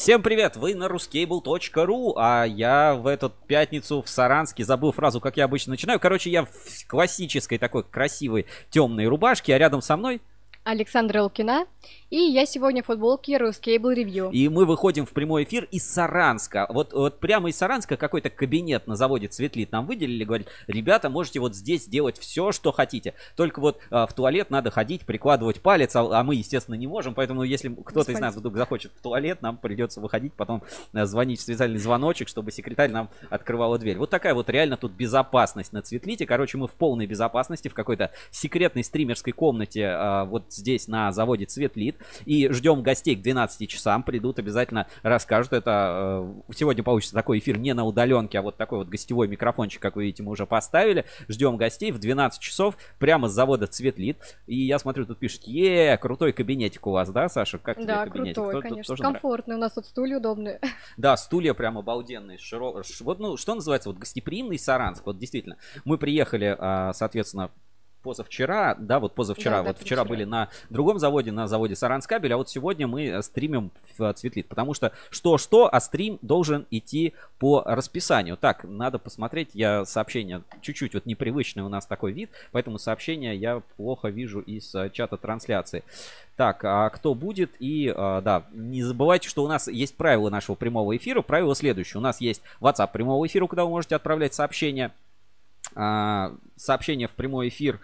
Всем привет! Вы на ruscable.ru, а я в эту пятницу в Саранске забыл фразу, как я обычно начинаю. Короче, я в классической такой красивой темной рубашке, а рядом со мной Александра Лукина. И я сегодня в футболке Ruscable Review. И мы выходим в прямой эфир из Саранска. Вот, вот прямо из Саранска какой-то кабинет на заводе Цветлит нам выделили. Говорит, ребята, можете вот здесь делать все, что хотите. Только вот а, в туалет надо ходить, прикладывать палец, а, а мы, естественно, не можем. Поэтому если кто-то из нас вдруг захочет в туалет, нам придется выходить, потом а, звонить в специальный звоночек, чтобы секретарь нам открывала дверь. Вот такая вот реально тут безопасность на Цветлите. Короче, мы в полной безопасности в какой-то секретной стримерской комнате а, вот здесь на заводе Цветлит. И ждем гостей к 12 часам. Придут, обязательно расскажут. Это э, сегодня получится такой эфир не на удаленке, а вот такой вот гостевой микрофончик, как вы видите, мы уже поставили. Ждем гостей в 12 часов прямо с завода Цветлит. И я смотрю, тут пишет, е, крутой кабинетик у вас, да, Саша? Как тебе да, кабинетик? крутой, Кто, конечно. Комфортный. У нас тут стулья удобные. Да, стулья прям обалденные. Широ... Вот, ну, что называется, вот гостеприимный Саранск. Вот действительно. Мы приехали, а, соответственно, позавчера, да, вот позавчера, да, вот да, вчера, вчера были на другом заводе, на заводе Саранскабель, а вот сегодня мы э, стримим в Цветлит, потому что что-что, а стрим должен идти по расписанию. Так, надо посмотреть, я сообщение, чуть-чуть вот непривычный у нас такой вид, поэтому сообщение я плохо вижу из э, чата трансляции. Так, а кто будет? И, а, да, не забывайте, что у нас есть правила нашего прямого эфира. Правило следующее. У нас есть WhatsApp прямого эфира, куда вы можете отправлять сообщения. А, сообщение в прямой эфир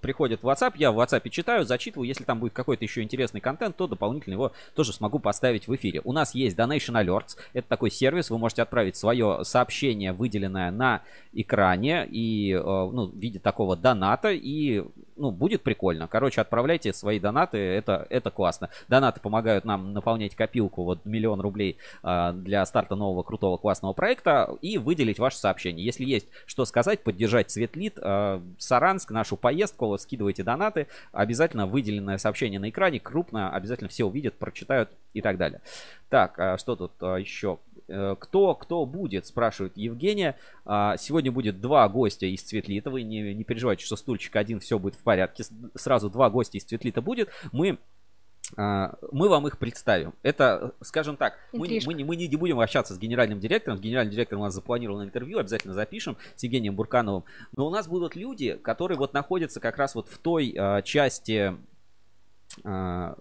приходит в WhatsApp, я в WhatsApp читаю, зачитываю, если там будет какой-то еще интересный контент, то дополнительно его тоже смогу поставить в эфире. У нас есть Donation Alerts, это такой сервис, вы можете отправить свое сообщение, выделенное на экране, и, э, ну, в виде такого доната, и, ну, будет прикольно. Короче, отправляйте свои донаты, это, это классно. Донаты помогают нам наполнять копилку, вот миллион рублей э, для старта нового крутого классного проекта, и выделить ваше сообщение. Если есть что сказать, поддержать Светлит, э, Саранск, нашу поездку, Колос, скидывайте донаты. Обязательно выделенное сообщение на экране, крупно, обязательно все увидят, прочитают и так далее. Так, а что тут а, еще? Э, кто, кто будет, спрашивает Евгения. А, сегодня будет два гостя из Цветлита. Вы не, не переживайте, что стульчик один, все будет в порядке. Сразу два гостя из Цветлита будет. Мы мы вам их представим. Это, скажем так, мы, мы, не, мы не будем общаться с генеральным директором. С генеральным директором у нас запланировано интервью, обязательно запишем с Евгением Буркановым. Но у нас будут люди, которые вот находятся как раз вот в той а, части а,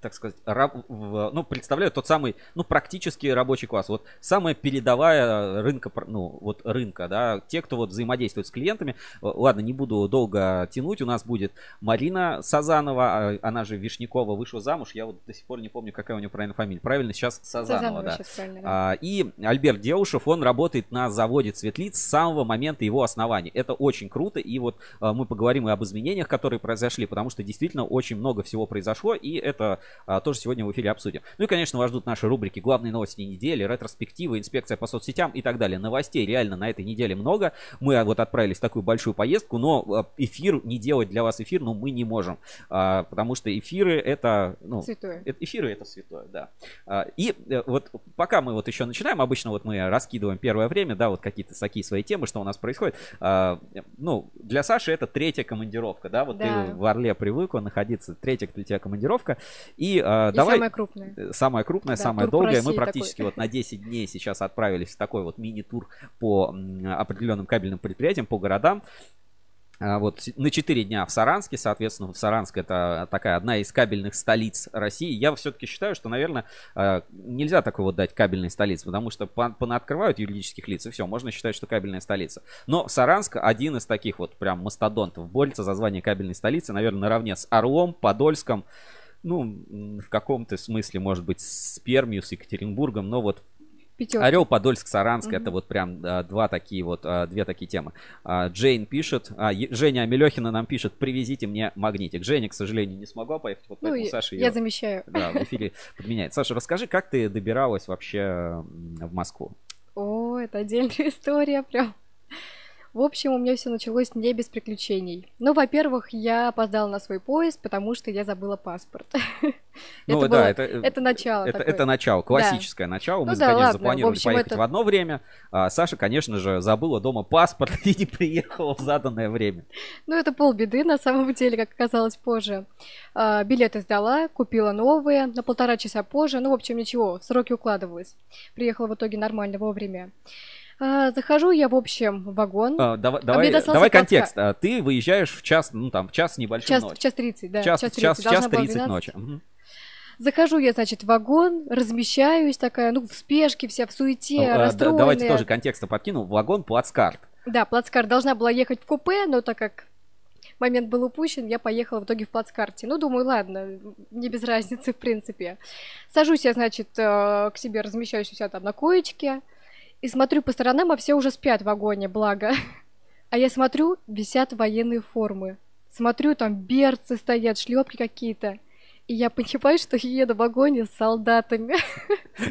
так сказать, раб, в, ну, представляют тот самый, ну, практически рабочий класс. Вот самая передовая рынка, ну, вот рынка, да, те, кто вот взаимодействует с клиентами. Ладно, не буду долго тянуть, у нас будет Марина Сазанова, а, она же Вишнякова вышла замуж, я вот до сих пор не помню, какая у нее правильная фамилия. Правильно, сейчас Сазанова, Сазанова да. Сейчас да. А, и Альберт Деушев, он работает на заводе Цветлиц с самого момента его основания. Это очень круто, и вот а, мы поговорим и об изменениях, которые произошли, потому что действительно очень много всего произошло, и это а, тоже сегодня в эфире обсудим. Ну и, конечно, вас ждут наши рубрики «Главные новости недели», «Ретроспективы», «Инспекция по соцсетям» и так далее. Новостей реально на этой неделе много. Мы вот отправились в такую большую поездку, но а, эфир, не делать для вас эфир, ну, мы не можем. А, потому что эфиры это... Ну, святое. Эфиры это святое, да. А, и э, вот пока мы вот еще начинаем, обычно вот мы раскидываем первое время, да, вот какие-то такие свои темы, что у нас происходит. А, ну, для Саши это третья командировка, да, вот да. ты в Орле привыкла находиться, третья для тебя командировка. И, э, и давай... самая крупная. Э, самая крупная, да, самая долгая. Мы практически такой. вот на 10 дней сейчас отправились в такой вот мини-тур по определенным кабельным предприятиям, по городам. А, вот на 4 дня в Саранске, соответственно, в Саранск это такая одна из кабельных столиц России. Я все-таки считаю, что, наверное, а, нельзя такой вот дать кабельной столице, потому что понаоткрывают юридических лиц, и все, можно считать, что кабельная столица. Но Саранск один из таких вот прям мастодонтов, борется за звание кабельной столицы, наверное, наравне с Орлом, Подольском, ну, в каком-то смысле, может быть, с Пермью, с Екатеринбургом, но вот Пятерка. Орел, Подольск, Саранск, угу. это вот прям а, два такие вот, а, две такие темы. А, Джейн пишет, а, Женя Амелехина нам пишет, привезите мне магнитик. Женя, к сожалению, не смогла поехать, вот ну, поэтому Саша Я замещаю. Да, в эфире подменяет. Саша, расскажи, как ты добиралась вообще в Москву? О, это отдельная история прям. В общем, у меня все началось не без приключений. Ну, во-первых, я опоздала на свой поезд, потому что я забыла паспорт. Ну это да, было- это, это начало это, такое. это начало, классическое начало. Мы Ну да, наконец ладно, запланировали в общем, поехать это- в одно время. А Саша, конечно же, забыла дома паспорт и не приехала в заданное время. Ну, это полбеды, на самом деле, как оказалось позже. А, билеты сдала, купила новые на полтора часа позже. Ну, в общем, ничего, сроки укладывалась. Приехала в итоге нормально вовремя. А, захожу я, в общем, в вагон. А, давай давай, давай подка- контекст. А, Ты выезжаешь в час, ну там, в час с небольшим час, ночи. час 30, да. час, час час, 30. час Должна была 30 12. ночи. Захожу я, значит, в вагон, размещаюсь такая, ну, в спешке вся, в суете, Ну, расстроенная. Давайте тоже контекста подкину. Вагон плацкарт. Да, плацкарт должна была ехать в купе, но так как момент был упущен, я поехала в итоге в плацкарте. Ну, думаю, ладно, не без разницы, в принципе. Сажусь я, значит, э, к себе, размещаюсь у себя там на коечке, и смотрю по сторонам, а все уже спят в вагоне, благо. А я смотрю, висят военные формы. Смотрю, там берцы стоят, шлепки какие-то. И я понимаю, что еду в вагоне с солдатами.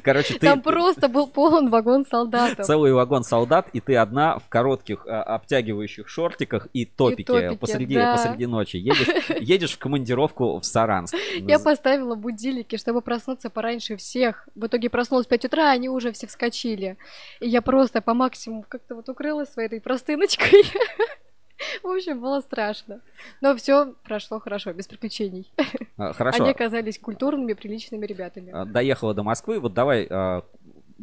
Короче, ты Там просто был полон вагон солдатов. целый вагон солдат, и ты одна в коротких а, обтягивающих шортиках и топике, топике, посреди, да. посреди ночи. Едешь, едешь в командировку в Саранск. Я поставила будильники, чтобы проснуться пораньше всех. В итоге проснулась в 5 утра, а они уже все вскочили. И я просто по максимуму как-то вот укрылась своей этой простыночкой. В общем, было страшно. Но все прошло хорошо, без приключений. А, Хорошо. Они оказались культурными, приличными ребятами. А, доехала до Москвы. Вот давай а,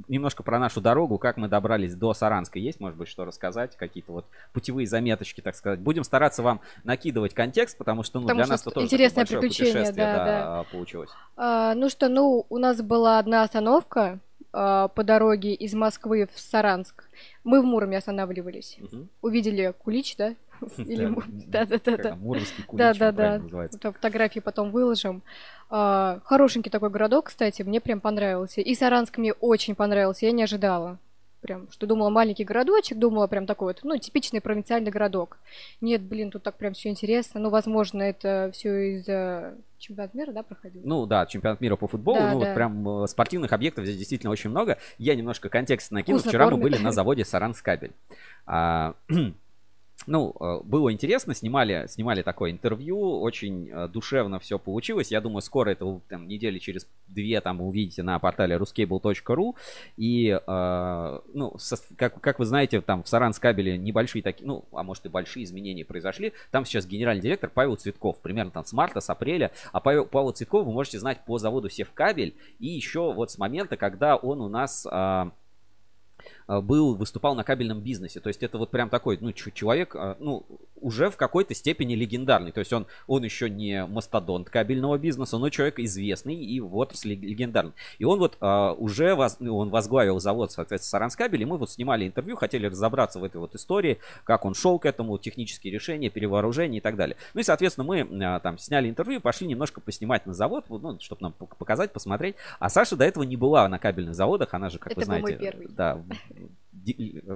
немножко про нашу дорогу, как мы добрались до Саранска. Есть, может быть, что рассказать? Какие-то вот путевые заметочки, так сказать. Будем стараться вам накидывать контекст, потому что ну, Потому для что нас это тоже интересное приключение, путешествие, да, да. получилось. А, ну что, ну, у нас была одна остановка а, по дороге из Москвы в Саранск. Мы в Муроме останавливались. Мгм. Увидели Кулич, да? Или Да-да-да. как там, Муромский кулич, Да, он да, да. правильно называется. Вот Фотографии потом выложим. А, хорошенький такой городок, кстати, мне прям понравился. И Саранск мне очень понравился, я не ожидала. Прям, что думала маленький городочек, думала прям такой вот, ну, типичный провинциальный городок. Нет, блин, тут так прям все интересно. Ну, возможно, это все из-за чемпионата мира, да, проходил? Ну да, чемпионат мира по футболу, Да, ну вот да. прям э, спортивных объектов здесь действительно очень много. Я немножко контекст накину. Вкусно Вчера мы кормят. были на заводе Саранскабель. А, Ну, э, было интересно, снимали, снимали такое интервью, очень э, душевно все получилось. Я думаю, скоро это там, недели через две там увидите на портале ruscable.ru. И, э, ну, со- как, как вы знаете, там в Саранскабеле небольшие такие, ну, а может и большие изменения произошли. Там сейчас генеральный директор Павел Цветков, примерно там с марта, с апреля. А Павел, Павел Цветков вы можете знать по заводу Севкабель и еще вот с момента, когда он у нас... а, был, выступал на кабельном бизнесе. То есть это вот прям такой, ну, человек, а, ну, уже в какой-то степени легендарный. То есть он, он еще не мастодонт кабельного бизнеса, но человек известный и в отрасли легендарный. И он вот а, уже воз- он возглавил завод, соответственно, Саранскабель, и мы вот снимали интервью, хотели разобраться в этой вот истории, как он шел к этому, технические решения, перевооружение и так далее. Ну и, соответственно, мы а, там сняли интервью, пошли немножко поснимать на завод, ну, чтобы нам пок- показать, посмотреть. А Саша до этого не была на кабельных заводах, она же, как вы Это мой знаете, первый. да,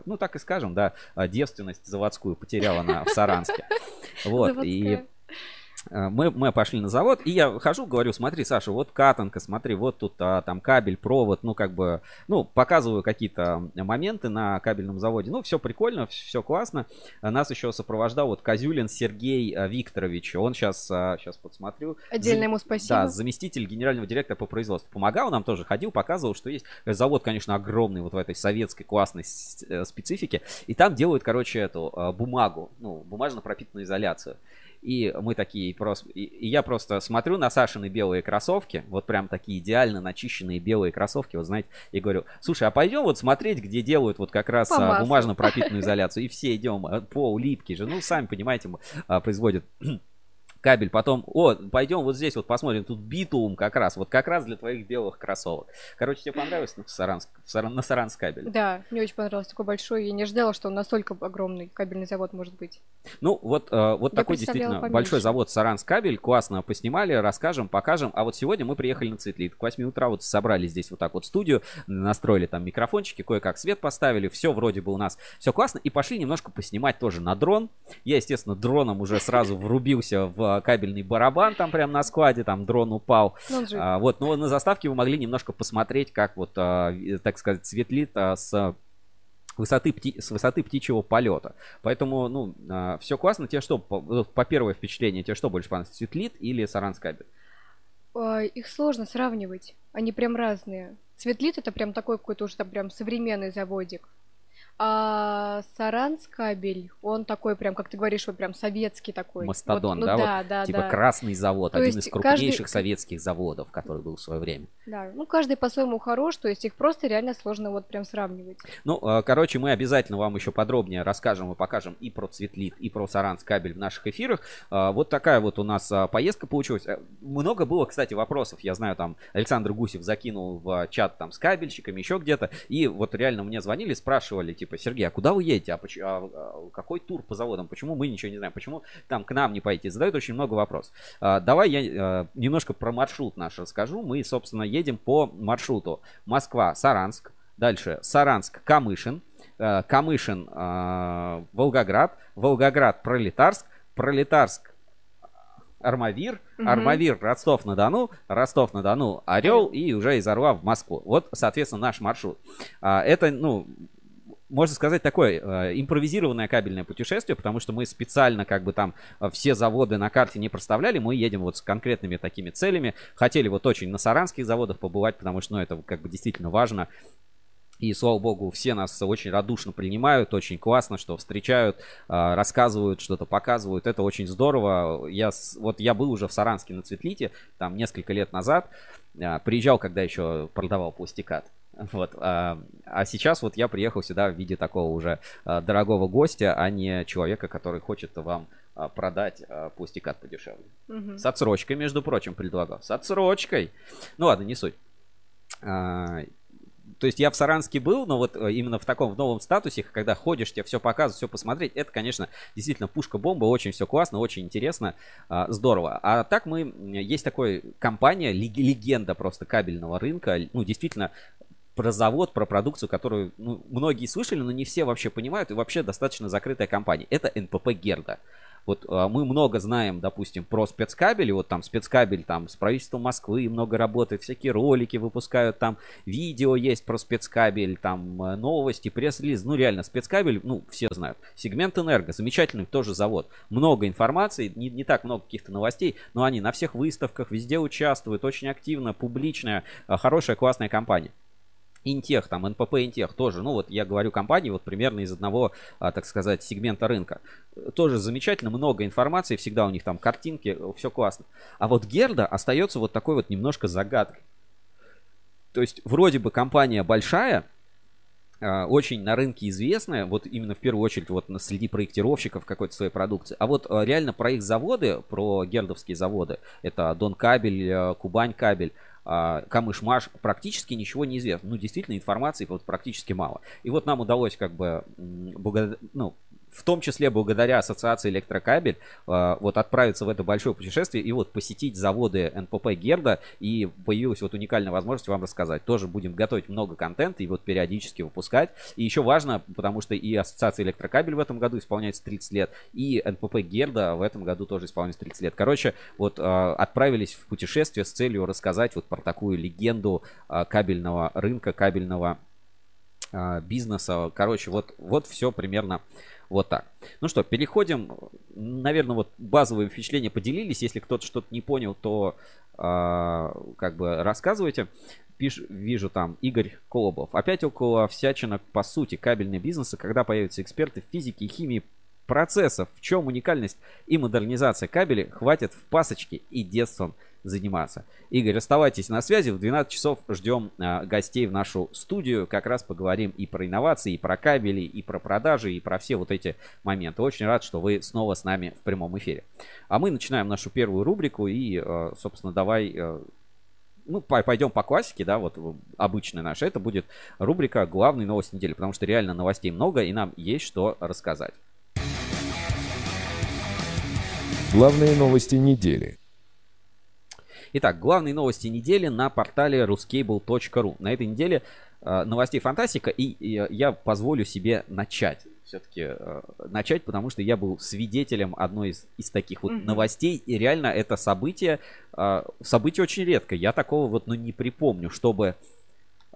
ну так и скажем, да, а, девственность заводскую потеряла на в Саранске. Вот, и мы, мы пошли на завод, и я хожу, говорю, смотри, Саша, вот катанка, смотри, вот тут а, там кабель, провод, ну как бы, ну показываю какие-то моменты на кабельном заводе, ну все прикольно, все классно. А Нас еще сопровождал вот Козюлин Сергей а, Викторович, он сейчас, сейчас подсмотрю, Отдельно ему да, спасибо. заместитель генерального директора по производству. Помогал нам тоже, ходил, показывал, что есть. Завод, конечно, огромный вот в этой советской классной э, специфике. И там делают, короче, эту э, бумагу, ну, бумажно пропитанную изоляцию. И мы такие просто... И, я просто смотрю на Сашины белые кроссовки, вот прям такие идеально начищенные белые кроссовки, вот знаете, и говорю, слушай, а пойдем вот смотреть, где делают вот как раз По а, бумажно пропитанную изоляцию. И все идем, а, пол липкий же, ну, сами понимаете, а, производят кабель, потом, о, пойдем вот здесь вот посмотрим, тут битум как раз, вот как раз для твоих белых кроссовок. Короче, тебе понравилось на Саранск, Саран- на Саранск кабель? Да, мне очень понравился такой большой. Я не ожидала, что он настолько огромный кабельный завод может быть. Ну, вот, э, вот Я такой действительно поменьше. большой завод Саранск кабель, классно поснимали, расскажем, покажем. А вот сегодня мы приехали на Цветлит. К 8 утра вот собрали здесь вот так вот студию, настроили там микрофончики, кое-как свет поставили, все вроде бы у нас все классно. И пошли немножко поснимать тоже на дрон. Я, естественно, дроном уже сразу врубился в кабельный барабан там прям на складе, там дрон упал. Ну, А, вот, но на заставке вы могли немножко посмотреть, как вот, а, так сказать, светлит а, с высоты, пти, с высоты птичьего полета. Поэтому, ну, э, все классно. Тебе что, по, по первое впечатление, тебе что больше понравилось, Светлит или Саранскабель? Их сложно сравнивать. Они прям разные. Цветлит это прям такой какой-то уже там прям современный заводик. А Саранскабель, он такой прям, как ты говоришь, вот прям советский такой. Мастодон, вот, ну, да? да, вот, да, типа да. красный завод, то один из крупнейших каждый... советских заводов, который был в свое время. Да, ну каждый по-своему хорош, то есть их просто реально сложно вот прям сравнивать. Ну, а, короче, мы обязательно вам еще подробнее расскажем и покажем и про Цветлит, и про Саранскабель в наших эфирах. А, вот такая вот у нас а, поездка получилась. Э, много было, кстати, вопросов. Я знаю, там Александр Гусев закинул в чат там с кабельщиками, еще где-то. И вот реально мне звонили, спрашивали, типа, Сергей, а куда вы едете? А, а, а какой тур по заводам? Почему мы ничего не знаем? Почему там к нам не пойти? Задают очень много вопросов. А, давай я а, немножко про маршрут наш расскажу. Мы, собственно, едем по маршруту Москва-Саранск. Дальше Саранск-Камышин. А, Камышин, а, Волгоград. Волгоград-Пролетарск. Пролетарск Армавир, угу. Армавир, Ростов-на-Дону, Ростов-на-Дону, Орел и уже из Орла в Москву. Вот, соответственно, наш маршрут. А, это, ну, можно сказать, такое э, импровизированное кабельное путешествие, потому что мы специально как бы там э, все заводы на карте не проставляли, мы едем вот с конкретными такими целями. Хотели вот очень на саранских заводах побывать, потому что, ну, это как бы действительно важно. И, слава богу, все нас очень радушно принимают, очень классно, что встречают, э, рассказывают, что-то показывают. Это очень здорово. Я, вот я был уже в Саранске на Цветлите, там несколько лет назад. Э, приезжал, когда еще продавал пластикат. Вот. А, а сейчас вот я приехал сюда в виде такого уже а, дорогого гостя, а не человека, который хочет вам а, продать пустикат подешевле. Угу. С отсрочкой, между прочим, предлагал. С отсрочкой. Ну ладно, не суть. А, то есть я в Саранске был, но вот э, именно в таком в новом статусе, когда ходишь, тебе все показывают, все посмотреть, это, конечно, действительно пушка-бомба, очень все классно, очень интересно, здорово. А так мы, есть такой компания, легенда просто кабельного рынка, ну, действительно, про завод, про продукцию, которую ну, многие слышали, но не все вообще понимают, и вообще достаточно закрытая компания. Это НПП Герда. Вот а, мы много знаем, допустим, про спецкабели, вот там спецкабель там с правительством Москвы много работает, всякие ролики выпускают, там видео есть про спецкабель, там э, новости, пресс-релиз, ну реально спецкабель, ну все знают. Сегмент Энерго, замечательный тоже завод, много информации, не, не так много каких-то новостей, но они на всех выставках везде участвуют, очень активно, публичная, э, хорошая, классная компания. Интех, там, НПП Интех тоже, ну вот я говорю компании вот примерно из одного, а, так сказать, сегмента рынка. Тоже замечательно, много информации, всегда у них там картинки, все классно. А вот Герда остается вот такой вот немножко загадкой. То есть вроде бы компания большая, а, очень на рынке известная, вот именно в первую очередь вот среди проектировщиков какой-то своей продукции. А вот а, реально про их заводы, про гердовские заводы, это Дон Кабель, а, Кубань Кабель, Камыш-Маш практически ничего не известно. Ну, действительно, информации вот практически мало. И вот нам удалось как бы, ну, в том числе благодаря ассоциации электрокабель, э, вот отправиться в это большое путешествие и вот посетить заводы НПП Герда. И появилась вот уникальная возможность вам рассказать. Тоже будем готовить много контента и вот периодически выпускать. И еще важно, потому что и ассоциация электрокабель в этом году исполняется 30 лет, и НПП Герда в этом году тоже исполняется 30 лет. Короче, вот э, отправились в путешествие с целью рассказать вот про такую легенду э, кабельного рынка, кабельного бизнеса. Короче, вот, вот все примерно вот так. Ну что, переходим. Наверное, вот базовые впечатления поделились. Если кто-то что-то не понял, то э, как бы рассказывайте. Пиш, вижу там Игорь Колобов. Опять около всячина по сути кабельной бизнеса, когда появятся эксперты в физике и химии процессов. В чем уникальность и модернизация кабелей хватит в пасочке и детством заниматься. Игорь, оставайтесь на связи. В 12 часов ждем а, гостей в нашу студию. Как раз поговорим и про инновации, и про кабели, и про продажи, и про все вот эти моменты. Очень рад, что вы снова с нами в прямом эфире. А мы начинаем нашу первую рубрику. И, а, собственно, давай а, ну, пойдем по классике, да, вот обычная наша. Это будет рубрика «Главные новости недели», потому что реально новостей много, и нам есть что рассказать. Главные новости недели. Итак, главные новости недели на портале ruscable.ru. На этой неделе э, новостей фантастика, и, и я позволю себе начать. Все-таки э, начать, потому что я был свидетелем одной из, из таких вот mm-hmm. новостей, и реально это событие, э, событие очень редко. Я такого вот, ну, не припомню, чтобы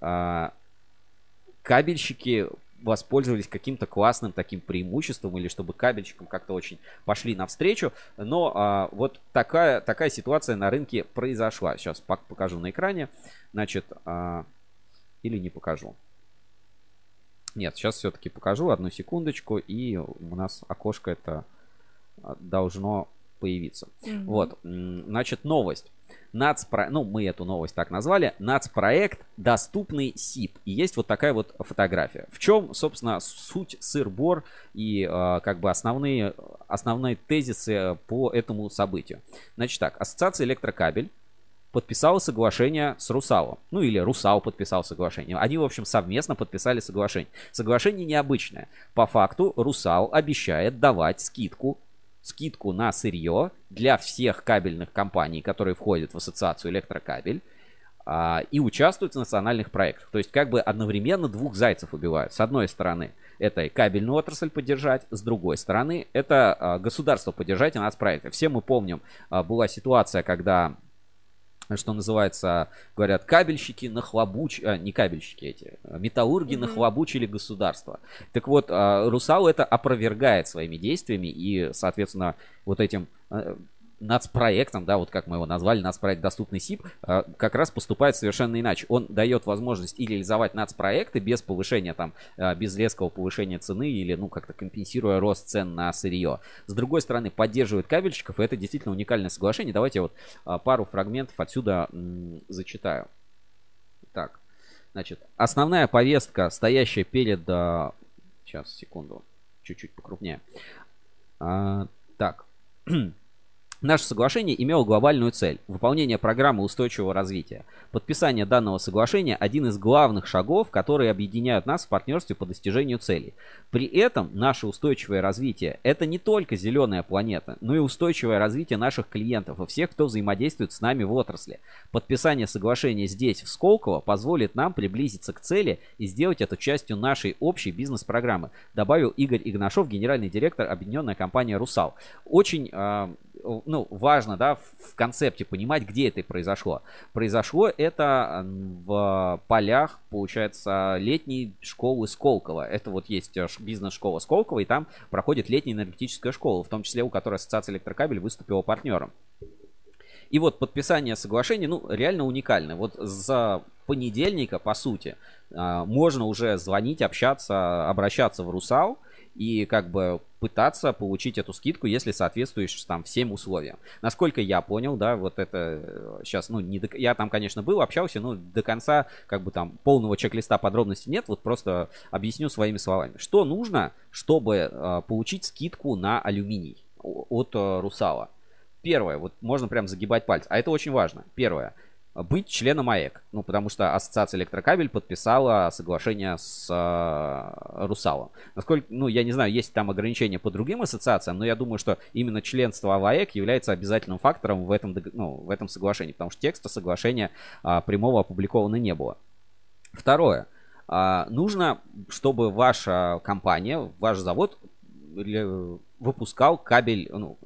э, кабельщики воспользовались каким-то классным таким преимуществом или чтобы кабельщикам как-то очень пошли навстречу. Но а, вот такая, такая ситуация на рынке произошла. Сейчас покажу на экране. Значит, а, или не покажу. Нет, сейчас все-таки покажу. Одну секундочку. И у нас окошко это а, должно появиться. Mm-hmm. Вот, значит, новость. Нацпро... Ну, мы эту новость так назвали. Нацпроект «Доступный СИП». И есть вот такая вот фотография. В чем, собственно, суть сыр-бор и э, как бы основные, основные тезисы по этому событию. Значит так, Ассоциация электрокабель подписала соглашение с Русалом. Ну или Русал подписал соглашение. Они, в общем, совместно подписали соглашение. Соглашение необычное. По факту Русал обещает давать скидку скидку на сырье для всех кабельных компаний, которые входят в ассоциацию электрокабель а, и участвуют в национальных проектах. То есть как бы одновременно двух зайцев убивают. С одной стороны, это кабельную отрасль поддержать, с другой стороны, это а, государство поддержать и нас проекты. Все мы помним, а, была ситуация, когда что называется, говорят, кабельщики нахлобуч... А, не кабельщики эти, металлурги mm-hmm. нахлобучили государство. Так вот, а, Русал это опровергает своими действиями и, соответственно, вот этим а, нацпроектом, да, вот как мы его назвали, нацпроект «Доступный СИП», а, как раз поступает совершенно иначе. Он дает возможность и реализовать нацпроекты без повышения там, а, без резкого повышения цены или, ну, как-то компенсируя рост цен на сырье. С другой стороны, поддерживает кабельщиков, и это действительно уникальное соглашение. Давайте вот а, пару фрагментов отсюда зачитаю. Так, значит, основная повестка, стоящая перед... Сейчас, секунду, чуть-чуть покрупнее. Так, Наше соглашение имело глобальную цель – выполнение программы устойчивого развития. Подписание данного соглашения – один из главных шагов, которые объединяют нас в партнерстве по достижению целей. При этом наше устойчивое развитие – это не только зеленая планета, но и устойчивое развитие наших клиентов и всех, кто взаимодействует с нами в отрасли. Подписание соглашения здесь, в Сколково, позволит нам приблизиться к цели и сделать это частью нашей общей бизнес-программы, добавил Игорь Игнашов, генеральный директор объединенной компании «Русал». Очень э, ну, важно, да, в концепте понимать, где это произошло. Произошло это в полях, получается, летней школы Сколково. Это вот есть э, бизнес-школа Сколково, и там проходит летняя энергетическая школа, в том числе у которой Ассоциация Электрокабель выступила партнером. И вот подписание соглашения, ну, реально уникальное. Вот за понедельника, по сути, а, можно уже звонить, общаться, обращаться в Русал – и как бы пытаться получить эту скидку, если соответствуешь там всем условиям. Насколько я понял, да, вот это сейчас, э, ну, не до... я там, конечно, был, общался, но до конца как бы там полного чек-листа подробностей нет, вот просто объясню своими словами. Что нужно, чтобы э, получить скидку на алюминий от э, Русала? Первое, вот можно прям загибать пальцы, а это очень важно. Первое, быть членом АЭК. Ну, потому что Ассоциация Электрокабель подписала соглашение с э, Русалом. Насколько, ну, я не знаю, есть там ограничения по другим ассоциациям, но я думаю, что именно членство в АЭК является обязательным фактором в этом, ну, в этом соглашении, потому что текста соглашения э, прямого опубликовано не было. Второе. Э, нужно, чтобы ваша компания, ваш завод выпускал кабель, ну,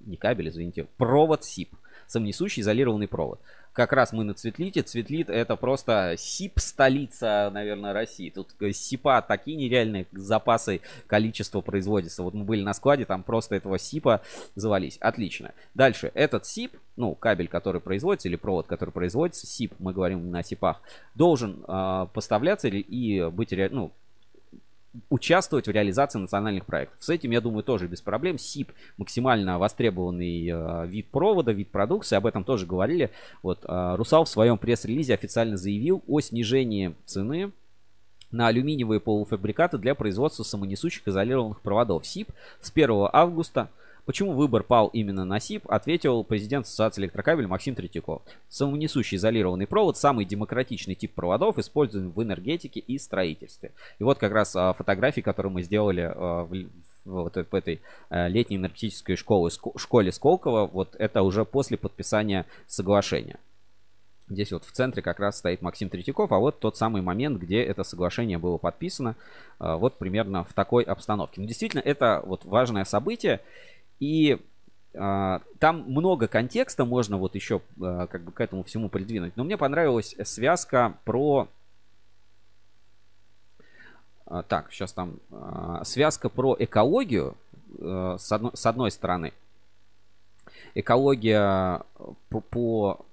не кабель, извините, провод СИП самонесущий изолированный провод как раз мы на Цветлите. Цветлит это просто СИП столица, наверное, России. Тут СИПа такие нереальные запасы количества производится. Вот мы были на складе, там просто этого СИПа завались. Отлично. Дальше. Этот СИП, ну, кабель, который производится, или провод, который производится, СИП, мы говорим на СИПах, должен э, поставляться и быть, ну, участвовать в реализации национальных проектов. С этим, я думаю, тоже без проблем. СИП максимально востребованный э, вид провода, вид продукции, об этом тоже говорили. Вот э, Русал в своем пресс-релизе официально заявил о снижении цены на алюминиевые полуфабрикаты для производства самонесущих изолированных проводов. СИП с 1 августа Почему выбор пал именно на СИП, ответил президент Ассоциации электрокабель Максим Третьяков. Самонесущий изолированный провод – самый демократичный тип проводов, используем в энергетике и строительстве. И вот как раз а, фотографии, которые мы сделали а, в, вот в этой а, летней энергетической школе, школе Сколково, вот это уже после подписания соглашения. Здесь вот в центре как раз стоит Максим Третьяков, а вот тот самый момент, где это соглашение было подписано, вот примерно в такой обстановке. Но действительно, это вот важное событие, и а, там много контекста можно вот еще а, как бы к этому всему придвинуть. Но мне понравилась связка про А, так, сейчас там связка про экологию э, с, одной, с одной стороны. Экология по, по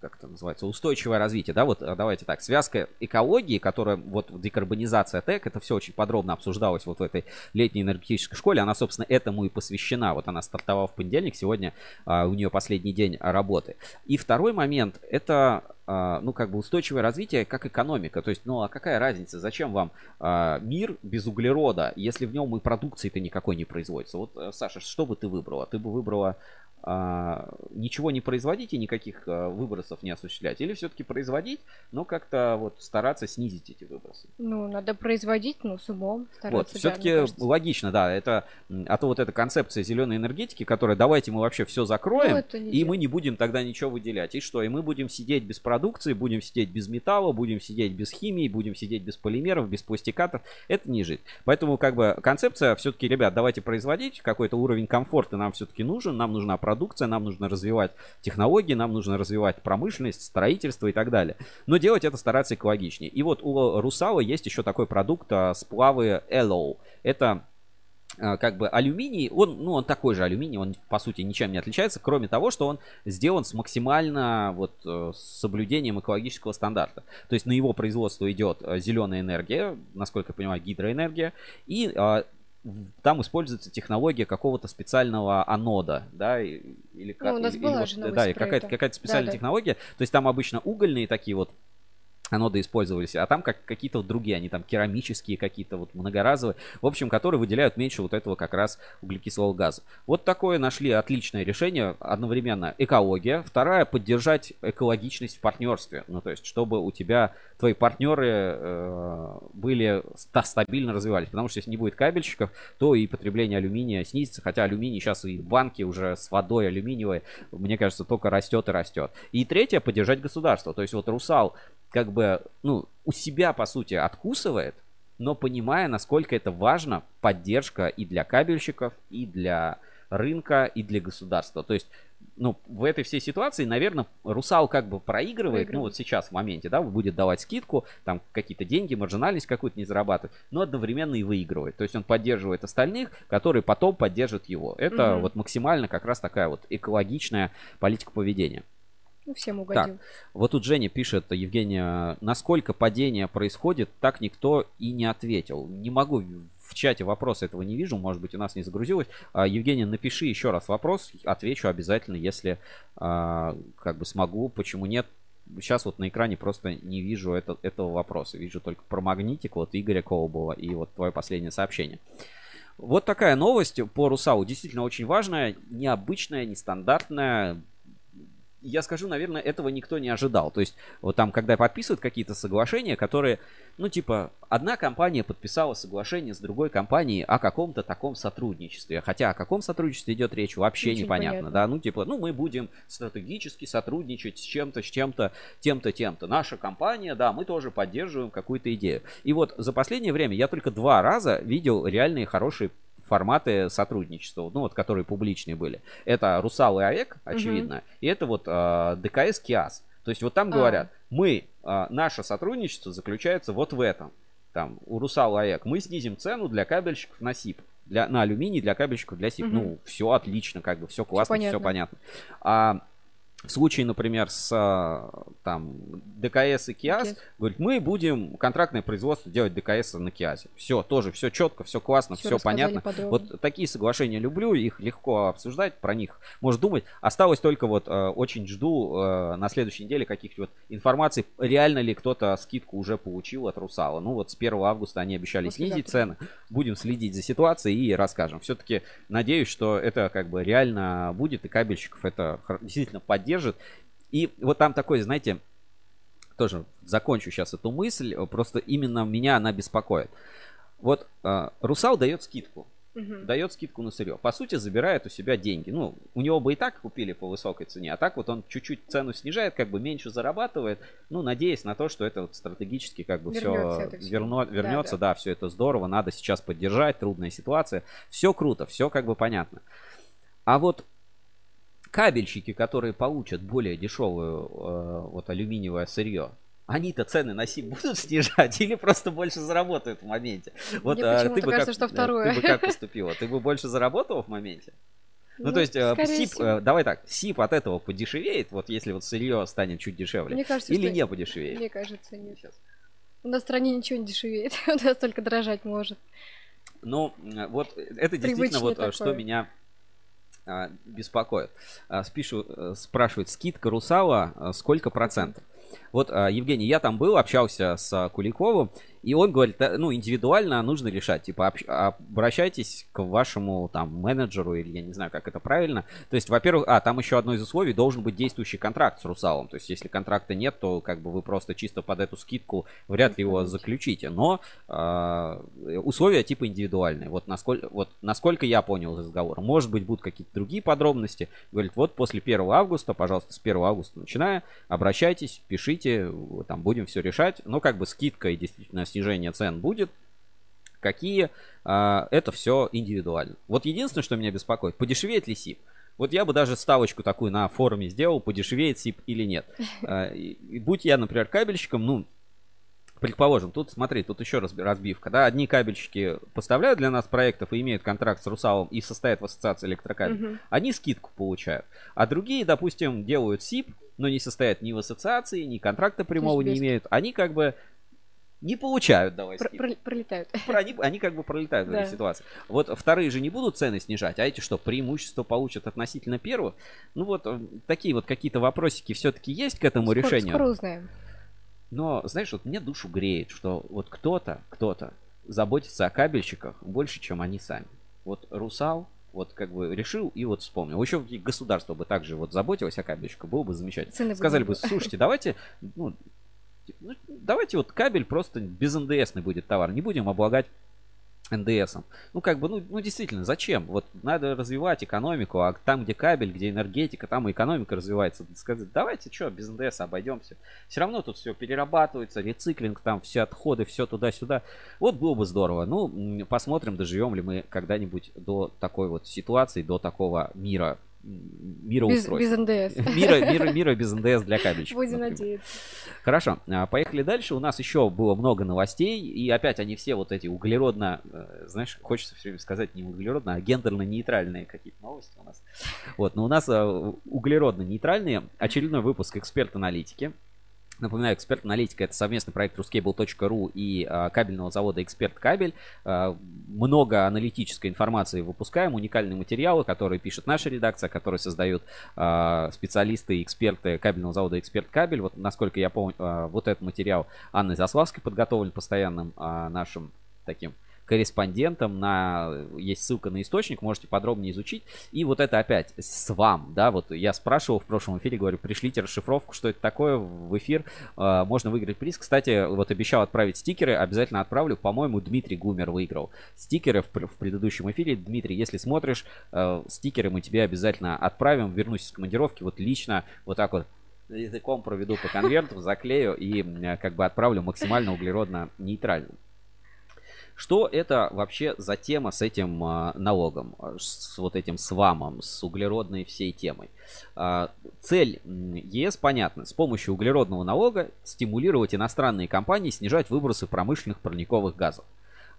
как это называется, устойчивое развитие, да, вот давайте так, связка экологии, которая, вот декарбонизация ТЭК, это все очень подробно обсуждалось вот в этой летней энергетической школе, она, собственно, этому и посвящена, вот она стартовала в понедельник, сегодня а, у нее последний день работы. И второй момент, это а, ну, как бы устойчивое развитие как экономика. То есть, ну, а какая разница? Зачем вам а, мир без углерода, если в нем и продукции-то никакой не производится? Вот, э, Саша, что бы ты выбрала? Ты бы выбрала а, ничего не производить и никаких а, выбросов не осуществлять? Или все-таки производить, но как-то вот стараться снизить эти выбросы? Ну, надо производить, ну, с умом стараться. Вот, все-таки да, логично, да, это, а то вот эта концепция зеленой энергетики, которая давайте мы вообще все закроем, ну, и мы не будем тогда ничего выделять. И что? И мы будем сидеть без продукции, будем сидеть без металла, будем сидеть без химии, будем сидеть без полимеров, без пластикатов. Это не жить. Поэтому как бы концепция все-таки, ребят, давайте производить, какой-то уровень комфорта нам все-таки нужен, нам нужна продукция, нам нужно развивать технологии, нам нужно развивать промышленность, строительство и так далее. Но делать это стараться экологичнее. И вот у Русала есть еще такой продукт а, сплавы Ellow. Это а, как бы алюминий, он, ну, он такой же алюминий, он по сути ничем не отличается, кроме того, что он сделан с максимально вот э, с соблюдением экологического стандарта. То есть на его производство идет э, зеленая энергия, насколько я понимаю, гидроэнергия, и а, там используется технология какого-то специального анода, да, или как, ну, у нас или, была или же да, какая-то какая специальная да, технология. То есть там обычно угольные такие вот аноды использовались, а там как какие-то вот другие, они там керамические какие-то вот многоразовые, в общем, которые выделяют меньше вот этого как раз углекислого газа. Вот такое нашли отличное решение, одновременно экология, вторая поддержать экологичность в партнерстве, ну то есть чтобы у тебя твои партнеры э, были стабильно развивались, потому что если не будет кабельщиков, то и потребление алюминия снизится, хотя алюминий сейчас и банки уже с водой алюминиевой, мне кажется, только растет и растет. И третье, поддержать государство, то есть вот Русал как бы, ну, у себя, по сути, откусывает, но понимая, насколько это важно, поддержка и для кабельщиков, и для рынка, и для государства. То есть, ну, в этой всей ситуации, наверное, Русал как бы проигрывает, Выигрывает. ну, вот сейчас в моменте, да, будет давать скидку, там какие-то деньги, маржинальность какую-то не зарабатывать, но одновременно и выигрывает. То есть он поддерживает остальных, которые потом поддержат его. Это угу. вот максимально как раз такая вот экологичная политика поведения. Ну, всем угодил. Так, вот тут Женя пишет, Евгения, насколько падение происходит, так никто и не ответил. Не могу в чате вопроса этого не вижу, может быть, у нас не загрузилось. А, Евгения, напиши еще раз вопрос, отвечу обязательно, если а, как бы смогу, почему нет. Сейчас вот на экране просто не вижу это, этого вопроса. Вижу только про магнитик, вот Игоря Колобова и вот твое последнее сообщение. Вот такая новость по Русау. Действительно очень важная, необычная, нестандартная я скажу, наверное, этого никто не ожидал. То есть, вот там, когда подписывают какие-то соглашения, которые, ну, типа, одна компания подписала соглашение с другой компанией о каком-то таком сотрудничестве. Хотя о каком сотрудничестве идет речь, вообще Очень непонятно, понятно. да. Ну, типа, ну, мы будем стратегически сотрудничать с чем-то, с чем-то, тем-то, тем-то. Наша компания, да, мы тоже поддерживаем какую-то идею. И вот за последнее время я только два раза видел реальные хорошие форматы сотрудничества, ну вот, которые публичные были. Это Русал и АЭК, очевидно, угу. и это вот э, ДКС КИАС. То есть вот там а. говорят, мы, э, наше сотрудничество заключается вот в этом. Там у Русал и АЭК мы снизим цену для кабельщиков на СИП. Для, на алюминий для кабельщиков для СИП. Угу. Ну, все отлично, как бы все классно, все понятно. Все понятно. А в случае, например, с а, там, ДКС и КИАС, okay. говорит, мы будем контрактное производство делать ДКС на КИАСе. Все, тоже все четко, все классно, все, все понятно. Подробно. Вот такие соглашения люблю, их легко обсуждать, про них можно думать. Осталось только вот э, очень жду э, на следующей неделе каких-то вот информаций, реально ли кто-то скидку уже получил от Русала. Ну вот с 1 августа они обещали После снизить завтра. цены. Будем следить за ситуацией и расскажем. Все-таки надеюсь, что это как бы реально будет, и кабельщиков это действительно поддержит держит. И вот там такой, знаете, тоже закончу сейчас эту мысль, просто именно меня она беспокоит. Вот э, Русал дает скидку. Угу. Дает скидку на сырье. По сути, забирает у себя деньги. Ну, у него бы и так купили по высокой цене, а так вот он чуть-чуть цену снижает, как бы меньше зарабатывает, ну, надеясь на то, что это вот стратегически как бы вернется все, верно, вернется, да, да. да, все это здорово, надо сейчас поддержать, трудная ситуация. Все круто, все как бы понятно. А вот кабельщики, которые получат более дешевую э, вот алюминиевое сырье, они-то цены на СИП будут снижать или просто больше заработают в моменте? Вот Мне а, ты бы кажется, как, что второе. Ты бы как поступила? Ты бы больше заработала в моменте? Ну, ну то есть, э, СИП, всего. давай так, СИП от этого подешевеет, вот если вот сырье станет чуть дешевле, Мне кажется, или не подешевеет? Мне кажется, нет. Сейчас. У нас в стране ничего не дешевеет, у нас только дорожать может. Ну, вот это действительно вот такое. что меня беспокоит. А, спишу, э, спрашивает, скидка Русала а, сколько процентов? Вот, а, Евгений, я там был, общался с Куликовым, и он говорит, ну, индивидуально нужно решать. Типа, обращайтесь к вашему там менеджеру, или я не знаю, как это правильно. То есть, во-первых, а, там еще одно из условий, должен быть действующий контракт с Русалом. То есть, если контракта нет, то как бы вы просто чисто под эту скидку вряд ли его заключите. Но э, условия типа индивидуальные. Вот насколько, вот насколько я понял из разговора. Может быть, будут какие-то другие подробности. Говорит, вот после 1 августа, пожалуйста, с 1 августа начиная, обращайтесь, пишите, там будем все решать. Но как бы скидка и действительно снижение цен будет, какие, а, это все индивидуально. Вот единственное, что меня беспокоит, подешевеет ли СИП? Вот я бы даже ставочку такую на форуме сделал, подешевеет СИП или нет. А, будь я, например, кабельщиком, ну, предположим, тут, смотри, тут еще раз разбивка, да, одни кабельщики поставляют для нас проектов и имеют контракт с Русалом и состоят в ассоциации электрокабель, угу. они скидку получают, а другие, допустим, делают СИП, но не состоят ни в ассоциации, ни контракта прямого не имеют, они как бы не получают, давай Про- про- Пролетают. Они, они как бы пролетают в этой ситуации. Вот вторые же не будут цены снижать, а эти что, преимущество получат относительно первых? Ну вот э, такие вот какие-то вопросики все-таки есть к этому скоро, решению. Скоро узнаем. Но, знаешь, вот мне душу греет, что вот кто-то, кто-то заботится о кабельщиках больше, чем они сами. Вот Русал, вот как бы решил и вот вспомнил. Еще государство бы также вот заботилось о кабельщиках, было бы замечательно. Цены Сказали бы, слушайте, давайте, ну, ну, давайте вот кабель просто без НДСный будет товар, не будем облагать НДСом. Ну, как бы, ну, ну, действительно, зачем? Вот надо развивать экономику, а там, где кабель, где энергетика, там и экономика развивается. Сказать, давайте, что, без НДС обойдемся. Все равно тут все перерабатывается, рециклинг, там все отходы, все туда-сюда. Вот было бы здорово. Ну, посмотрим, доживем ли мы когда-нибудь до такой вот ситуации, до такого мира мироустройства. Без, без НДС. Мира, мира, мира без НДС для кабельщиков. Будем например. надеяться. Хорошо, а, поехали дальше. У нас еще было много новостей, и опять они все вот эти углеродно, э, знаешь, хочется все время сказать не углеродно, а гендерно-нейтральные какие-то новости у нас. Вот, но у нас э, углеродно-нейтральные. Очередной выпуск «Эксперт-аналитики». Напоминаю, эксперт аналитика это совместный проект ruscable.ru и а, кабельного завода Эксперт Кабель. А, много аналитической информации выпускаем, уникальные материалы, которые пишет наша редакция, которые создают а, специалисты и эксперты кабельного завода Эксперт Кабель. Вот насколько я помню, а, вот этот материал Анны Заславской подготовлен постоянным а, нашим таким корреспондентом, на, есть ссылка на источник, можете подробнее изучить. И вот это опять с вам, да, вот я спрашивал в прошлом эфире, говорю, пришлите расшифровку, что это такое в эфир, э, можно выиграть приз. Кстати, вот обещал отправить стикеры, обязательно отправлю, по-моему, Дмитрий Гумер выиграл стикеры в, в предыдущем эфире. Дмитрий, если смотришь, э, стикеры мы тебе обязательно отправим, вернусь из командировки, вот лично, вот так вот языком проведу по конверту, заклею и э, как бы отправлю максимально углеродно нейтральным. Что это вообще за тема с этим а, налогом, а, с вот этим свамом, с углеродной всей темой? А, цель ЕС понятна. С помощью углеродного налога стимулировать иностранные компании снижать выбросы промышленных парниковых газов.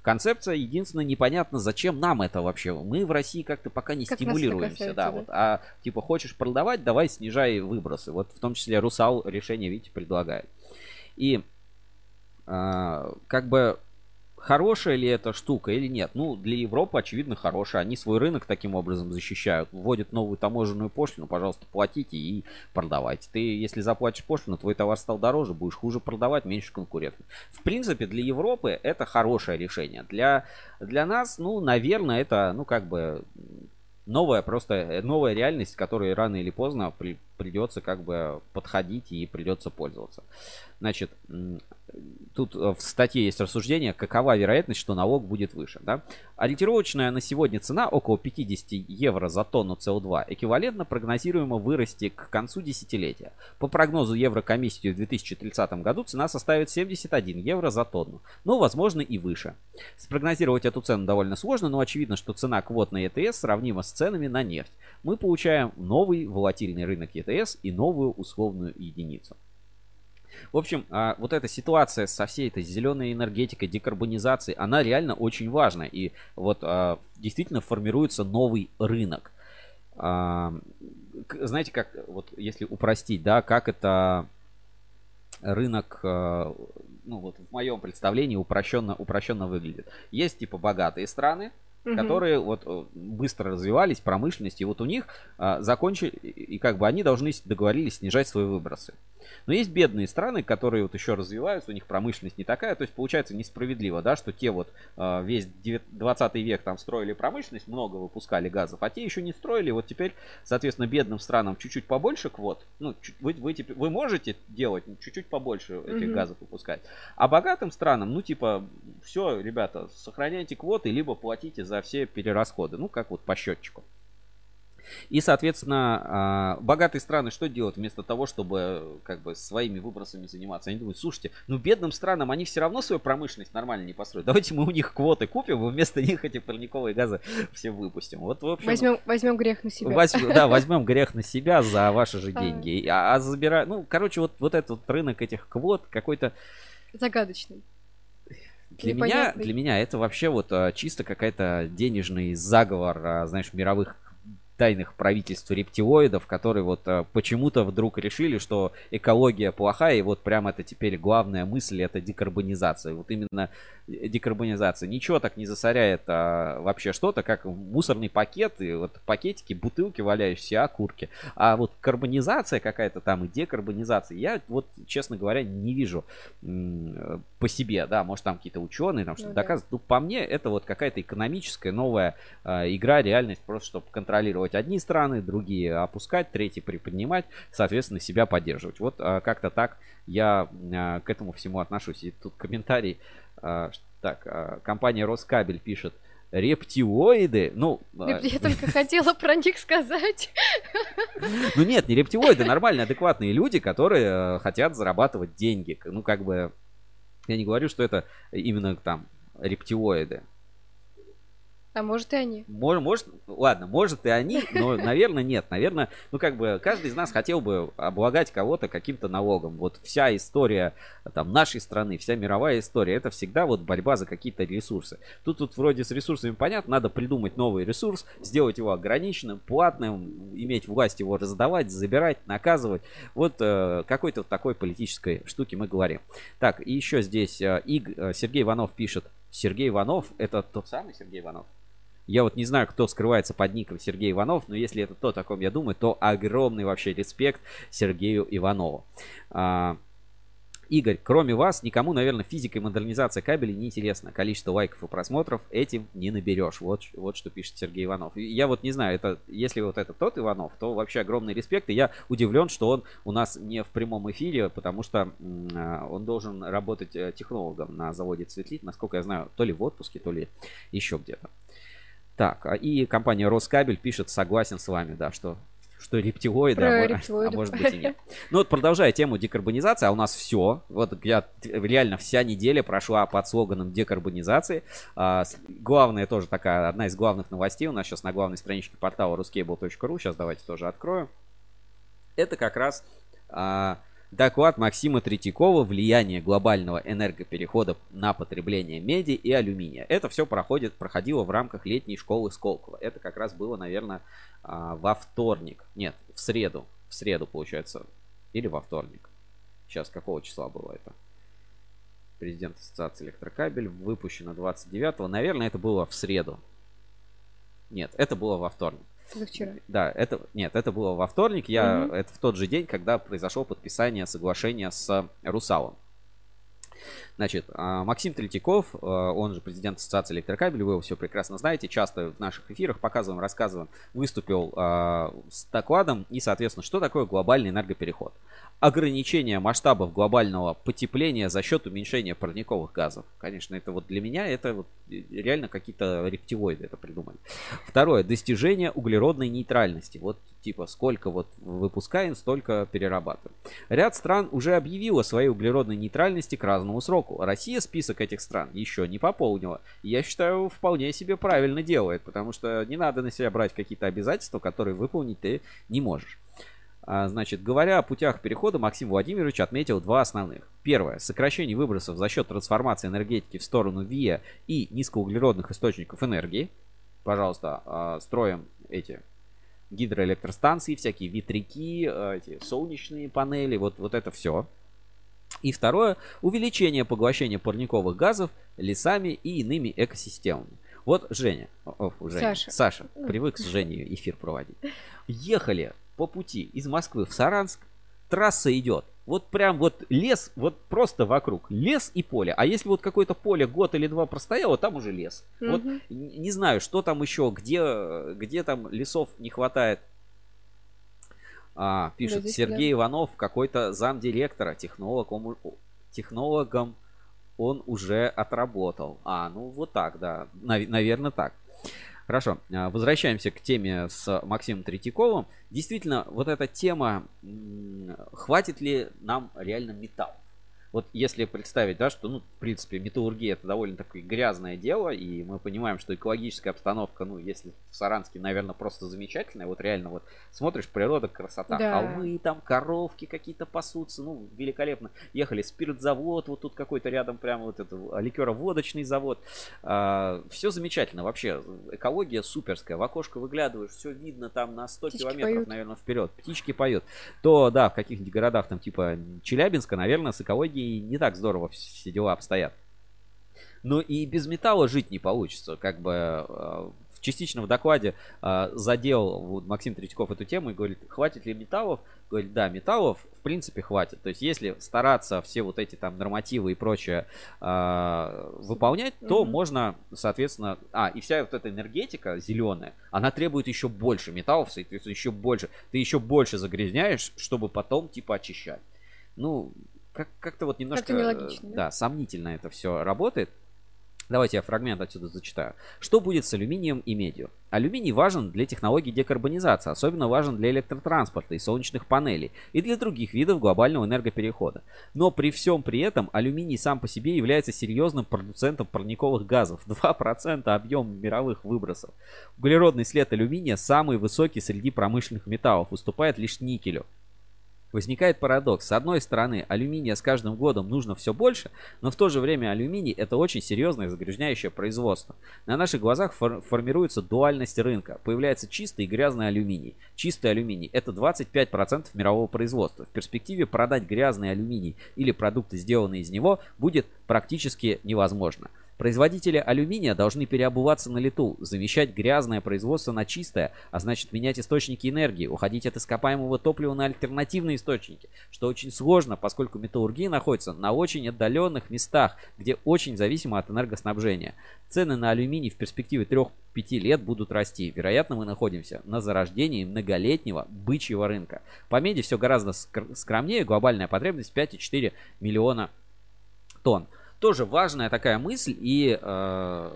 Концепция единственное непонятно, зачем нам это вообще. Мы в России как-то пока не как стимулируемся, да, да, вот. А типа хочешь продавать, давай снижай выбросы. Вот в том числе Русал решение, видите, предлагает. И а, как бы Хорошая ли эта штука или нет? Ну, для Европы, очевидно, хорошая. Они свой рынок таким образом защищают. Вводят новую таможенную пошлину, пожалуйста, платите и продавайте. Ты, если заплатишь пошлину, твой товар стал дороже, будешь хуже продавать, меньше конкурентов. В принципе, для Европы это хорошее решение. Для, для нас, ну, наверное, это, ну, как бы новая просто новая реальность, которой рано или поздно при, придется как бы подходить и придется пользоваться. Значит, тут э, в статье есть рассуждение, какова вероятность, что налог будет выше. Да? Ориентировочная на сегодня цена около 50 евро за тонну СО2 эквивалентно прогнозируемо вырасти к концу десятилетия. По прогнозу Еврокомиссии в 2030 году цена составит 71 евро за тонну, но возможно и выше. Спрогнозировать эту цену довольно сложно, но очевидно, что цена квот на ЕТС сравнима с ценами на нефть. Мы получаем новый волатильный рынок ЕТС и новую условную единицу. В общем, а, вот эта ситуация со всей этой зеленой энергетикой, декарбонизацией, она реально очень важна. И вот а, действительно формируется новый рынок. А, знаете, как, вот если упростить, да, как это рынок, ну вот в моем представлении упрощенно, упрощенно выглядит. Есть типа богатые страны, угу. которые вот э, быстро развивались, промышленность, и вот у них а, закончили, и как бы они должны договорились снижать свои выбросы. Но есть бедные страны, которые вот еще развиваются, у них промышленность не такая, то есть получается несправедливо, да, что те вот а, весь 20 век там строили промышленность, много выпускали газов, а те еще не строили, вот теперь, соответственно, бедным странам чуть-чуть побольше квот, ну, вы, вы, теперь, вы можете делать чуть-чуть побольше этих угу. газов выпускать, а богатым странам, ну, типа, все, ребята, сохраняйте квоты, либо платите за все перерасходы. Ну, как вот по счетчику. И, соответственно, а, богатые страны что делают вместо того, чтобы как бы своими выбросами заниматься? Они думают, слушайте, ну бедным странам они все равно свою промышленность нормально не построят. Давайте мы у них квоты купим, и вместо них эти парниковые газы все выпустим. Вот, в общем, возьмем, возьмем грех на себя. Возьмем, да, возьмем грех на себя за ваши же деньги. А, а забирать, ну, короче, вот, вот этот рынок этих квот какой-то... Загадочный. Для меня, для меня это вообще вот а, чисто какая-то денежный заговор, а, знаешь, мировых тайных правительств рептилоидов, которые вот э, почему-то вдруг решили, что экология плохая, и вот прям это теперь главная мысль, это декарбонизация. Вот именно декарбонизация. Ничего так не засоряет а, вообще что-то, как мусорный пакет, и вот пакетики, бутылки валяющиеся, окурки. А вот карбонизация какая-то там и декарбонизация, я вот, честно говоря, не вижу по себе, да, может там какие-то ученые там что-то ну, доказывают. Да. Ну, по мне, это вот какая-то экономическая новая а, игра, реальность, просто чтобы контролировать поддерживать одни страны, другие опускать, третьи приподнимать, соответственно, себя поддерживать. Вот а, как-то так я а, к этому всему отношусь. И тут комментарий. А, так, компания Роскабель пишет, рептилоиды, ну... Я только хотела про них сказать. Ну нет, не рептилоиды, нормальные, адекватные люди, которые хотят зарабатывать деньги. Ну как бы, я не говорю, что это именно там рептилоиды. А может и они. Может, может, ладно, может и они, но, наверное, нет. Наверное, ну как бы каждый из нас хотел бы облагать кого-то каким-то налогом. Вот вся история там нашей страны, вся мировая история, это всегда вот борьба за какие-то ресурсы. Тут тут вроде с ресурсами понятно, надо придумать новый ресурс, сделать его ограниченным, платным, иметь власть его раздавать, забирать, наказывать. Вот э, какой-то вот такой политической штуки мы говорим. Так, и еще здесь э, Иг, э, Сергей Иванов пишет. Сергей Иванов, это тот самый Сергей Иванов? Я вот не знаю, кто скрывается под ником Сергей Иванов, но если это то, о ком я думаю, то огромный вообще респект Сергею Иванову. А, Игорь, кроме вас, никому, наверное, физика и модернизация кабелей не интересно. Количество лайков и просмотров этим не наберешь. Вот, вот что пишет Сергей Иванов. Я вот не знаю, это, если вот это тот Иванов, то вообще огромный респект. И я удивлен, что он у нас не в прямом эфире, потому что э, он должен работать э, технологом на заводе Цветлит, насколько я знаю, то ли в отпуске, то ли еще где-то. Так, а и компания Роскабель пишет, согласен с вами, да, что что рептилоиды, а, рептилоиды. а может быть и нет. Ну вот продолжая тему декарбонизации, а у нас все. Вот я реально вся неделя прошла под слоганом декарбонизации. А, главная тоже такая, одна из главных новостей у нас сейчас на главной страничке портала ruscable.ru. Сейчас давайте тоже открою. Это как раз а, Доклад Максима Третьякова «Влияние глобального энергоперехода на потребление меди и алюминия». Это все проходит, проходило в рамках летней школы Сколково. Это как раз было, наверное, а, во вторник. Нет, в среду. В среду, получается. Или во вторник. Сейчас, какого числа было это? Президент Ассоциации Электрокабель. Выпущено 29-го. Наверное, это было в среду. Нет, это было во вторник. Это вчера. Да, это нет, это было во вторник. Я угу. это в тот же день, когда произошло подписание соглашения с Русалом. Значит, а, Максим Третьяков, а, он же президент Ассоциации электрокабелей, вы его все прекрасно знаете, часто в наших эфирах показываем, рассказываем, выступил а, с докладом и, соответственно, что такое глобальный энергопереход. Ограничение масштабов глобального потепления за счет уменьшения парниковых газов. Конечно, это вот для меня, это вот реально какие-то рептилоиды это придумали. Второе, достижение углеродной нейтральности. Вот типа сколько вот выпускаем, столько перерабатываем. Ряд стран уже объявила своей углеродной нейтральности к разному сроку. Россия список этих стран еще не пополнила. Я считаю, вполне себе правильно делает, потому что не надо на себя брать какие-то обязательства, которые выполнить ты не можешь. А, значит, говоря о путях перехода, Максим Владимирович отметил два основных. Первое. Сокращение выбросов за счет трансформации энергетики в сторону ВИА и низкоуглеродных источников энергии. Пожалуйста, а, строим эти гидроэлектростанции, всякие ветряки, а, эти солнечные панели, вот, вот это все. И второе. Увеличение поглощения парниковых газов лесами и иными экосистемами. Вот Женя, о, Женя Саша, Саша привык с Женей эфир проводить. Ехали по пути из Москвы в Саранск, трасса идет. Вот прям вот лес, вот просто вокруг. Лес и поле. А если вот какое-то поле год или два простояло, там уже лес. Угу. Вот не знаю, что там еще, где, где там лесов не хватает. А, пишет да, Сергей да. Иванов, какой-то замдиректора, технолог, он, технологом он уже отработал. А, ну вот так, да. Нав- наверное, так. Хорошо, а, возвращаемся к теме с Максимом Третьяковым. Действительно, вот эта тема, хватит ли нам реально металл? Вот если представить, да, что, ну, в принципе, металлургия это довольно такое грязное дело, и мы понимаем, что экологическая обстановка, ну, если в Саранске, наверное, просто замечательная, вот реально вот смотришь, природа, красота, да. холмы, там коровки какие-то пасутся, ну, великолепно. Ехали, спиртзавод, вот тут какой-то рядом прямо вот это, ликероводочный завод. А, все замечательно, вообще, экология суперская, в окошко выглядываешь, все видно там на 100 Птички километров, поют. наверное, вперед, птички поют. То, да, в каких-нибудь городах, там, типа Челябинска, наверное, с экологией и не так здорово все дела обстоят. Но и без металла жить не получится. Как бы э, частично в докладе э, задел вот, Максим Третьяков эту тему и говорит, хватит ли металлов? Говорит, да, металлов в принципе хватит. То есть если стараться все вот эти там нормативы и прочее э, выполнять, то mm-hmm. можно, соответственно, а, и вся вот эта энергетика зеленая, она требует еще больше металлов, соответственно, еще больше. Ты еще больше загрязняешь, чтобы потом типа очищать. Ну, как- как-то вот немножко... Нелогично, да? да, сомнительно это все работает. Давайте я фрагмент отсюда зачитаю. Что будет с алюминием и медью? Алюминий важен для технологий декарбонизации, особенно важен для электротранспорта и солнечных панелей, и для других видов глобального энергоперехода. Но при всем при этом алюминий сам по себе является серьезным продуцентом парниковых газов, 2% объема мировых выбросов. Углеродный след алюминия самый высокий среди промышленных металлов, уступает лишь никелю. Возникает парадокс. С одной стороны, алюминия с каждым годом нужно все больше, но в то же время алюминий это очень серьезное загрязняющее производство. На наших глазах фор- формируется дуальность рынка. Появляется чистый и грязный алюминий. Чистый алюминий это 25% мирового производства. В перспективе продать грязный алюминий или продукты, сделанные из него, будет практически невозможно. Производители алюминия должны переобуваться на лету, замещать грязное производство на чистое, а значит менять источники энергии, уходить от ископаемого топлива на альтернативные источники, что очень сложно, поскольку металлургия находится на очень отдаленных местах, где очень зависимо от энергоснабжения. Цены на алюминий в перспективе 3-5 лет будут расти. Вероятно, мы находимся на зарождении многолетнего бычьего рынка. По меди все гораздо скромнее, глобальная потребность 5,4 миллиона тонн тоже важная такая мысль и э,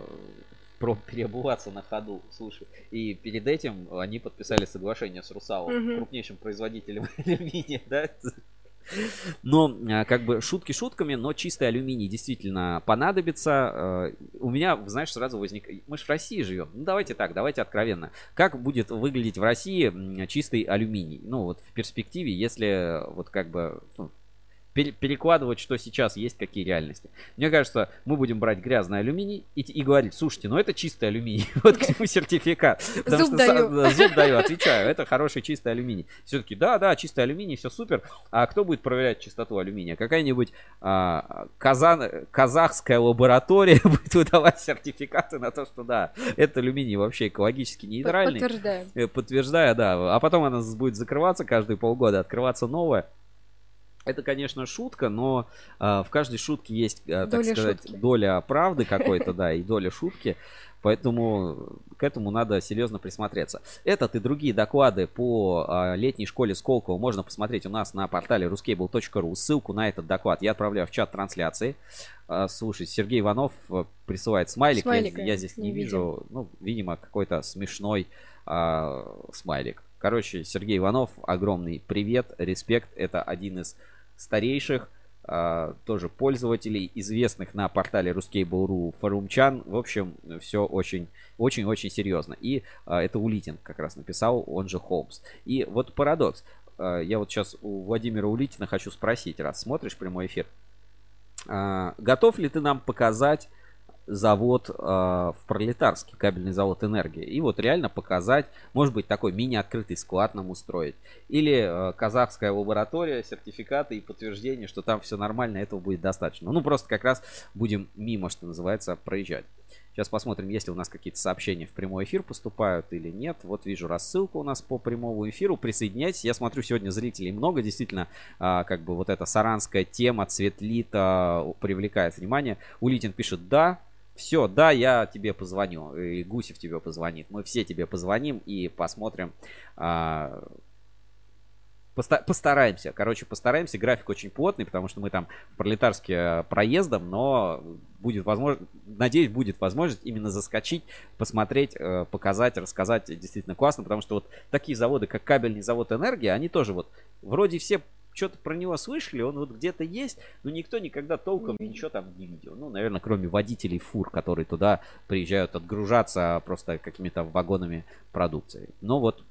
про переобуваться на ходу. Слушай, и перед этим они подписали соглашение с Русалом, угу. крупнейшим производителем алюминия, да? Но э, как бы шутки шутками, но чистый алюминий действительно понадобится. Э, у меня, знаешь, сразу возник... Мы же в России живем. Ну давайте так, давайте откровенно. Как будет выглядеть в России чистый алюминий? Ну вот в перспективе, если вот как бы ну, перекладывать, что сейчас есть, какие реальности. Мне кажется, мы будем брать грязный алюминий и, и говорить, слушайте, ну это чистый алюминий, вот к нему сертификат. Потому зуб что даю. зуб даю, отвечаю, это хороший чистый алюминий. Все-таки, да, да, чистый алюминий, все супер. А кто будет проверять чистоту алюминия? Какая-нибудь а, казан, казахская лаборатория будет выдавать сертификаты на то, что да, это алюминий вообще экологически нейтральный. Подтверждаю. Э, подтверждаю, да. А потом она будет закрываться каждые полгода, открываться новая. Это, конечно, шутка, но э, в каждой шутке есть, э, так сказать, шутки. доля правды какой-то, да, и доля шутки. Поэтому к этому надо серьезно присмотреться. Этот и другие доклады по э, летней школе Сколково можно посмотреть у нас на портале ruscable.ru. Ссылку на этот доклад я отправляю в чат трансляции. Э, слушай, Сергей Иванов присылает смайлик. Смайлик я, я здесь не, не вижу. Ну, видимо, какой-то смешной э, смайлик. Короче, Сергей Иванов, огромный привет, респект. Это один из старейших а, тоже пользователей, известных на портале Ruskable.ru форумчан. В общем, все очень, очень, очень серьезно. И а, это Улитин как раз написал, он же Холмс. И вот парадокс. э, я вот сейчас у Владимира Улитина хочу спросить, раз смотришь прямой эфир, э, готов ли ты нам показать завод э, в Пролетарске, кабельный завод энергии. И вот реально показать, может быть, такой мини-открытый склад нам устроить. Или э, казахская лаборатория, сертификаты и подтверждение, что там все нормально, этого будет достаточно. Ну, просто как раз будем мимо, что называется, проезжать. Сейчас посмотрим, есть ли у нас какие-то сообщения в прямой эфир поступают или нет. Вот вижу рассылку у нас по прямому эфиру. Присоединяйтесь. Я смотрю, сегодня зрителей много. Действительно, а, как бы вот эта саранская тема цветлита привлекает внимание. Улитин пишет «Да». Все, да, я тебе позвоню. И Гусев тебе позвонит. Мы все тебе позвоним и посмотрим. А, постараемся. Короче, постараемся. График очень плотный, потому что мы там в пролетарске э, проездом, но будет возможно, надеюсь, будет возможность именно заскочить, посмотреть, э, показать, рассказать действительно классно, потому что вот такие заводы, как кабельный завод энергии, они тоже вот вроде все что-то про него слышали, он вот где-то есть, но никто никогда толком ничего там не видел. Ну, наверное, кроме водителей фур, которые туда приезжают отгружаться просто какими-то вагонами продукции. Но вот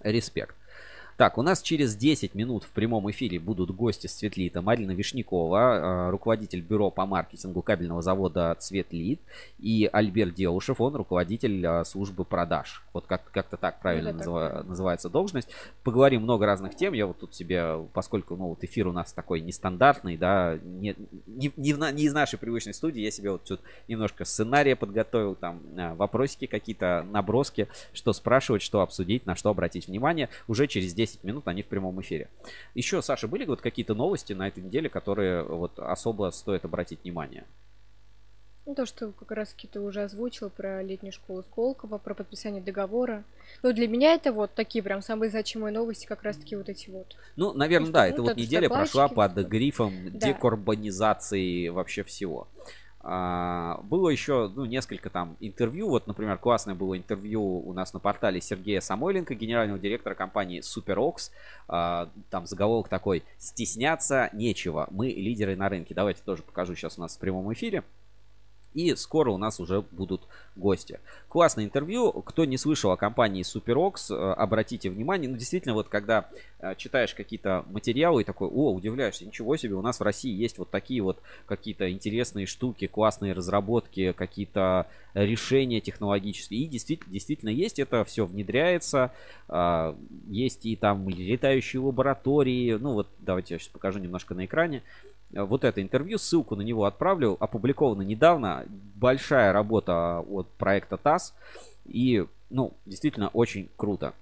респект. Так, у нас через 10 минут в прямом эфире будут гости с Цветлита. Марина Вишнякова, а, руководитель бюро по маркетингу кабельного завода Цветлит. И Альберт Деушев, он руководитель а, службы продаж. Вот как- как-то так правильно ну, так. называется должность. Поговорим много разных тем. Я вот тут себе, поскольку ну, вот эфир у нас такой нестандартный, да, не, не, не, в, не из нашей привычной студии, я себе вот тут немножко сценария подготовил, там а, вопросики какие-то, наброски, что спрашивать, что обсудить, на что обратить внимание. Уже через 10 10 минут они в прямом эфире. Еще, Саша, были вот какие-то новости на этой неделе, которые вот особо стоит обратить внимание? Ну, то, что как раз ты уже озвучил про летнюю школу Сколково, про подписание договора. Ну, для меня это вот такие прям самые значимые новости, как раз таки вот эти вот. Ну, наверное, да, это вот неделя прошла под грифом да. декарбонизации вообще всего. А, было еще ну, несколько там интервью. Вот, например, классное было интервью у нас на портале Сергея Самойленко, генерального директора компании SuperOx. А, там заголовок такой «Стесняться нечего. Мы лидеры на рынке». Давайте тоже покажу сейчас у нас в прямом эфире. И скоро у нас уже будут гости. Классное интервью. Кто не слышал о компании SuperOx, э, обратите внимание. Ну, действительно, вот когда э, читаешь какие-то материалы такой, о, удивляешься, ничего себе, у нас в России есть вот такие вот какие-то интересные штуки, классные разработки, какие-то решения технологические. И действительно, действительно есть, это все внедряется. А, есть и там летающие лаборатории. Ну, вот давайте я сейчас покажу немножко на экране. Э, вот это интервью, ссылку на него отправлю, опубликовано недавно, большая работа от проекта ТАСС, и, ну, действительно очень круто.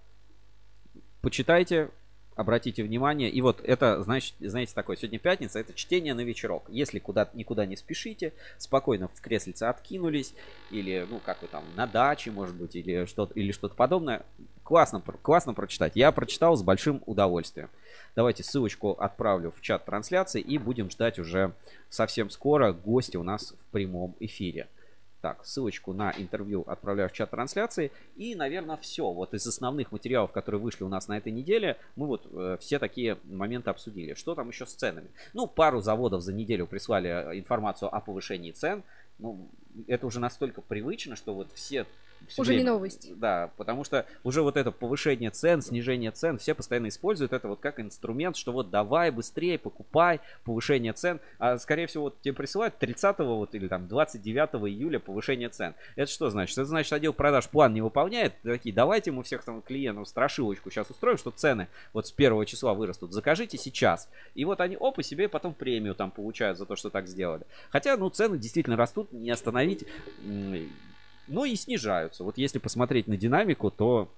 Почитайте, обратите внимание. И вот это, значит, знаете, такое, сегодня пятница, это чтение на вечерок. Если куда никуда не спешите, спокойно в креслице откинулись, или, ну, как вы там, на даче, может быть, или что-то, или что-то подобное, классно, классно прочитать. Я прочитал с большим удовольствием. Давайте ссылочку отправлю в чат трансляции и будем ждать уже совсем скоро гости у нас в прямом эфире. Так, ссылочку на интервью отправляю в чат трансляции. И, наверное, все. Вот из основных материалов, которые вышли у нас на этой неделе, мы вот э, все такие моменты обсудили. Что там еще с ценами? Ну, пару заводов за неделю прислали э, информацию о повышении цен. Ну, это уже настолько привычно, что вот все уже время. не новость. Да, потому что уже вот это повышение цен, снижение цен, все постоянно используют это вот как инструмент, что вот давай быстрее, покупай, повышение цен. А скорее всего вот тебе присылают 30 вот или там 29 июля повышение цен. Это что значит? Это значит отдел продаж план не выполняет. Такие, давайте мы всех там клиентов страшилочку сейчас устроим, что цены вот с первого числа вырастут. Закажите сейчас. И вот они оп, и себе потом премию там получают за то, что так сделали. Хотя, ну, цены действительно растут, не остановить но и снижаются. Вот если посмотреть на динамику, то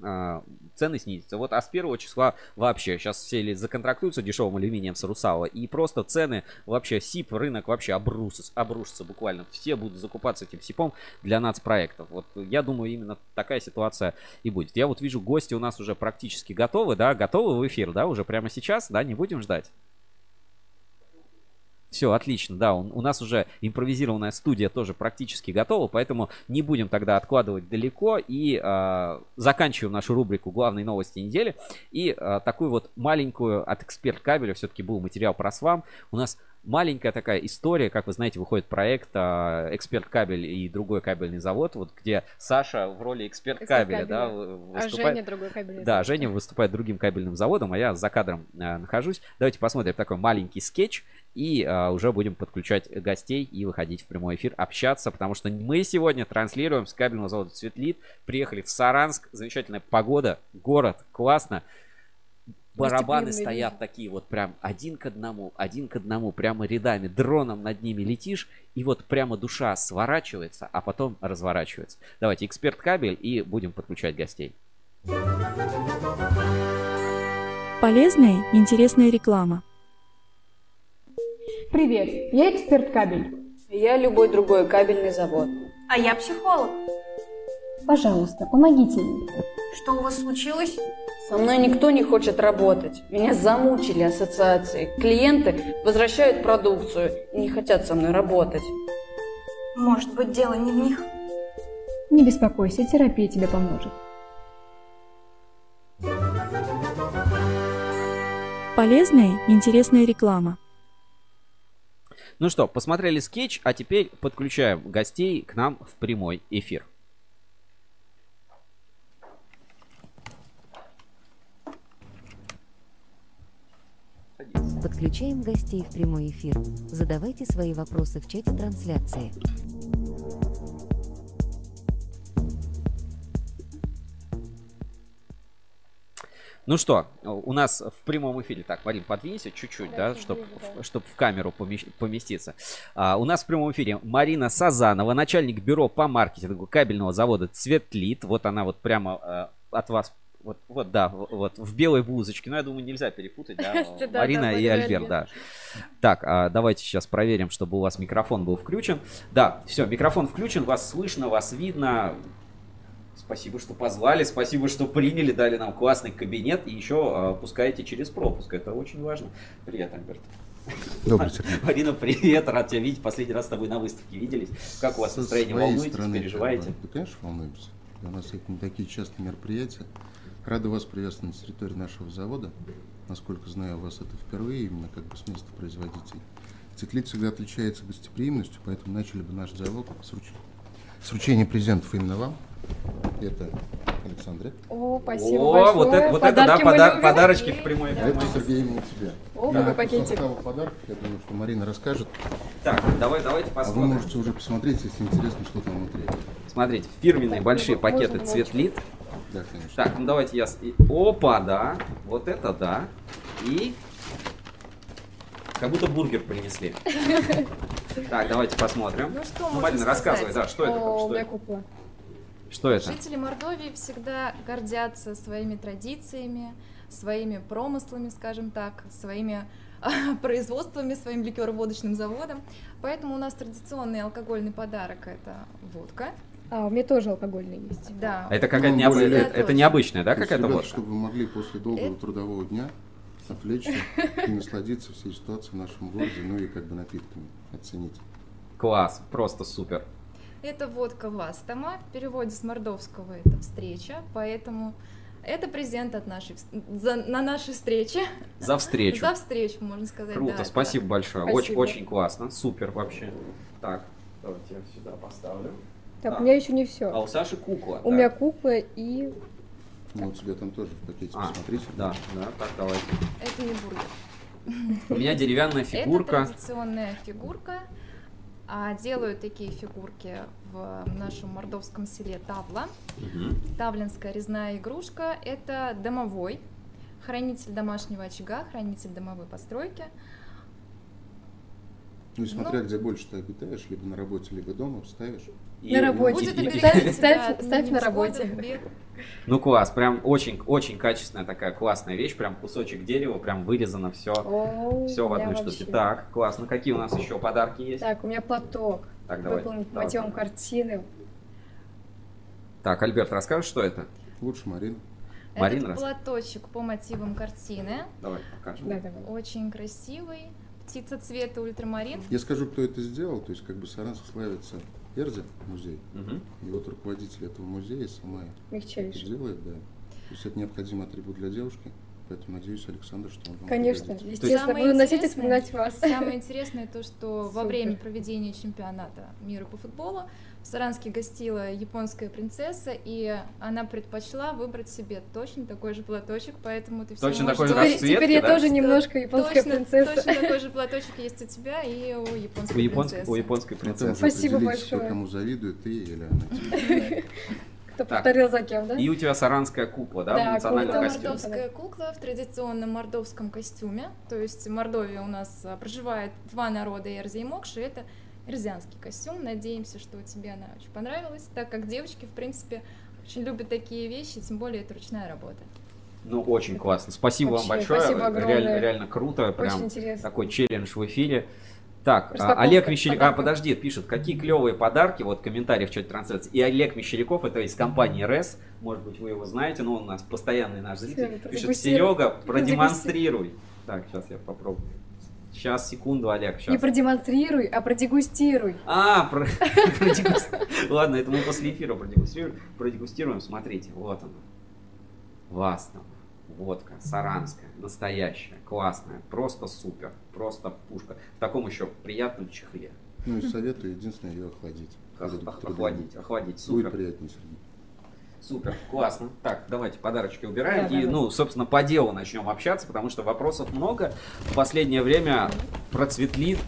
а, цены снизятся. Вот, а с первого числа вообще сейчас все или законтрактуются дешевым алюминием с Русала, и просто цены вообще СИП, рынок вообще обрушится, обрушится буквально. Все будут закупаться этим СИПом для нацпроектов. Вот я думаю, именно такая ситуация и будет. Я вот вижу, гости у нас уже практически готовы, да, готовы в эфир, да, уже прямо сейчас, да, не будем ждать. Все, отлично, да, у, у нас уже импровизированная студия тоже практически готова, поэтому не будем тогда откладывать далеко и э, заканчиваем нашу рубрику «Главные новости недели». И э, такую вот маленькую от эксперт кабеля, все-таки был материал про СВАМ, у нас маленькая такая история, как вы знаете, выходит проект а, «Эксперт кабель» и другой кабельный завод, вот где Саша в роли эксперт, кабеля, да, выступает. А Женя другой кабельный Да, завод. Женя выступает другим кабельным заводом, а я за кадром а, нахожусь. Давайте посмотрим такой маленький скетч и а, уже будем подключать гостей и выходить в прямой эфир, общаться, потому что мы сегодня транслируем с кабельного завода «Цветлит», приехали в Саранск, замечательная погода, город, классно. Барабаны стоят такие вот прям один к одному, один к одному, прямо рядами, дроном над ними летишь, и вот прямо душа сворачивается, а потом разворачивается. Давайте эксперт кабель и будем подключать гостей. Полезная, интересная реклама. Привет, я эксперт кабель. Я любой другой кабельный завод. А я психолог. Пожалуйста, помогите мне. Что у вас случилось? Со мной никто не хочет работать. Меня замучили ассоциации. Клиенты возвращают продукцию и не хотят со мной работать. Может быть, дело не в них? Не беспокойся, терапия тебе поможет. Полезная, интересная реклама. Ну что, посмотрели скетч, а теперь подключаем гостей к нам в прямой эфир. Подключаем гостей в прямой эфир. Задавайте свои вопросы в чате трансляции. Ну что, у нас в прямом эфире, так, Марин, подвинься чуть-чуть, да, да чтобы да. Чтоб в камеру поместиться. А, у нас в прямом эфире Марина Сазанова, начальник бюро по маркетингу кабельного завода Цветлит. Вот она вот прямо а, от вас вот, вот, да, вот, в белой блузочке. Ну, я думаю, нельзя перепутать, да, Марина и Альберт, да. Так, а давайте сейчас проверим, чтобы у вас микрофон был включен. Да, все, микрофон включен, вас слышно, вас видно. Спасибо, что позвали, спасибо, что приняли, дали нам классный кабинет и еще а, пускаете через пропуск. Это очень важно. Привет, Альберт. Добрый Сергей. Марина, привет, рад тебя видеть. Последний раз с тобой на выставке виделись. Как у вас настроение? Волнуетесь, переживаете? Да, конечно, волнуемся. У нас это не такие частые мероприятия. Рада вас приветствовать на территории нашего завода. Насколько знаю, у вас это впервые именно как бы с места производителей. Циклит всегда отличается гостеприимностью, поэтому начали бы наш завод с, вруч... с вручения презентов именно вам. Это Александре. О, спасибо О, большое. вот это, вот это да, пода- подарочки в прямой эфир. Это, Сергей, именно тебе. О, какой пакетик. Подарков, я думаю, что Марина расскажет. Так, давай, давайте посмотрим. А вы можете уже посмотреть, если интересно, что там внутри. Смотрите, фирменные большие пакеты цветлит. Да, конечно. Так, ну давайте я... Опа, да. Вот это да. И... Как будто бургер принесли. Так, давайте посмотрим. Ну что, ну, Марина, рассказывай, да, что это? Что это? кукла. Что это? Жители Мордовии всегда гордятся своими традициями, своими промыслами, скажем так, своими производствами, своим ликероводочным заводом. Поэтому у нас традиционный алкогольный подарок – это водка. А, у меня тоже алкогольный есть. Да. А это какая-то ну, необ... это, это необычная, да, какая-то водка? чтобы вы могли после долгого это... трудового дня отвлечься и насладиться всей ситуацией в нашем городе, ну и как бы напитками оценить. Класс, просто супер. Это водка Ластома, в переводе с мордовского это встреча, поэтому это презент от нашей, за, на нашей встрече. За встречу. За встречу, можно сказать. Круто, да, спасибо это... большое. Спасибо. Очень, очень классно, супер вообще. Так, давайте я сюда поставлю. Так, у меня еще не все. А у Саши кукла. У да. меня кукла и... Ну, у тебя там тоже в пакете, а, посмотрите. Да, да, так, давайте. Это не бургер. У меня деревянная фигурка. Это традиционная фигурка. А делают такие фигурки в нашем мордовском селе Тавла. Угу. Тавлинская резная игрушка. Это домовой, хранитель домашнего очага, хранитель домовой постройки. Ну, смотря ну, где больше ты обитаешь, либо на работе, либо дома, ставишь. И, на работе. Будет ставь, ставь, ставь на работе. Ну класс, прям очень, очень качественная такая классная вещь, прям кусочек дерева, прям вырезано все, О, все в одной штуке. Так, классно. Какие у нас еще подарки есть? Так, у меня платок. Так, давай. Выполнить мотивом картины. Так, Альберт, расскажешь, что это? Лучше Марина. Марина, Это платочек по мотивам картины. Давай, покажем. Да, давай. Очень красивый, птица цвета ультрамарин. Я скажу, кто это сделал. То есть, как бы Саранск славится Эрзя музей. Мгм. И вот руководитель этого музея сама Мягчайший. делает, да. То есть это необходимый атрибут для девушки. Поэтому надеюсь, Александр, что он вам Конечно, пригодится. естественно, Самое буду носить и интересное- вспоминать вас. Самое интересное то, что во Супер. время проведения чемпионата мира по футболу в Саранске гостила японская принцесса, и она предпочла выбрать себе точно такой же платочек, поэтому ты все Точно такой же Теперь, расцветки, теперь я да? тоже немножко японская точно, принцесса. точно такой же платочек есть у тебя и у японской У японской, принцессы. у японской принцессы. Спасибо определитесь, кто большое. кому завидует, ты или она. Кто Так. повторил за кем, да? И у тебя саранская кукла, да, Да, в национальном кукла. Это костюме. мордовская кукла в традиционном мордовском костюме. То есть в Мордовии у нас а, проживает два народа Эрзи и Мокши. Это эрзианский костюм. Надеемся, что тебе она очень понравилась, так как девочки, в принципе, очень любят такие вещи, тем более это ручная работа. Ну, очень классно. Спасибо вам Вообще, большое. спасибо огромное. Реально, реально круто. Очень Прям интересно. такой челлендж в эфире. Так, а, Распаковка Олег Мещеряков, а, подожди, пишет, какие клевые подарки, вот комментарий в чате трансляции. И Олег Мещеряков, это из компании РЭС, может быть, вы его знаете, но он у нас постоянный наш зритель. Пишет. Серега, продемонстрируй. Так, сейчас я попробую. Сейчас, секунду, Олег, Не сейчас. продемонстрируй, а продегустируй. А, про- продегустируем. Ладно, это мы после эфира продегустируем. Продегустируем, смотрите, вот она. Вас там. Водка, саранская, настоящая, классная, просто супер, просто пушка. В таком еще приятном чехле. Ну и советую единственное ее охладить. Охладить, охладить, Будет супер. приятнее, Сергей. Супер, классно. Так, давайте подарочки убираем. Да, и, да, ну, собственно, по делу начнем общаться, потому что вопросов много. В последнее время про Цветлит,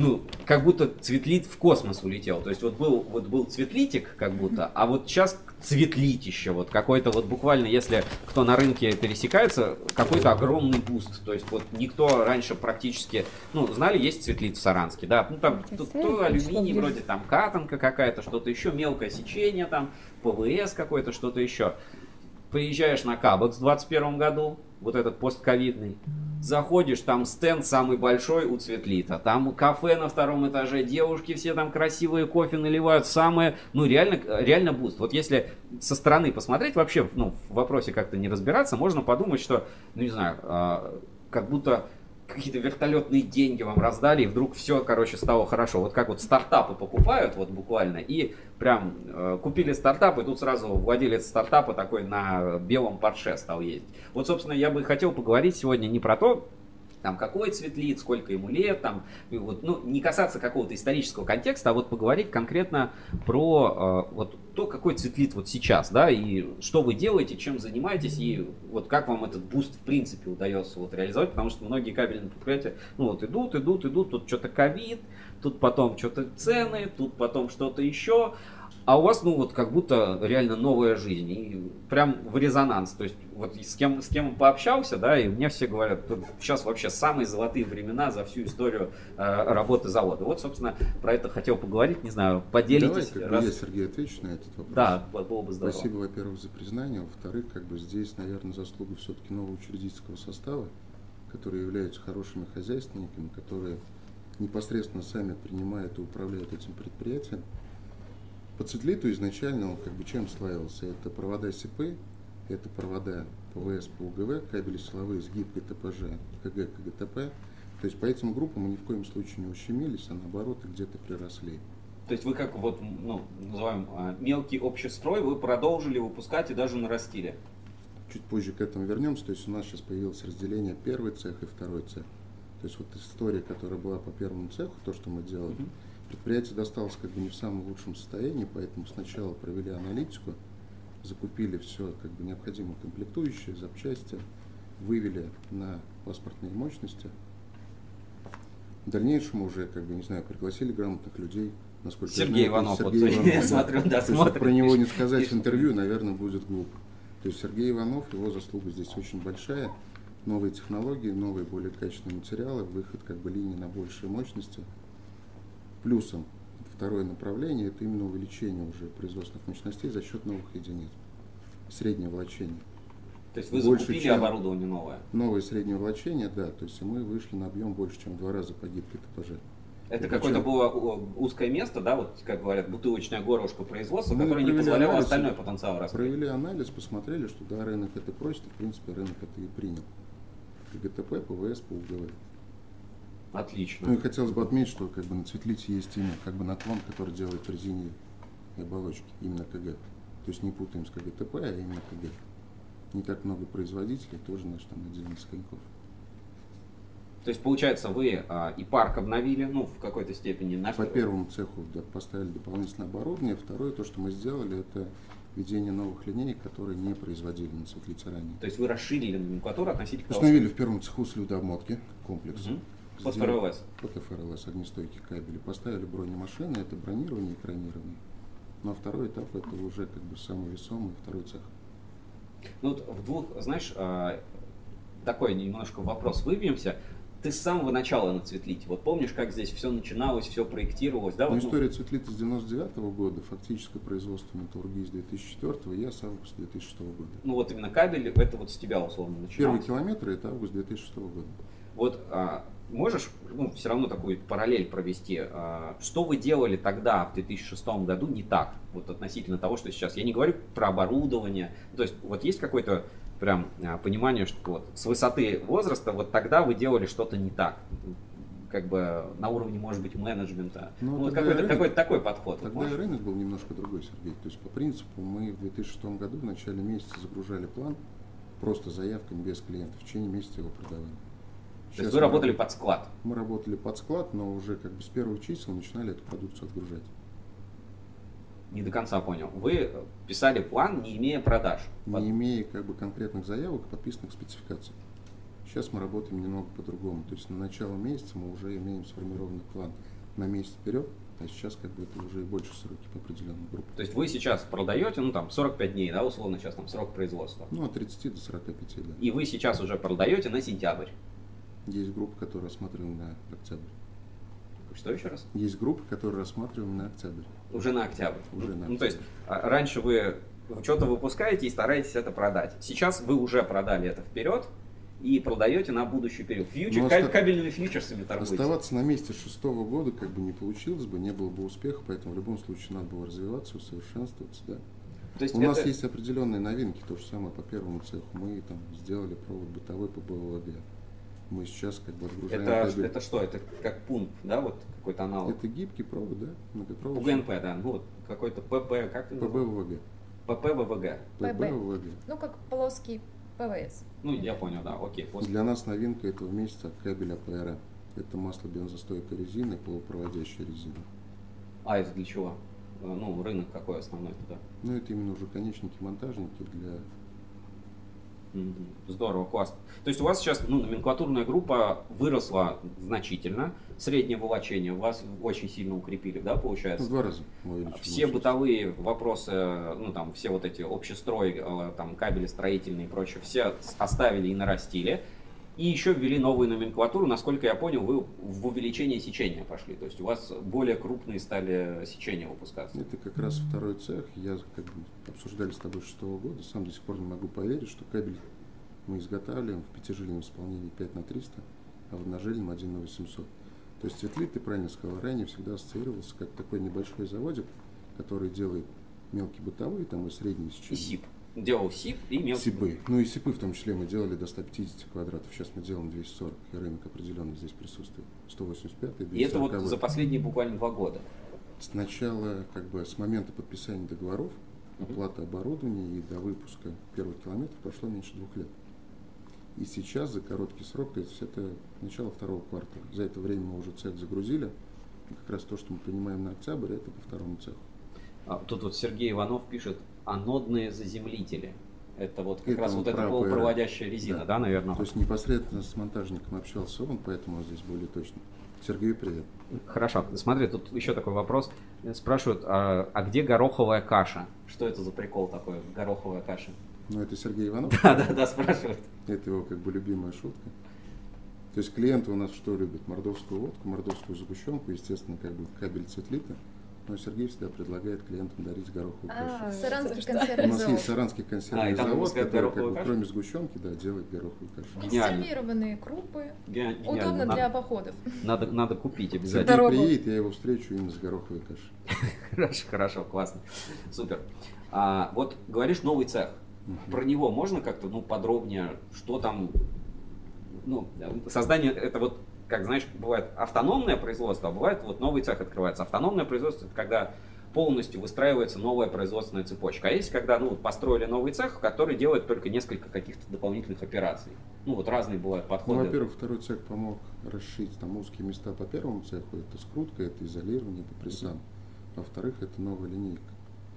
ну, как будто цветлит в космос улетел. То есть вот был, вот был цветлитик, как будто, а вот сейчас цветлитище. Вот какой-то вот буквально, если кто на рынке пересекается, какой-то огромный буст. То есть вот никто раньше практически, ну, знали, есть цветлит в Саранске, да. Ну, там то, то алюминий вроде, там катанка какая-то, что-то еще, мелкое сечение там, ПВС какой-то, что-то еще. Приезжаешь на Cabex в 21 году, вот этот постковидный, заходишь, там стенд самый большой у Цветлита, там кафе на втором этаже, девушки все там красивые кофе наливают, самые, ну реально, реально буст. Вот если со стороны посмотреть, вообще, ну, в вопросе как-то не разбираться, можно подумать, что, ну не знаю, а, как будто какие-то вертолетные деньги вам раздали, и вдруг все, короче, стало хорошо. Вот как вот стартапы покупают, вот буквально, и прям э, купили стартап, и тут сразу владелец стартапа такой на белом Порше стал ездить. Вот, собственно, я бы хотел поговорить сегодня не про то, там, какой цветлит, сколько ему лет, там, и вот, ну, не касаться какого-то исторического контекста, а вот поговорить конкретно про э, вот то, какой цветлит вот сейчас, да, и что вы делаете, чем занимаетесь, и вот как вам этот буст в принципе удается вот реализовать, потому что многие кабельные предприятия, ну, вот идут, идут, идут, тут что-то ковид, тут потом что-то цены, тут потом что-то еще, а у вас, ну, вот как будто реально новая жизнь. И прям в резонанс. То есть, вот с кем, с кем пообщался, да, и мне все говорят, «Тут сейчас вообще самые золотые времена за всю историю э, работы завода. Вот, собственно, про это хотел поговорить. Не знаю, Давай, поделитесь. как бы раз- я, Сергей, отвечу на этот вопрос. Да, было бы здорово. Спасибо, во-первых, за признание. Во-вторых, как бы здесь, наверное, заслуга все-таки нового учредительского состава, которые являются хорошими хозяйственниками, которые непосредственно сами принимают и управляют этим предприятием. По Цветлиту изначально он как бы чем славился? Это провода СИП, это провода ПВС ПуГВ, кабели силовые сгиб ГТПЖ, КГ, КГТП. То есть по этим группам мы ни в коем случае не ущемились, а наоборот где-то приросли. То есть вы как вот, ну, называем а, мелкий общестрой, вы продолжили выпускать и даже нарастили. Чуть позже к этому вернемся. То есть у нас сейчас появилось разделение первый цех и второй цех. То есть вот история, которая была по первому цеху, то, что мы делали, предприятие досталось как бы не в самом лучшем состоянии, поэтому сначала провели аналитику, закупили все как бы необходимые комплектующие, запчасти, вывели на паспортные мощности. В дальнейшем уже, как бы, не знаю, пригласили грамотных людей, насколько я Сергей знаю, Иванов, это вот Сергей я Иванов, смотрю, да, То есть смотрит, про него не сказать в интервью, наверное, будет глупо. То есть Сергей Иванов, его заслуга здесь очень большая. Новые технологии, новые более качественные материалы, выход как бы линии на большие мощности. Плюсом второе направление это именно увеличение уже производственных мощностей за счет новых единиц. Среднее влачение. То есть вы Больше, закупили чем оборудование новое. Новое среднее влачение, да, то есть мы вышли на объем больше, чем в два раза по гибкой ТПЖ. Это какое-то было узкое место, да, вот как говорят, бутылочное горлышко производства, Мы которое не позволяло анализ, остальной потенциал раскрыть. Провели анализ, посмотрели, что да, рынок это просит, и, в принципе рынок это и принял. ГТП, ПВС по УГВ. Отлично. Ну и хотелось бы отметить, что как бы на Цветлите есть именно как бы наклон, который делает резине и оболочки, именно КГ. То есть не путаем с КГТП, а именно КГ. Не так много производителей, тоже наш там отдельный из коньков. То есть, получается, вы а, и парк обновили, ну, в какой-то степени. Наш... По первому цеху да, поставили дополнительное оборудование. Второе, то, что мы сделали, это введение новых линеек, которые не производили на Цветлите ранее. То есть вы расширили номенклатуру относительно того, Установили в первом цеху слюдообмотки комплекс. Мгм. Под ФРЛС. Под ФРЛС, огнестойкие кабели. Поставили бронемашины, это бронирование и экранирование. А второй этап это уже как бы самый весомый второй цех. Ну вот в двух, знаешь, а, такой немножко вопрос выбьемся. Ты с самого начала на Цветлите. Вот помнишь, как здесь все начиналось, все проектировалось, да? Ну, Вот, ну, история Цветлиты с 99 года, фактическое производство металлургии с 2004 я с августа 2006 года. ну вот именно кабель, это вот с тебя условно Первый начиналось. километр это август 2006 года. Вот а, можешь, ну, все равно такую параллель провести. А, что вы делали тогда, в 2006 году, не так? Вот относительно того, что сейчас. Я не говорю про оборудование. То есть, вот есть какое-то прям а, понимание, что вот с высоты возраста, вот тогда вы делали что-то не так. Как бы на уровне, может быть, менеджмента. Ну, Ну, вот какой-то, рынок- какой-то такой подход. Вот Тогда и рынок был немножко другой, Сергей. То есть по принципу мы в 2006 году в начале месяца загружали план просто заявками без клиентов. В течение месяца его продавали. То есть Сейчас вы мы работали раб- под склад. Мы работали под склад, но уже как бы с первых чисел начинали эту продукцию отгружать. Не до конца понял. Вы писали план, не имея продаж. Под- Не имея как бы конкретных заявок, подписанных спецификаций. Сейчас мы работаем немного по-другому. То есть на начало месяца мы уже имеем сформированный план на месяц вперед, а сейчас как бы это уже и больше сроки по определенным группам. То есть вы сейчас продаете, ну там 45 дней, да, условно сейчас там срок производства. Ну, от 30 до 45, да. И вы сейчас уже продаете на сентябрь. Есть группа, которая рассматриваем на октябрь. Что еще раз? Есть группа, которую рассматриваем на октябрь. Уже на октябрь. Уже на Ну, то есть а, раньше вы что-то выпускаете и стараетесь это продать. Сейчас вы уже продали это вперед и продаете на будущий период. Фьючер, Ну, оста- кабельными фьючерсами торгуете. Оставаться на месте шестого года как бы не получилось бы, не было бы успеха, поэтому в любом случае надо было развиваться, усовершенствоваться, да. То есть У нас это- есть определенные новинки, то же самое по первому цеху. Мы там сделали провод бытовой по БВГ. Мы сейчас как бы отгружаем Это, кабель. это что? Это как пункт, да, вот какой-то аналог? Это гибкий провод, да? По Многопроводный. ГНП, да, ну вот какой-то ПП, как ты? ПБВГ. ППВВГ. ПБВГ. Ну, как плоский ПВС. Ну, я понял, да, окей. После... Для нас новинка этого месяца кабель АПР. Это масло бензостойкой резины, полупроводящая резина. А это для чего? Э, Ну, рынок какой основной туда? Ну, это именно уже конечники, монтажники для... Здорово, классно. То есть у вас сейчас ну, номенклатурная группа выросла значительно, среднее волочение вас очень сильно укрепили, да, получается? в два раза Все мощность. бытовые вопросы, ну там все вот эти общестрой, э, там кабели строительные и прочее, все оставили и нарастили. И еще ввели новую номенклатуру, насколько я понял, вы в увеличение сечения пошли. То есть у вас более крупные стали сечения выпускаться. Это как раз второй цех. Я как бы обсуждали с тобой шестого года. Сам до сих пор не могу поверить, что кабель мы изготавливаем в пятижильном исполнении 5 на 300, а в одножильном 1 на 800. То есть Светлит, ты правильно сказал, ранее всегда ассоциировался как такой небольшой заводик, который делает мелкие бытовые там и средние сечения. И СИП. Делал СИП и мелкий. Сипы. Ну и сипы в том числе мы делали до 150 квадратов. Сейчас мы делаем 240, и рынок определенно здесь присутствует. 185 и 240. И это вот за последние буквально два года. Сначала, как бы с момента подписания договоров, оплаты оборудования и до выпуска первых километров прошло меньше двух лет. И сейчас за короткий срок, то есть это начало второго квартала. За это время мы уже цех загрузили. И как раз то, что мы принимаем на октябрь, это по второму цеху. А, Тут вот Сергей Иванов пишет анодные заземлители. Это вот как Это раз вот эта полупроводящая резина, да, наверное? То есть непосредственно с монтажником общался он, поэтому он здесь более точно. Сергей, привет. Хорошо. Смотри, тут еще такой вопрос. Спрашивают, а, а где гороховая каша? Что это за прикол такой, гороховая каша? Ну, это Сергей Иванов. Да, да, да, спрашивают. Это его как бы любимая шутка. То есть клиенты у нас что любят? Мордовскую водку, мордовскую сгущенку, естественно, как бы кабель цветлита. Но Сергей всегда предлагает клиентам дарить гороховую А, кашу. Саранский У консервный нас завод. есть Саранский консервный А, завод, который, как бы, кроме сгущенки, да, делает гороховую кашу. Консервированные крупы. Удобно Надо- для походов. Надо, надо купить Сергей обязательно. Дорогу. приедет, я его встречу именно с гороховой кашей. Хорошо, хорошо, классно. Супер. А, вот говоришь новый цех. Про него можно как-то ну, подробнее, что там, ну, создание, это вот как знаешь, бывает автономное производство, а бывает вот новый цех открывается. Автономное производство это когда полностью выстраивается новая производственная цепочка. А есть, когда ну, построили новый цех, который делает только несколько каких-то дополнительных операций. Ну вот разные бывают подходы. Ну, во-первых, второй цех помог расширить там узкие места по первому цеху. Это скрутка, это изолирование по прессам. Во-вторых, это новая линейка.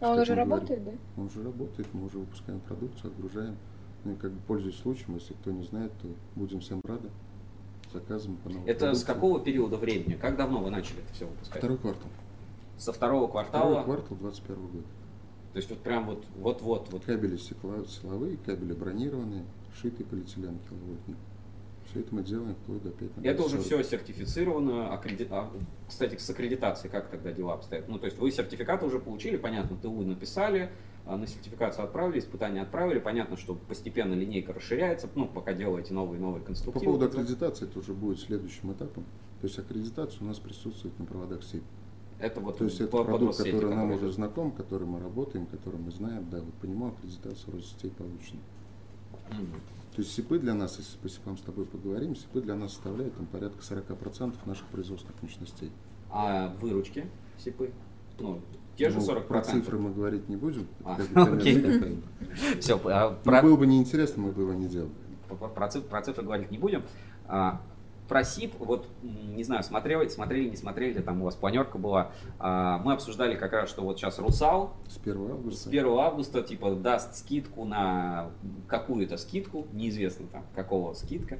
А он уже говорим, работает, да? Он уже работает, мы уже выпускаем продукцию, отгружаем. Ну и как бы пользуясь случаем, если кто не знает, то будем всем рады. Заказываем по новой Это с какого периода времени? Как давно вы начали это все выпускать? Второй квартал. Со второго квартала? Второй квартал 21 года. То есть вот прям вот вот-вот. Вот. Кабели стекло- силовые, кабели бронированные, шитый полиэтилен киловольтник. Все это мы делаем вплоть до 5 на Это уже 40. все сертифицировано. аккреди- а, Кстати, с аккредитацией как тогда дела обстоят? Ну, то есть вы сертификаты уже получили, понятно, ТУ написали, а, на сертификацию отправили, испытания отправили. Понятно, что постепенно линейка расширяется, ну, пока делаете новые новые По конструктивы. поводу аккредитации, это уже будет следующим этапом. То есть аккредитация у нас присутствует на проводах СИП. Это вот То есть это по- по продукт, который нам уже знаком, который мы работаем, который мы знаем, да, вот по нему аккредитация Россетей получена. Мгм. То есть СИПы для нас, если по СИПам с тобой поговорим, СИПы для нас составляют там, порядка 40% наших производственных мощностей. А выручки СИПы? Ну, те же Ну, 40%. Про цифры мы говорить не будем. А, окей. Все, Ну, про, было бы неинтересно, мы бы его не делали. про, про циф- про цифры говорить не будем. Про СИП, вот, не знаю, смотрели, смотрели, не смотрели, там у вас планерка была. А, мы обсуждали как раз, что вот сейчас Русал С 1 с августа. 1 августа, типа, даст скидку на какую-то скидку, неизвестно там, какого скидка,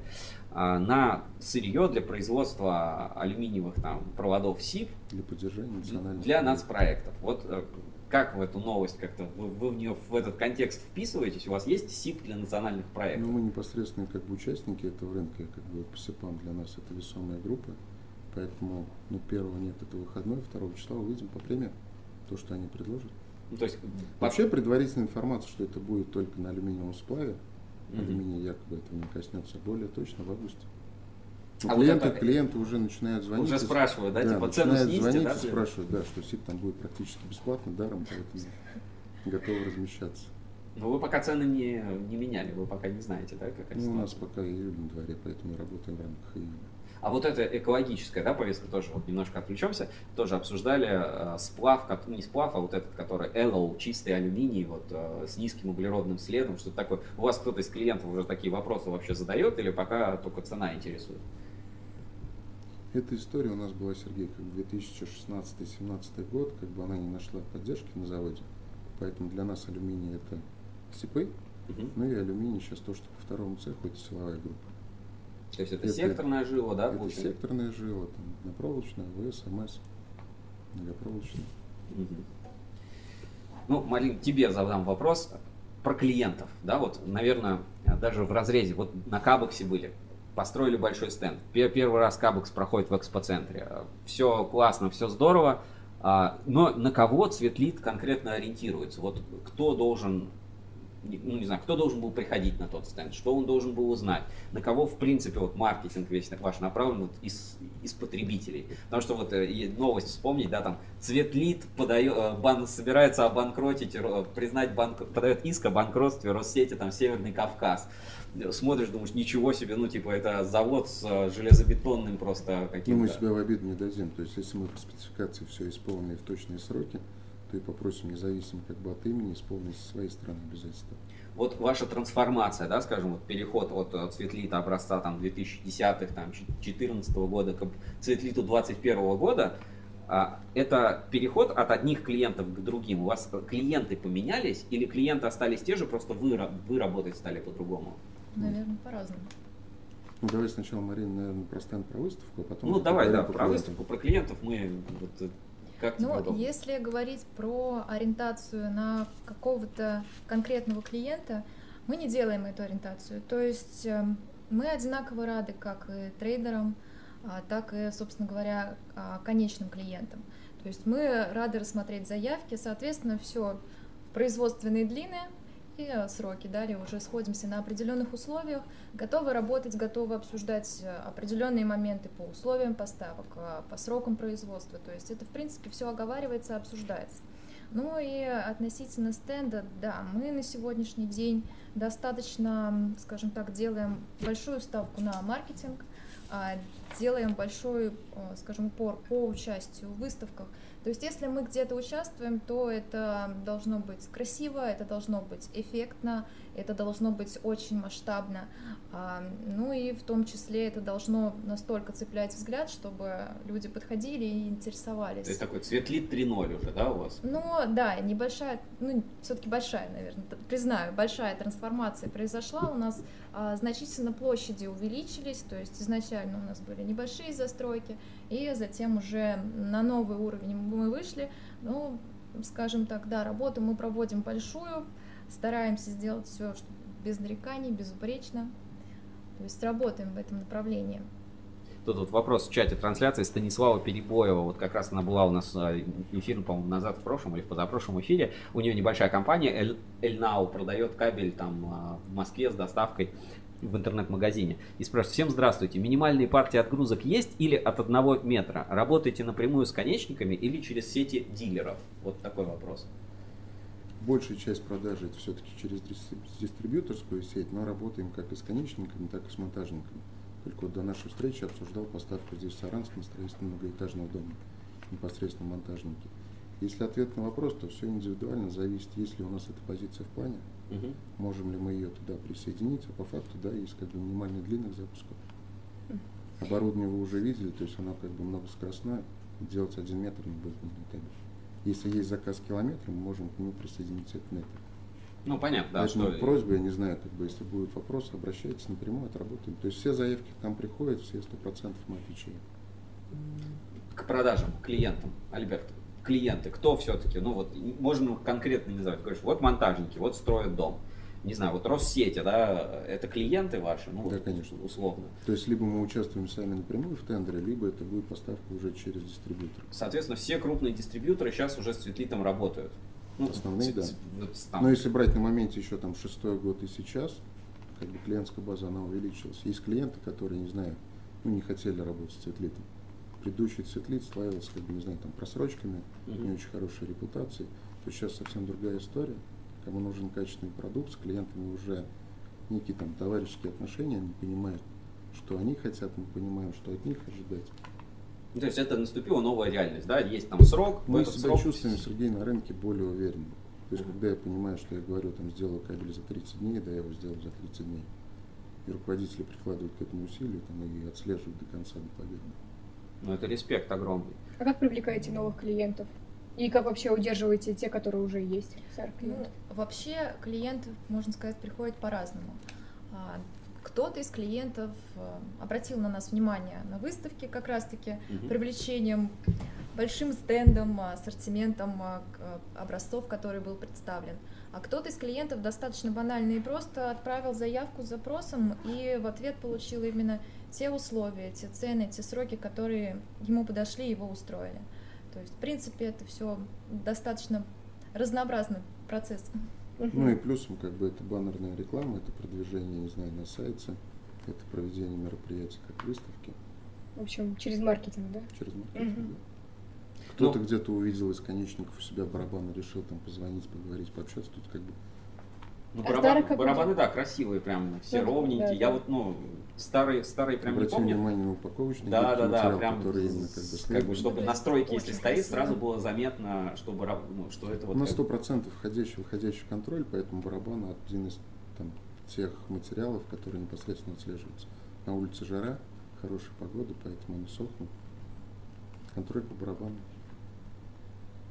а, на сырье для производства алюминиевых там проводов СИП Для поддержания национальных для проектов. нацпроектов. Вот э, как в эту новость как-то, вы, вы в нее, в этот контекст вписываетесь? У вас есть СИП для национальных проектов? Ну, мы непосредственно как бы участники этого рынка, как бы по СИПам для нас это весомая группа. Поэтому, ну, первого нет, это выходной, второго числа увидим по премии то, что они предложат. Ну, то есть, Вообще предварительная информация, что это будет только на алюминиевом сплаве, Мгм. алюминий якобы этого не коснется, более точно в августе. Ну, А вот клиенты, это- клиенты уже начинают звонить. Уже спрашивают, да, типа, цену снизьте, звонить да, и спрашивают, да, что СИП там будет практически бесплатно, даром, поэтому готовы размещаться. ну, вы пока цены не, не меняли, вы пока не знаете, да, какая Ну, у нас пока июль на дворе, поэтому работаем в рамках июля. А вот эта экологическая, да, повестка тоже, вот немножко отвлечемся, тоже обсуждали э, сплав, кот- не сплав, а вот этот, который LO, чистый алюминий, вот э, с низким углеродным следом, что-то такое. У вас кто-то из клиентов уже такие вопросы вообще задает или пока только цена интересует? Эта история у нас была, Сергей, как 2016-2017 год, как бы она не нашла поддержки на заводе. Поэтому для нас алюминий это СИПы, Мгм. ну и алюминий сейчас то, что по второму цеху, это силовая группа. То есть это, Это- секторная жила, да, это получается? секторная жила, там, однопроволочная, ВС, МС, многопроволочная. Мгм. Ну, Малин, тебе задам вопрос про клиентов, да, вот, наверное, даже в разрезе, вот на Кабексе были, построили большой стенд, Пе- первый раз Кабекс проходит в экспоцентре, все классно, все здорово, а, но на кого Цветлит конкретно ориентируется? Вот кто должен, ну не знаю, кто должен был приходить на тот стенд, что он должен был узнать, на кого в принципе вот маркетинг весь ваш направлен вот из, из потребителей. Потому что вот э, новость вспомнить, да, там Цветлит подает, э, бан, собирается обанкротить, ро- признать банк, подает иск о банкротстве Россети, там Северный Кавказ. Смотришь, думаешь, ничего себе, ну типа это завод с э, железобетонным просто Ну, мы каким-то. себя в обиду не дадим. То есть, если мы по спецификации все исполнили в точные сроки, то и попросим независимо как бы от имени исполнить со своей стороны обязательства. Вот ваша трансформация, да, скажем, вот переход от э, цветлита образца там 2010-х, там 2014 года к цветлиту 2021 года, а, это переход от одних клиентов к другим. У вас клиенты поменялись или клиенты остались те же, просто вы, вы работать стали по-другому? Наверное, по-разному. Ну, давай сначала, Марина, наверное, про стенд, про выставку, а потом... ну, давай, да, про клиентам. выставку, про клиентов мы вот, э, как Ну, удобно? если говорить про ориентацию на какого-то конкретного клиента, мы не делаем эту ориентацию. То есть эм, мы одинаково рады как и трейдерам, а, так и, собственно говоря, а, конечным клиентам. То есть мы рады рассмотреть заявки, соответственно, все в производственные длины и э, сроки. Далее уже сходимся на определенных условиях, готовы работать, готовы обсуждать э, определенные моменты по условиям поставок, э, по срокам производства. То есть это, в принципе, все оговаривается, обсуждается. Ну и относительно стенда, да, мы на сегодняшний день достаточно, скажем так, делаем большую ставку на маркетинг. а, делаем большой, скажем, упор по участию в выставках. То есть если мы где-то участвуем, то это должно быть красиво, это должно быть эффектно, это должно быть очень масштабно. А, ну и в том числе это должно настолько цеплять взгляд, чтобы люди подходили и интересовались. То есть такой цветлит 3.0 уже, да, у вас? Ну да, небольшая, ну все-таки большая, наверное, признаю, большая трансформация произошла. У нас а, значительно площади увеличились, то есть изначально у нас были небольшие застройки, и затем уже на новый уровень мы вышли. Ну, скажем так, да, работу мы проводим большую, стараемся сделать все без нареканий, безупречно. То есть работаем в этом направлении. Тут вот вопрос в чате трансляции Станислава Перебоева. Вот как раз она была у нас а, эфир, по-моему, назад в прошлом или в позапрошлом эфире. У нее небольшая компания Elnow продает кабель там а, в Москве с доставкой в интернет-магазине. И спрашивает, всем здравствуйте, минимальные партии отгрузок есть или от одного метра? Работаете напрямую с конечниками или через сети дилеров? Вот такой вопрос. Большая часть продажи это все-таки через дистрибьюторскую сеть, но работаем как и с конечниками, так и с монтажниками. Только вот до нашей встречи обсуждал поставку здесь в Саранск на строительство многоэтажного дома, непосредственно монтажники. Если ответ на вопрос, то все индивидуально зависит, есть ли у нас эта позиция в плане, угу. можем ли мы ее туда присоединить, а по факту, да, есть как бы минимальный длинных запусков. Оборудование вы уже видели, то есть оно как бы многоскоростное, делать один метр не будет нетабельно. Если есть заказ километра, мы можем к нему присоединить этот метр. Ну, понятно, да. Поэтому что... просьба, я не знаю, как бы, если будут вопросы, обращайтесь напрямую, отработаем. То есть все заявки к нам приходят, все сто процентов мы отвечаем. К продажам, клиентам, Альберт, клиенты, кто все-таки, ну вот, можно конкретно не знаю, говоришь, вот монтажники, вот строят дом. Не знаю, вот Россети, да, это клиенты ваши, ну, да, конечно. условно. То есть, либо мы участвуем сами напрямую в тендере, либо это будет поставка уже через дистрибьютора. Соответственно, все крупные дистрибьюторы сейчас уже с Цветлитом работают. Ну, Основные, да. Но если брать на моменте еще там шестой год и сейчас, как бы клиентская база, она увеличилась. Есть клиенты, которые, не знаю, ну, не хотели работать с цветлитом. Предыдущий цветлит славился, как бы, не знаю, там, просрочками, uh-huh. не очень хорошей репутацией. То сейчас совсем другая история. Кому нужен качественный продукт, с клиентами уже некие там товарищеские отношения, они понимают, что они хотят, мы понимаем, что от них ожидать. Ну, то есть это наступила новая реальность, да? Есть там срок. Мы себя срок... чувствуем, Сергей, на рынке более уверенно. То есть, когда я понимаю, что я говорю, там, сделаю кабель за 30 дней, да, я его сделал за 30 дней. И руководители прикладывают к этому усилия там, и отслеживают до конца до победы. Ну, это респект огромный. А как привлекаете новых клиентов? И как вообще удерживаете те, которые уже есть? Ну, вообще клиенты, можно сказать, приходят по-разному. А, кто-то из клиентов э, обратил на нас внимание на выставке как раз-таки угу. привлечением большим стендом, ассортиментом э, образцов, который был представлен. А кто-то из клиентов достаточно банально и просто отправил заявку с запросом и в ответ получил именно те условия, те цены, те сроки, которые ему подошли, его устроили. То есть, в принципе, это все достаточно разнообразный процесс. Ну и плюсом, как бы, это баннерная реклама, это продвижение, не знаю, на сайте, это проведение мероприятий как выставки. В общем, через маркетинг, да? Через маркетинг, угу. да. Кто-то ну, где-то увидел из конечников у себя барабаны, решил там позвонить, поговорить, пообщаться. Тут как бы ну, а барабаны, барабаны, да, красивые, прям все да, ровненькие. Да, Я вот, ну, старые, старые прям Обратим не помню. внимание на упаковочный да, да, да, прям, который именно как бы, как бы чтобы настройки, если стоит, сразу было заметно, чтобы, ну, что это вот... На сто процентов входящий, выходящий контроль, поэтому барабан один из там, тех материалов, которые непосредственно отслеживаются. На улице жара, хорошая погода, поэтому они сохнут. Контроль по барабану.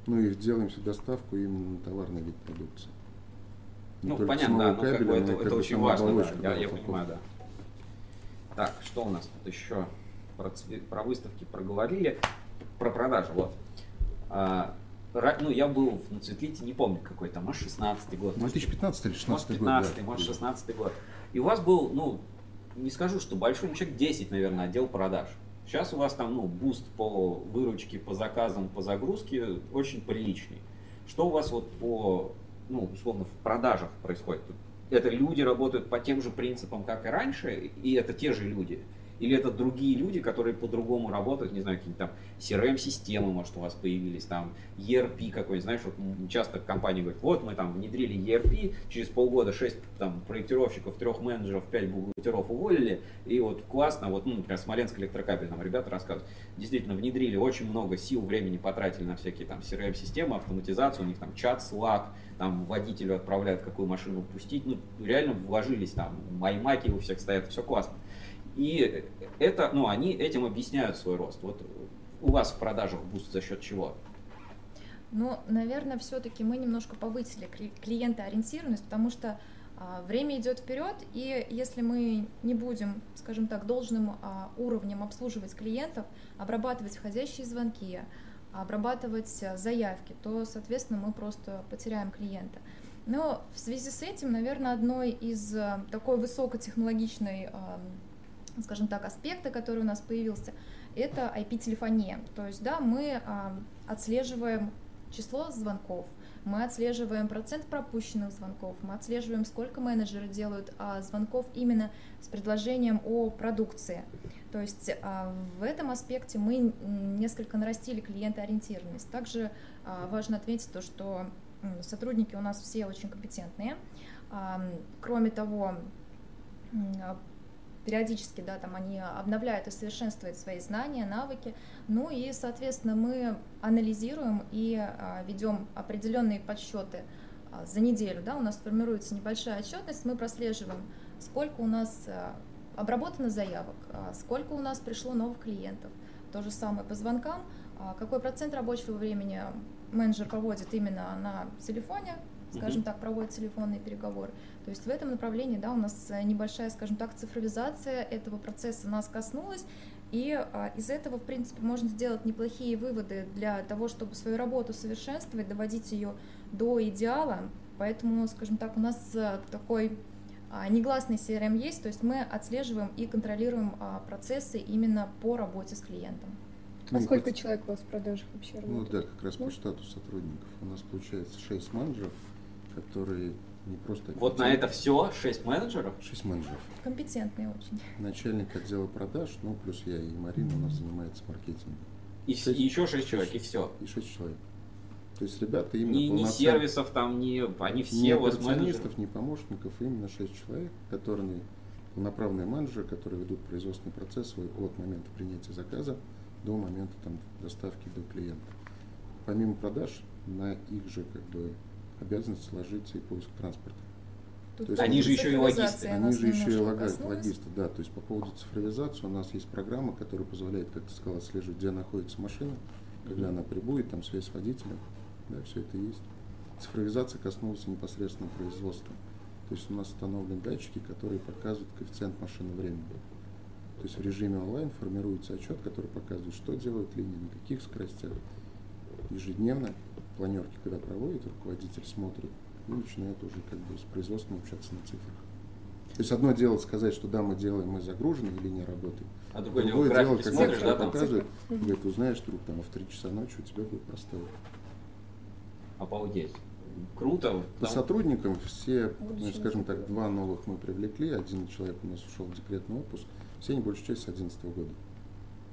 Ну и делаем всю доставку именно на товарный вид продукции. Ну, ну понятно, да, ну, как бы это, это очень важно, да, я, я понимаю, да. Так, что у нас тут еще? Про, про выставки проговорили, про продажи, вот. А, ну, я был на Цветлите, не помню какой там, может, 16 год. 2015 или 16 год, 15 да. может, 16 год. И у вас был, ну, не скажу, что большой, ну, человек 10, наверное, отдел продаж. Сейчас у вас там, ну, буст по выручке, по заказам, по загрузке очень приличный. Что у вас вот по ну, условно, в продажах происходит. Это люди работают по тем же принципам, как и раньше, и это те же люди. Или это другие люди, которые по-другому работают, не знаю, какие-то там CRM-системы, может, у вас появились, там ERP какой-нибудь, знаешь, вот часто компания говорит, вот мы там внедрили ERP, через полгода 6 там проектировщиков, трех менеджеров, 5 бухгалтеров уволили, и вот классно, вот, ну, например, Смоленск электрокабель, нам ребята рассказывают, действительно внедрили очень много сил, времени потратили на всякие там CRM-системы, автоматизацию, у них там чат, Slack, там водителю отправляют, какую машину пустить, ну, реально вложились там, маймаки у всех стоят, все классно. И это, ну, они этим объясняют свой рост. Вот у вас в продажах буст за счет чего? Ну, наверное, все-таки мы немножко повысили клиентоориентированность, потому что а, время идет вперед, и если мы не будем, скажем так, должным а, уровнем обслуживать клиентов, обрабатывать входящие звонки, обрабатывать а, заявки, то, соответственно, мы просто потеряем клиента. Но в связи с этим, наверное, одной из такой высокотехнологичной скажем так, аспекта, который у нас появился, это IP-телефония. То есть, да, мы а, отслеживаем число звонков, мы отслеживаем процент пропущенных звонков, мы отслеживаем, сколько менеджеры делают а, звонков именно с предложением о продукции. То есть а, в этом аспекте мы несколько нарастили клиентоориентированность. Также а, важно отметить то, что сотрудники у нас все очень компетентные. А, кроме того, периодически, да, там они обновляют и совершенствуют свои знания, навыки, ну и, соответственно, мы анализируем и а, ведем определенные подсчеты а, за неделю, да, у нас формируется небольшая отчетность, мы прослеживаем, сколько у нас а, обработано заявок, сколько у нас пришло новых клиентов, то же самое по звонкам, какой процент рабочего времени менеджер проводит именно на телефоне, скажем так, проводит телефонные переговоры. То есть в этом направлении, да, у нас э, небольшая, скажем так, цифровизация этого процесса нас коснулась, и а, из этого, в принципе, можно сделать неплохие выводы для того, чтобы свою работу совершенствовать, доводить ее до идеала. Поэтому, скажем так, у нас э, такой а, негласный CRM есть, то есть мы отслеживаем и контролируем а, процессы именно по работе с клиентом. А ну, сколько хоть... человек у вас в продажах вообще работает? Ну да, как раз по штату сотрудников. У нас получается 6 менеджеров, которые не просто... Вот на это все 6 менеджеров? 6 менеджеров. Компетентные очень. Начальник отдела продаж, ну плюс я и Марина у нас занимается маркетингом. И, 6, и еще 6 человек, и все? И 6 человек. То есть ребята именно ни, ни сервисов там, ни, они все ни операционистов, ни помощников, именно 6 человек, которые полноправные менеджеры, которые ведут производственный процесс от момента принятия заказа до момента там, доставки до клиента. Помимо продаж, на их же как бы обязанность ложится и поиск транспорта. Тут то есть они же еще и логисты. Они же еще и логисты, да. То есть по поводу цифровизации у нас есть программа, которая позволяет, как ты сказал, отслеживать, где находится машина, когда она прибудет, там связь с водителем, да, все это есть. Цифровизация коснулась непосредственно производства. То есть у нас установлены датчики, которые показывают коэффициент машины времени. То есть в режиме онлайн формируется отчет, который показывает, что делают линии, на каких скоростях. Ежедневно планерки, когда проводит, руководитель смотрит и начинает уже как бы с производством общаться на цифрах. То есть одно дело сказать, что да, мы делаем, мы загружены или не работаем. А другое, другое дело, когда смотришь, да, показывает, там говорит, узнаешь, вдруг там в 3 часа ночи у тебя будет простой. Обалдеть. Круто. По там... сотрудникам все, ну, скажем так, два новых мы привлекли. Один человек у нас ушел в декретный отпуск. Все они большую часть с 2011 года.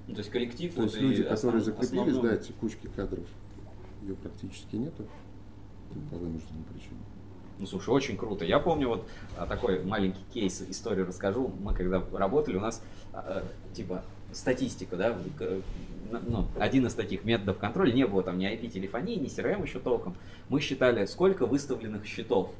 Ну, то есть коллектив. То есть люди, которые закрепились, основном... да, текучки кадров ее практически нету по вынужденным причинам. Ну, слушай, очень круто. Я помню вот а, такой маленький кейс, историю расскажу. Мы когда работали, у нас а, а, типа статистика, да, ну, один из таких методов контроля, не было там ни IP-телефонии, ни CRM еще толком. Мы считали, сколько выставленных счетов,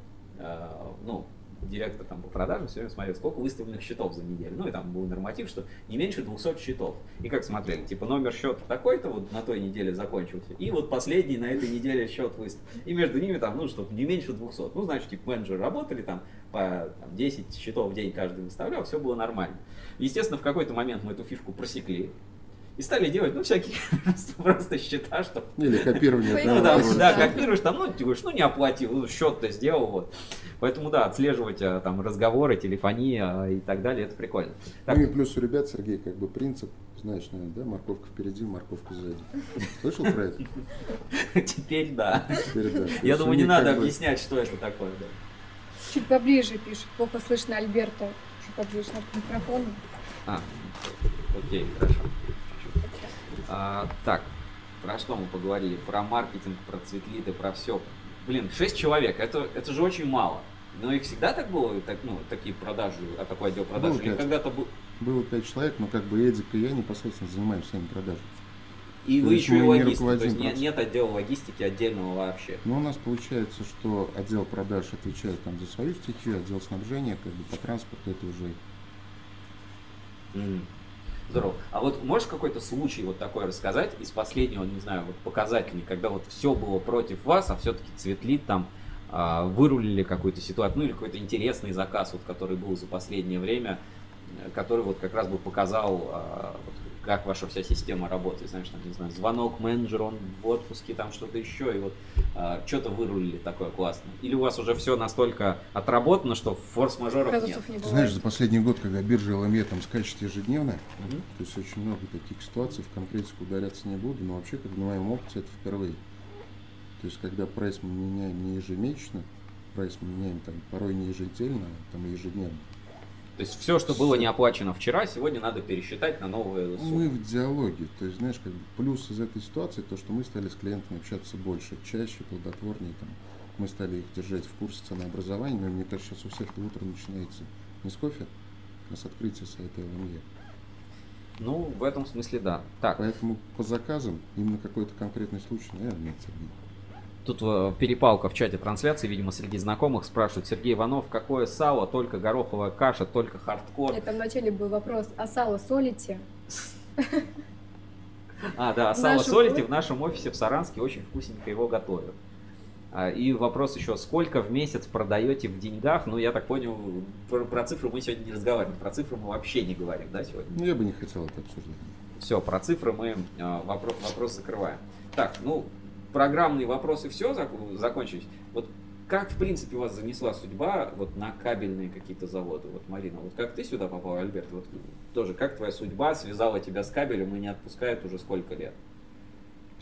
ну, директор там по продажам все время смотрел, сколько выставленных счетов за неделю. Ну и там был норматив, что не меньше 200 счетов. И как смотрели, типа номер счета такой-то вот на той неделе закончился, и вот последний на этой неделе счет выставил. И между ними там, ну, чтобы не меньше 200. Ну, значит, типа менеджеры работали там по там, 10 счетов в день каждый выставлял, все было нормально. Естественно, в какой-то момент мы эту фишку просекли, и стали делать, ну, всякие просто счета, что... Или копирование. Ну, да, да, копируешь там, ну, ты говоришь, ну, не оплатил, ну, счет-то сделал, вот. Поэтому, да, отслеживать э, там разговоры, телефония и так далее, это прикольно. Так. Ну и плюс у ребят, Сергей, как бы принцип, знаешь, наверное, да, морковка впереди, морковка сзади. Слышал про это? Теперь да. Теперь да. Я думаю, не надо объяснять, что это такое. Чуть поближе пишет, плохо слышно Альберта. Чуть поближе к микрофону. А, окей, хорошо. А, так, про что мы поговорили? Про маркетинг, про цветлиты, про все. Блин, 6 человек, это, это же очень мало. Но их всегда так было, так, ну, такие продажи, а такой отдел продаж? Было Или когда-то был... Было пять человек, но как бы Эдик и я непосредственно занимаемся всеми продажами. И То вы еще и логисты, то есть нет, нет отдела логистики отдельного вообще. Но у нас получается, что отдел продаж отвечает там за свою стихию, отдел снабжения, как бы по транспорту это уже М. Здорово. А вот можешь какой-то случай вот такой рассказать из последнего, не знаю, вот показательный, когда вот все было против вас, а все-таки Цветлит там а, вырулили какую-то ситуацию, ну или какой-то интересный заказ, вот, который был за последнее время, э, который вот как раз бы показал, а, вот, как ваша вся система работает. Знаешь, там, не знаю, звонок менеджеру, он в отпуске, там что-то еще, и вот а, что-то вырулили такое классное. Или у вас уже все настолько отработано, что форс-мажоров нет? Не Ты знаешь, за последний год, когда биржа ЛМЕ там скачет ежедневно, Мгм. то есть очень много таких ситуаций, в конкретику ударяться не буду, но вообще, как на моем опыте, это впервые. То есть, когда прайс мы меняем не ежемесячно, прайс мы меняем там порой не еженедельно, а там ежедневно. То есть все, что было не оплачено вчера, сегодня надо пересчитать на новые Мы суммы. в диалоге, то есть, знаешь, как бы плюс из этой ситуации, то, что мы стали с клиентами общаться больше, чаще, плодотворнее, там, мы стали их держать в курсе ценообразования, но мне кажется, сейчас у всех утро начинается не с кофе, а с открытия сайта ЛМЕ. Ну, в этом смысле да. Так, Поэтому по заказам именно какой-то конкретный случай, наверное, нет, Сергей. Тут э, перепалка в чате трансляции, видимо, среди знакомых спрашивают, Сергей Иванов, какое сало, только гороховая каша, только хардкор. Это вначале был вопрос, а сало солите? А, да, В сало солите в нашем офисе в Саранске, очень вкусненько его готовят. А, И вопрос еще, сколько в месяц продаете в деньгах? Ну, я так понял, про, про цифры мы сегодня не разговариваем, про цифры мы вообще не говорим, да, сегодня? Ну, я бы не хотел это обсуждать. Все, про цифры мы э, вопрос, вопрос закрываем. Так, ну, программные вопросы все закончились. Вот как, в принципе, вас занесла судьба вот на кабельные какие-то заводы? Вот, Марина, вот как ты сюда попал, Альберт? Вот тоже, как твоя судьба связала тебя с кабелем и не отпускает уже сколько лет?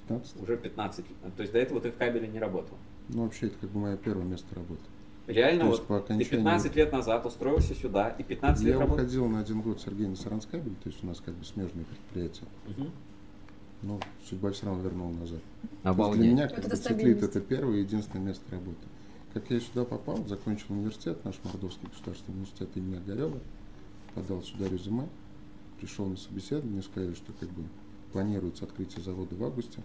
15. Уже 15 лет. То есть до этого ты в кабеле не работал? Ну, вообще, это как бы мое первое место работы. Реально, То вот по ты окончании- 15 лет назад устроился сюда и 15 лет Я работал? уходил на один год Сергей на Саранскабель, то есть у нас как бы смежные предприятия. Мгм. Но судьба все равно вернула назад. Обалдеть. для меня Вот как это Циклит первое и единственное место работы. Как я сюда попал, закончил университет, наш Мордовский государственный университет имени Огарева, подал сюда резюме, пришел на собеседование, мне сказали, что как бы планируется открытие завода в августе.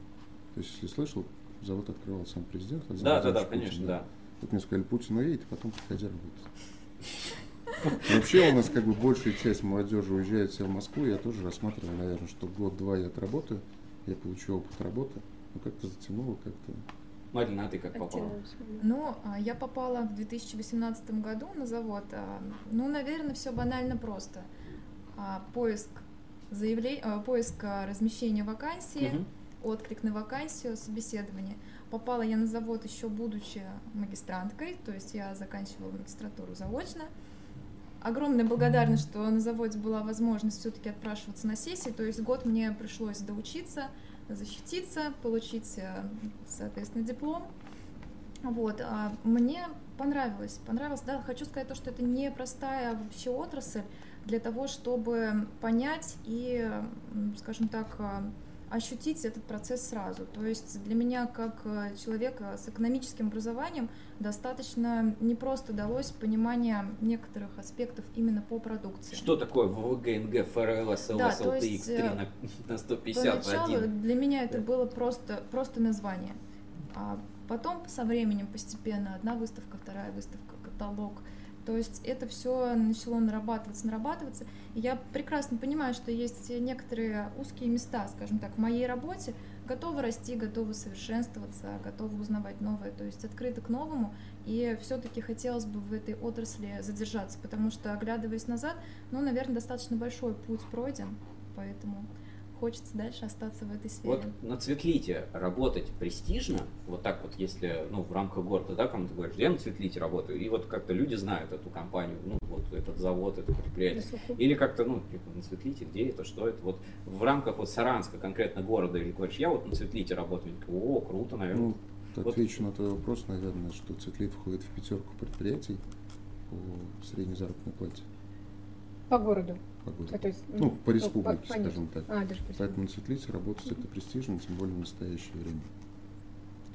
То есть, если слышал, завод открывал сам президент. Владимир Да, да, да, Путин, конечно, да. Вот мне сказали, Путин уедет, а потом приходи работать. Вообще у нас как бы большая часть молодежи уезжает все в Москву. Я тоже рассматривал, наверное, что год-два я отработаю, я получу опыт работы. Но как-то затянуло, как-то... Марина, а ты как попала? Ну, а, я попала в 2018 году на завод. Ну, наверное, все банально просто. А, Поиск заявле... а, поиск размещения вакансии, Мгм. отклик на вакансию, собеседование. Попала я на завод еще будучи магистранткой, то есть я заканчивала магистратуру заочно. Огромная благодарность, что на заводе была возможность все-таки отпрашиваться на сессии, то есть год мне пришлось доучиться, защититься, получить, э, соответственно, диплом. Вот, а мне понравилось, понравилось, да, хочу сказать то, что это непростая вообще отрасль для того, чтобы понять и, скажем так, а, ощутить этот процесс сразу. То есть для меня, как э, человека с экономическим образованием, достаточно непросто далось понимание некоторых аспектов именно по продукции. Что такое ВВГ, ФРЛ, СЛС, Да, ЛТХ есть, 3 э, на, на 150 в Поначалу один? для меня это было просто, просто название. А потом со временем постепенно одна выставка, вторая выставка, каталог. То есть это все начало нарабатываться, нарабатываться. И я прекрасно понимаю, что есть некоторые узкие места, скажем так, в моей работе, готовы расти, готовы совершенствоваться, готовы узнавать новое, то есть открыты к новому. И все-таки хотелось бы в этой отрасли задержаться, потому что, оглядываясь назад, ну, наверное, достаточно большой путь пройден, поэтому хочется дальше остаться в этой сфере. Вот на Цветлите работать престижно, вот так вот, если, ну, в рамках города, да, кому-то говоришь, я на Цветлите работаю, и вот как-то люди знают эту компанию, ну, вот этот завод, это предприятие. Или как-то, ну, типа, на Цветлите, где это, что это, вот в рамках вот Саранска, конкретно города, или говоришь, я вот на Цветлите работаю, о, круто, наверное. Ну, Вот. отвечу на твой вопрос, наверное, что Циклит входит в пятерку предприятий по средней заработной плате. По городу. Погоды. А, то есть, ну, по ну, республике, по- скажем так. А, даже по Поэтому на Светлице работать это престижно, тем более в настоящее время.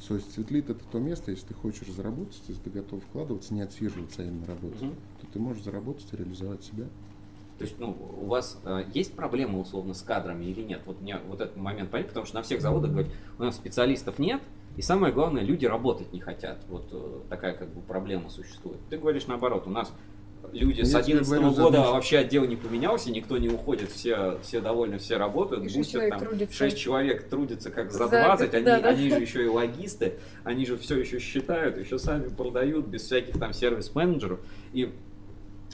То есть Светлит это то место, если ты хочешь заработать, если ты готов вкладываться, не отсиживаться, а именно работать, Мгм. то ты можешь заработать и реализовать себя. То есть, ну, у вас э, есть проблемы, условно, с кадрами или нет? Вот мне вот этот момент понятен, потому что на всех заводах говорят, у нас специалистов нет, и самое главное, люди работать не хотят. Вот э, такая как бы проблема существует. Ты говоришь наоборот, у нас люди Ну, с я тебе 11 говорю, за года вообще отдел не поменялся, никто не уходит, все, все довольны, все работают, И бустят человек там, трудится. 6 человек трудятся как за За 20, год, они, да, да. они же еще и логисты, они же все еще считают, еще сами продают без всяких там сервис-менеджеров. И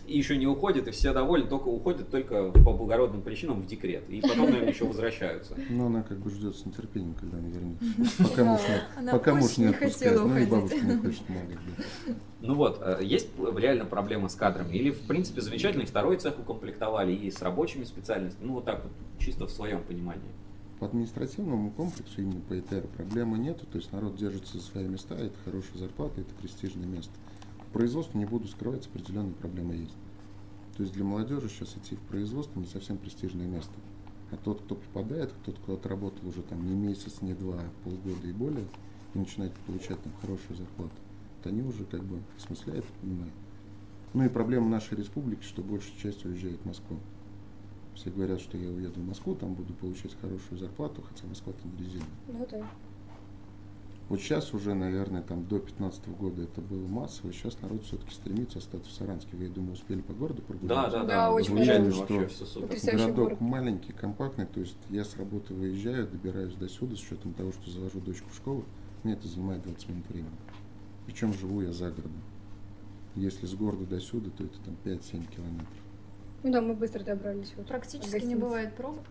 и еще не уходят, и все довольны, только уходят только по благородным причинам в декрет. И потом, наверное, еще возвращаются. Но она как бы ждет с нетерпением, когда она вернется. Пока муж не, пока муж не отпускает, ну и бабушка не хочет. Ну вот, э, есть реально проблема с кадрами? Или, в принципе, замечательно, и второй цех укомплектовали, и с рабочими специальностями? Ну вот так вот, чисто в своем понимании. По административному комплексу, именно по ИТР, проблемы нету, то есть народ держится за свои места, это хорошая зарплата, это престижное место. Производству, не буду скрывать, определенные проблемы есть. То есть для молодежи сейчас идти в производство не совсем престижное место. А тот, кто попадает, тот, кто отработал уже там не месяц, не два, а полгода и более, и начинает получать там хорошую зарплату, то они уже как бы осмысляют понимают. Ну и проблема нашей республики, что большая часть уезжает в Москву. Все говорят, что я уеду в Москву, там буду получать хорошую зарплату, хотя Москва-то не резина. Ну да. Вот сейчас уже, наверное, там до 15 года это было массово, сейчас народ все-таки стремится остаться в Саранске. Вы, я думаю, успели по городу Да, прогуляться? да, Да, да, очень замечательно, понравилось, вообще что все супер. Городок город. маленький, компактный, то есть я с работы выезжаю, добираюсь до сюда, с учетом того, что завожу дочку в школу, мне это занимает 20 минут времени. Причем живу я за городом. Если с города до сюда, то это там 5-7 километров. Ну да, мы быстро добрались. Вот. Практически не бывает пробок.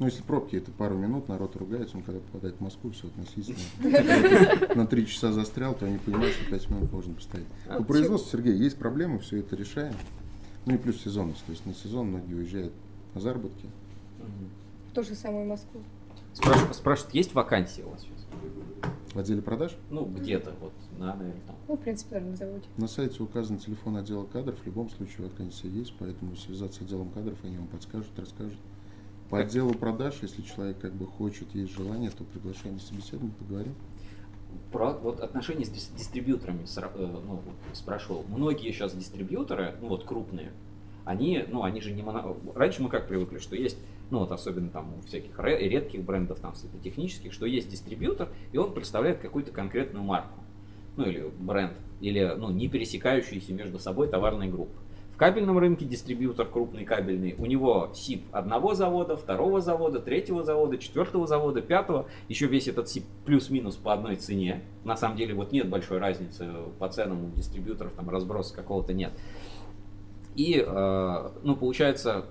Ну, если пробки, это пару минут, народ ругается, он когда попадает в Москву, все относительно. На три часа застрял, то они понимают, что пять минут можно постоять. А, По производству, Сергей, есть проблемы, все это решаем. Ну и плюс сезонность. То есть на сезон многие уезжают на заработки. В ту же самую Москву. Спраш- Спрашивают, есть вакансии у вас сейчас? В отделе продаж Ну, где-то, вот, да, наверное, там. Ну, в принципе, даже на заводе. на сайте указан телефон отдела кадров. В любом случае вакансия есть, поэтому связаться с отделом кадров, они вам подскажут, расскажут. По Как- отделу продаж, если человек как бы хочет, есть желание, то приглашаем на собеседование, поговорим. Про вот отношения с дис- дистрибьюторами э, ну, спрашивал. Многие сейчас дистрибьюторы, ну вот крупные, они, ну они же не моно... Раньше мы как привыкли, что есть, ну вот особенно там у всяких ре- редких брендов, там светотехнических, что есть дистрибьютор, и он представляет какую-то конкретную марку, ну или бренд, или ну не пересекающиеся между собой товарные группы. Кабельном рынке дистрибьютор крупный кабельный, у него СИП одного завода, второго завода, третьего завода, четвертого завода, пятого, еще весь этот СИП плюс-минус по одной цене. На самом деле вот нет большой разницы по ценам у дистрибьюторов, там разброса какого-то нет. И, э, ну, получается,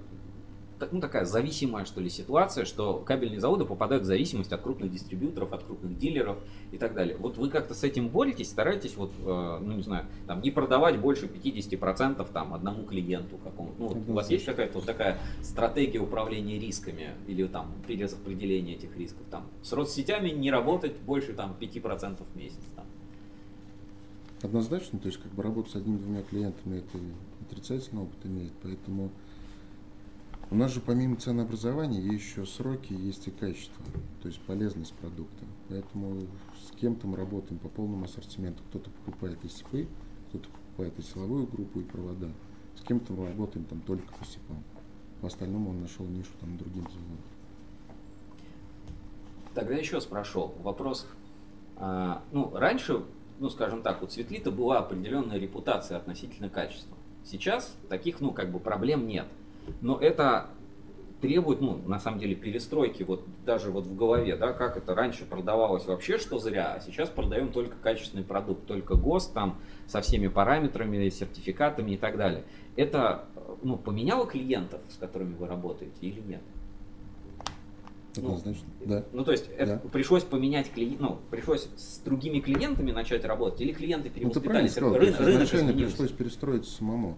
ну, такая зависимая, что ли, ситуация, что кабельные заводы попадают в зависимость от крупных дистрибьюторов, от крупных дилеров и так далее. Вот вы как-то с этим боретесь, стараетесь, вот, э, ну, не знаю, там, не продавать больше 50% там, одному клиенту какому-то. Ну, вот у вас есть какая-то вот такая стратегия управления рисками или там перераспределения этих рисков? Там, с соцсетями не работать больше там 5% в месяц. Там. Однозначно, то есть как бы работать с одним-двумя клиентами это отрицательный опыт имеет, поэтому у нас же помимо ценообразования есть еще сроки, есть и качество, то есть полезность продукта. Поэтому с кем-то мы работаем по полному ассортименту. Кто-то покупает СИПы, кто-то покупает и силовую группу, и провода. С кем-то мы работаем там только по СИПам. По остальному он нашел нишу там другим заводом. Тогда еще спрошу вопрос. А, ну, раньше, ну, скажем так, у Цветлита была определенная репутация относительно качества. Сейчас таких, ну, как бы проблем нет. Но это требует, ну, на самом деле, перестройки вот даже вот в голове, да, как это раньше продавалось вообще, что зря, а сейчас продаем только качественный продукт, только ГОСТ там со всеми параметрами, сертификатами и так далее. Это, ну, поменяло клиентов, с которыми вы работаете или нет? Ну, Однозначно, да. Ну, то есть, это пришлось поменять клиент, ну, пришлось с другими клиентами начать работать, или клиенты Ну, ты перевоспитались, рынок, рынок изначально изменился. пришлось перестроиться самому.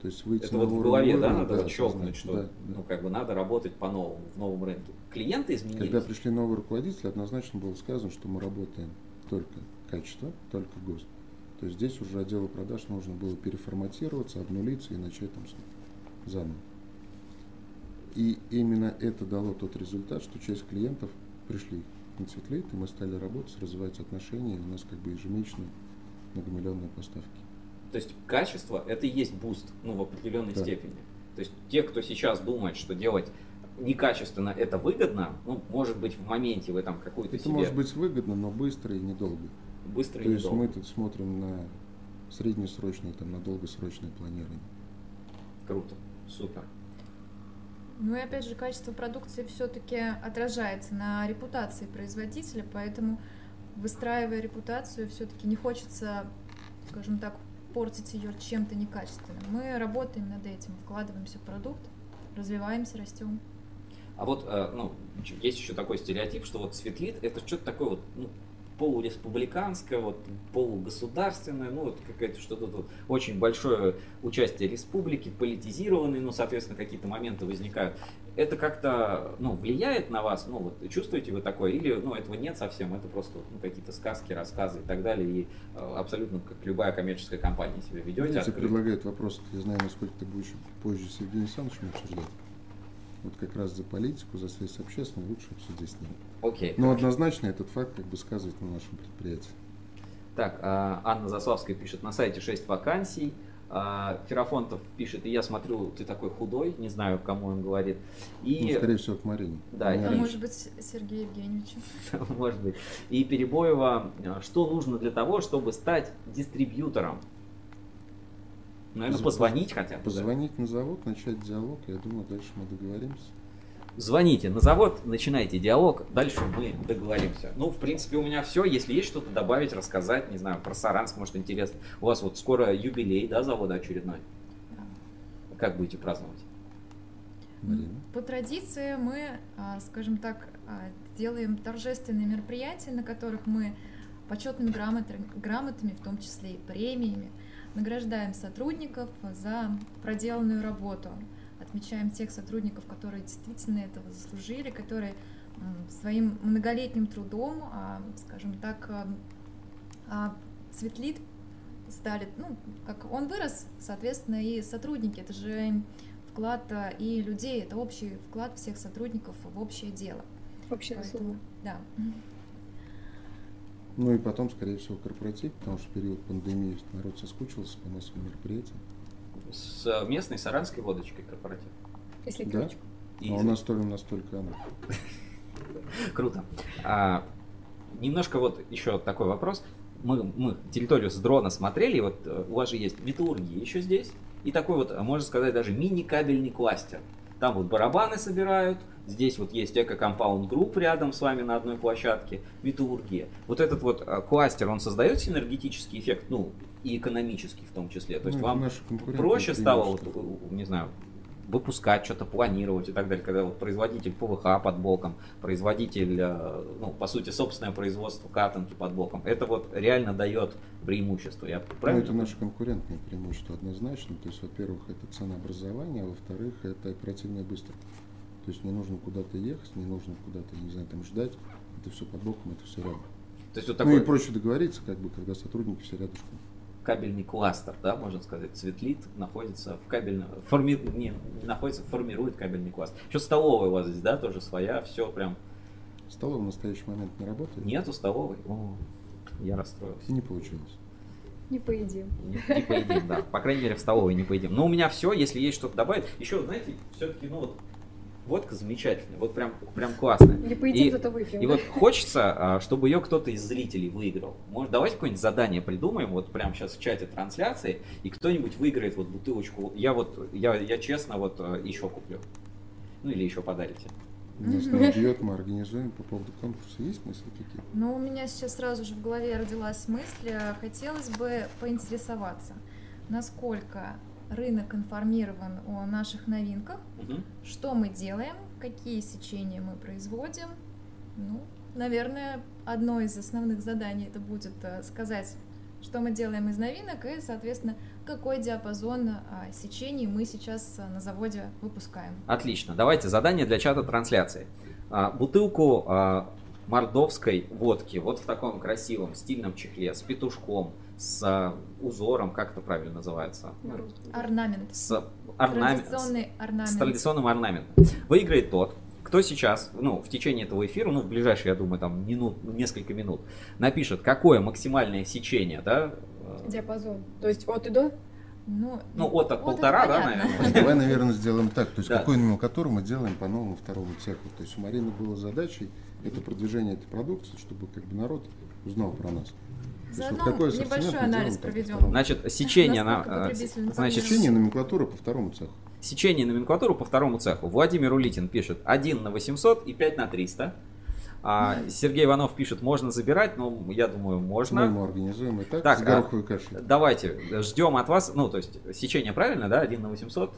То есть выйти Это на вот в голове, да, уровня, надо вот да, щелкнуть, что, да, да. ну, как бы надо работать по-новому, в новом рынке. Клиенты изменились. Когда пришли новые руководители, однозначно было сказано, что мы работаем только качество, только ГОСТ. То есть здесь уже отделу продаж нужно было переформатироваться, обнулиться и начать там заново. И именно это дало тот результат, что часть клиентов пришли на Цветлит, и мы стали работать, развивать отношения, и у нас как бы ежемесячные многомиллионные поставки. То есть качество это и есть буст, ну, в определенной Да. степени. То есть те, кто сейчас думает, что делать некачественно это выгодно, ну, может быть, в моменте вы там какую-то Это себе может быть выгодно, но быстро и недолго. быстро и То есть недолго. мы тут смотрим на среднесрочное, там, на долгосрочное планирование. Круто, супер. Ну и опять же, качество продукции все-таки отражается на репутации производителя, поэтому выстраивая репутацию, все-таки не хочется, скажем так, портить ее чем-то некачественным. Мы работаем над этим, вкладываемся в продукт, развиваемся, растем. А вот, э, ну, есть еще такой стереотип, что вот Светлит это что-то такое вот, ну, полуреспубликанское, вот полугосударственное, ну, вот какое-то что-то тут очень большое участие республики, политизированные, ну, соответственно, какие-то моменты возникают. Это как-то, ну, влияет на вас, ну, вот, чувствуете вы такое, или, ну, этого нет совсем, это просто ну, какие-то сказки, рассказы и так далее, и э, абсолютно как любая коммерческая компания себя ведете. Видите, открыто. предлагают вопрос, я знаю, насколько ты будешь позже с Евгением Александровичем обсуждать. Вот как раз за политику, за связь с общественной лучше обсудить с ним. Окей. Но хорошо. однозначно этот факт как бы сказывает на нашем предприятии. Так, а, Анна Заславская пишет, на сайте 6 вакансий. А, Ферафонтов пишет, и я смотрю, ты такой худой, не знаю, кому он говорит. И, Ну, скорее всего, к Марине. Да, и- А может быть, Сергею Евгеньевичу. может быть, и Перебоева, что нужно для того, чтобы стать дистрибьютором? Наверное, Поз- позвонить хотя бы. да? Позвонить на завод, начать диалог, я думаю, дальше мы договоримся. Звоните на завод, начинайте диалог, дальше мы договоримся. Ну, в принципе, у меня все. Если есть что-то добавить, рассказать, не знаю, про Саранск, может, интересно. У вас вот скоро юбилей, да, завода очередной? Как будете праздновать? Марина. По традиции мы, а, скажем так, а, делаем торжественные мероприятия, на которых мы почетными грамотами, грамотами, в том числе и премиями, награждаем сотрудников за проделанную работу. Отмечаем тех сотрудников, которые действительно этого заслужили, которые своим многолетним трудом, а, скажем так, а, а, светлит стали, ну, как он вырос, соответственно, и сотрудники, это же вклад и людей, это общий вклад всех сотрудников в общее дело. Общая Поэтому, заслуга. да. Ну и потом, скорее всего, корпоратив, потому что в период пандемии народ соскучился по массовым мероприятиям. С э, местной саранской водочкой корпоратив. Если Да? ключ. И- А у нас только настолько она. Круто. А, немножко вот еще такой вопрос. Мы, мы территорию с дрона смотрели, и вот э, у вас же есть металлургия еще здесь, и такой вот, э, можно сказать, даже мини-кабельный кластер. Там вот барабаны собирают, здесь вот есть эко-компаунд групп рядом с вами на одной площадке, металлургия. Вот этот вот э, кластер, он создает синергетический эффект, ну, и экономический в том числе. То есть Ну, вам проще стало, вот, преимущества. не знаю, выпускать, что-то планировать и так далее, когда вот производитель ПВХ под боком, производитель, э, ну, по сути, собственное производство катанки под боком, это вот реально дает преимущество. Я Ну, правильно? это наше конкурентное преимущество однозначно. То есть, во-первых, это ценообразование, а во-вторых, это оперативная быстрота. То есть не нужно куда-то ехать, не нужно куда-то, не знаю, там ждать. Это все под боком, это все рядом. То есть вот Ну такой и проще договориться, как бы, когда сотрудники все рядышком. Кабельный кластер, да, можно сказать, Светлит находится в кабельном, форми, не, не находится, формирует кабельный кластер. Еще столовая у вас здесь, да, тоже своя, все прям. Столовая в настоящий момент не работает. Нету столовой? О, я расстроился. Не получилось. Не поедим. Не, не поедим, да. По крайней мере, в столовой не поедим. Но у меня все, если есть что-то добавить. Еще, знаете, все-таки, ну вот, водка замечательная, вот прям, прям классная. Не поедим, И- зато выпьем. И вот хочется, а, чтобы ее кто-то из зрителей выиграл. Может, давайте какое-нибудь задание придумаем, вот прямо сейчас в чате трансляции, и кто-нибудь выиграет вот бутылочку. Я вот, я, я честно вот еще куплю. Ну или еще подарите. Нас там бьет, мы организуем по поводу конкурса. Есть мысли какие-то? Но у меня сейчас сразу же в голове родилась мысль, хотелось бы поинтересоваться, насколько рынок информирован о наших новинках, Мгм. что мы делаем, какие сечения мы производим. Ну, наверное, одно из основных заданий это будет э, сказать, что мы делаем из новинок и, соответственно, какой диапазон а, сечений мы сейчас а, на заводе выпускаем. Отлично. Давайте задание для чата трансляции. А, бутылку а, мордовской водки вот в таком красивом стильном чехле с петушком, с а, узором, как это правильно называется? Орнамент. С, орнамент, Традиционный орнамент. с традиционным орнаментом. Выиграет тот, кто сейчас, ну, в течение этого эфира, ну, в ближайшие, я думаю, там, минут, несколько минут, напишет, какое максимальное сечение, да? Диапазон. То есть от и до? Ну, Ну, от, от полтора, да, наверное? Давай, наверное, сделаем так. То есть Да. какую номенклатуру мы делаем по новому второму цеху. То есть у Марины было задачей это продвижение этой продукции, чтобы как бы народ узнал про нас. Заодно вот ассортимент небольшой мы делаем анализ проведем. Значит, сечение, на, потребитель значит, Сечение номенклатуры по второму цеху. Сечение номенклатуру по второму цеху. Владимир Улитин пишет 1 на 800 и 5 на 300. А Сергей Иванов пишет, можно забирать, но я думаю, Мы можно. ему организуем и так, Так, с а- гороховой кашей. Давайте, ждем от вас, ну, то есть, сечение правильно, да, 1 на 800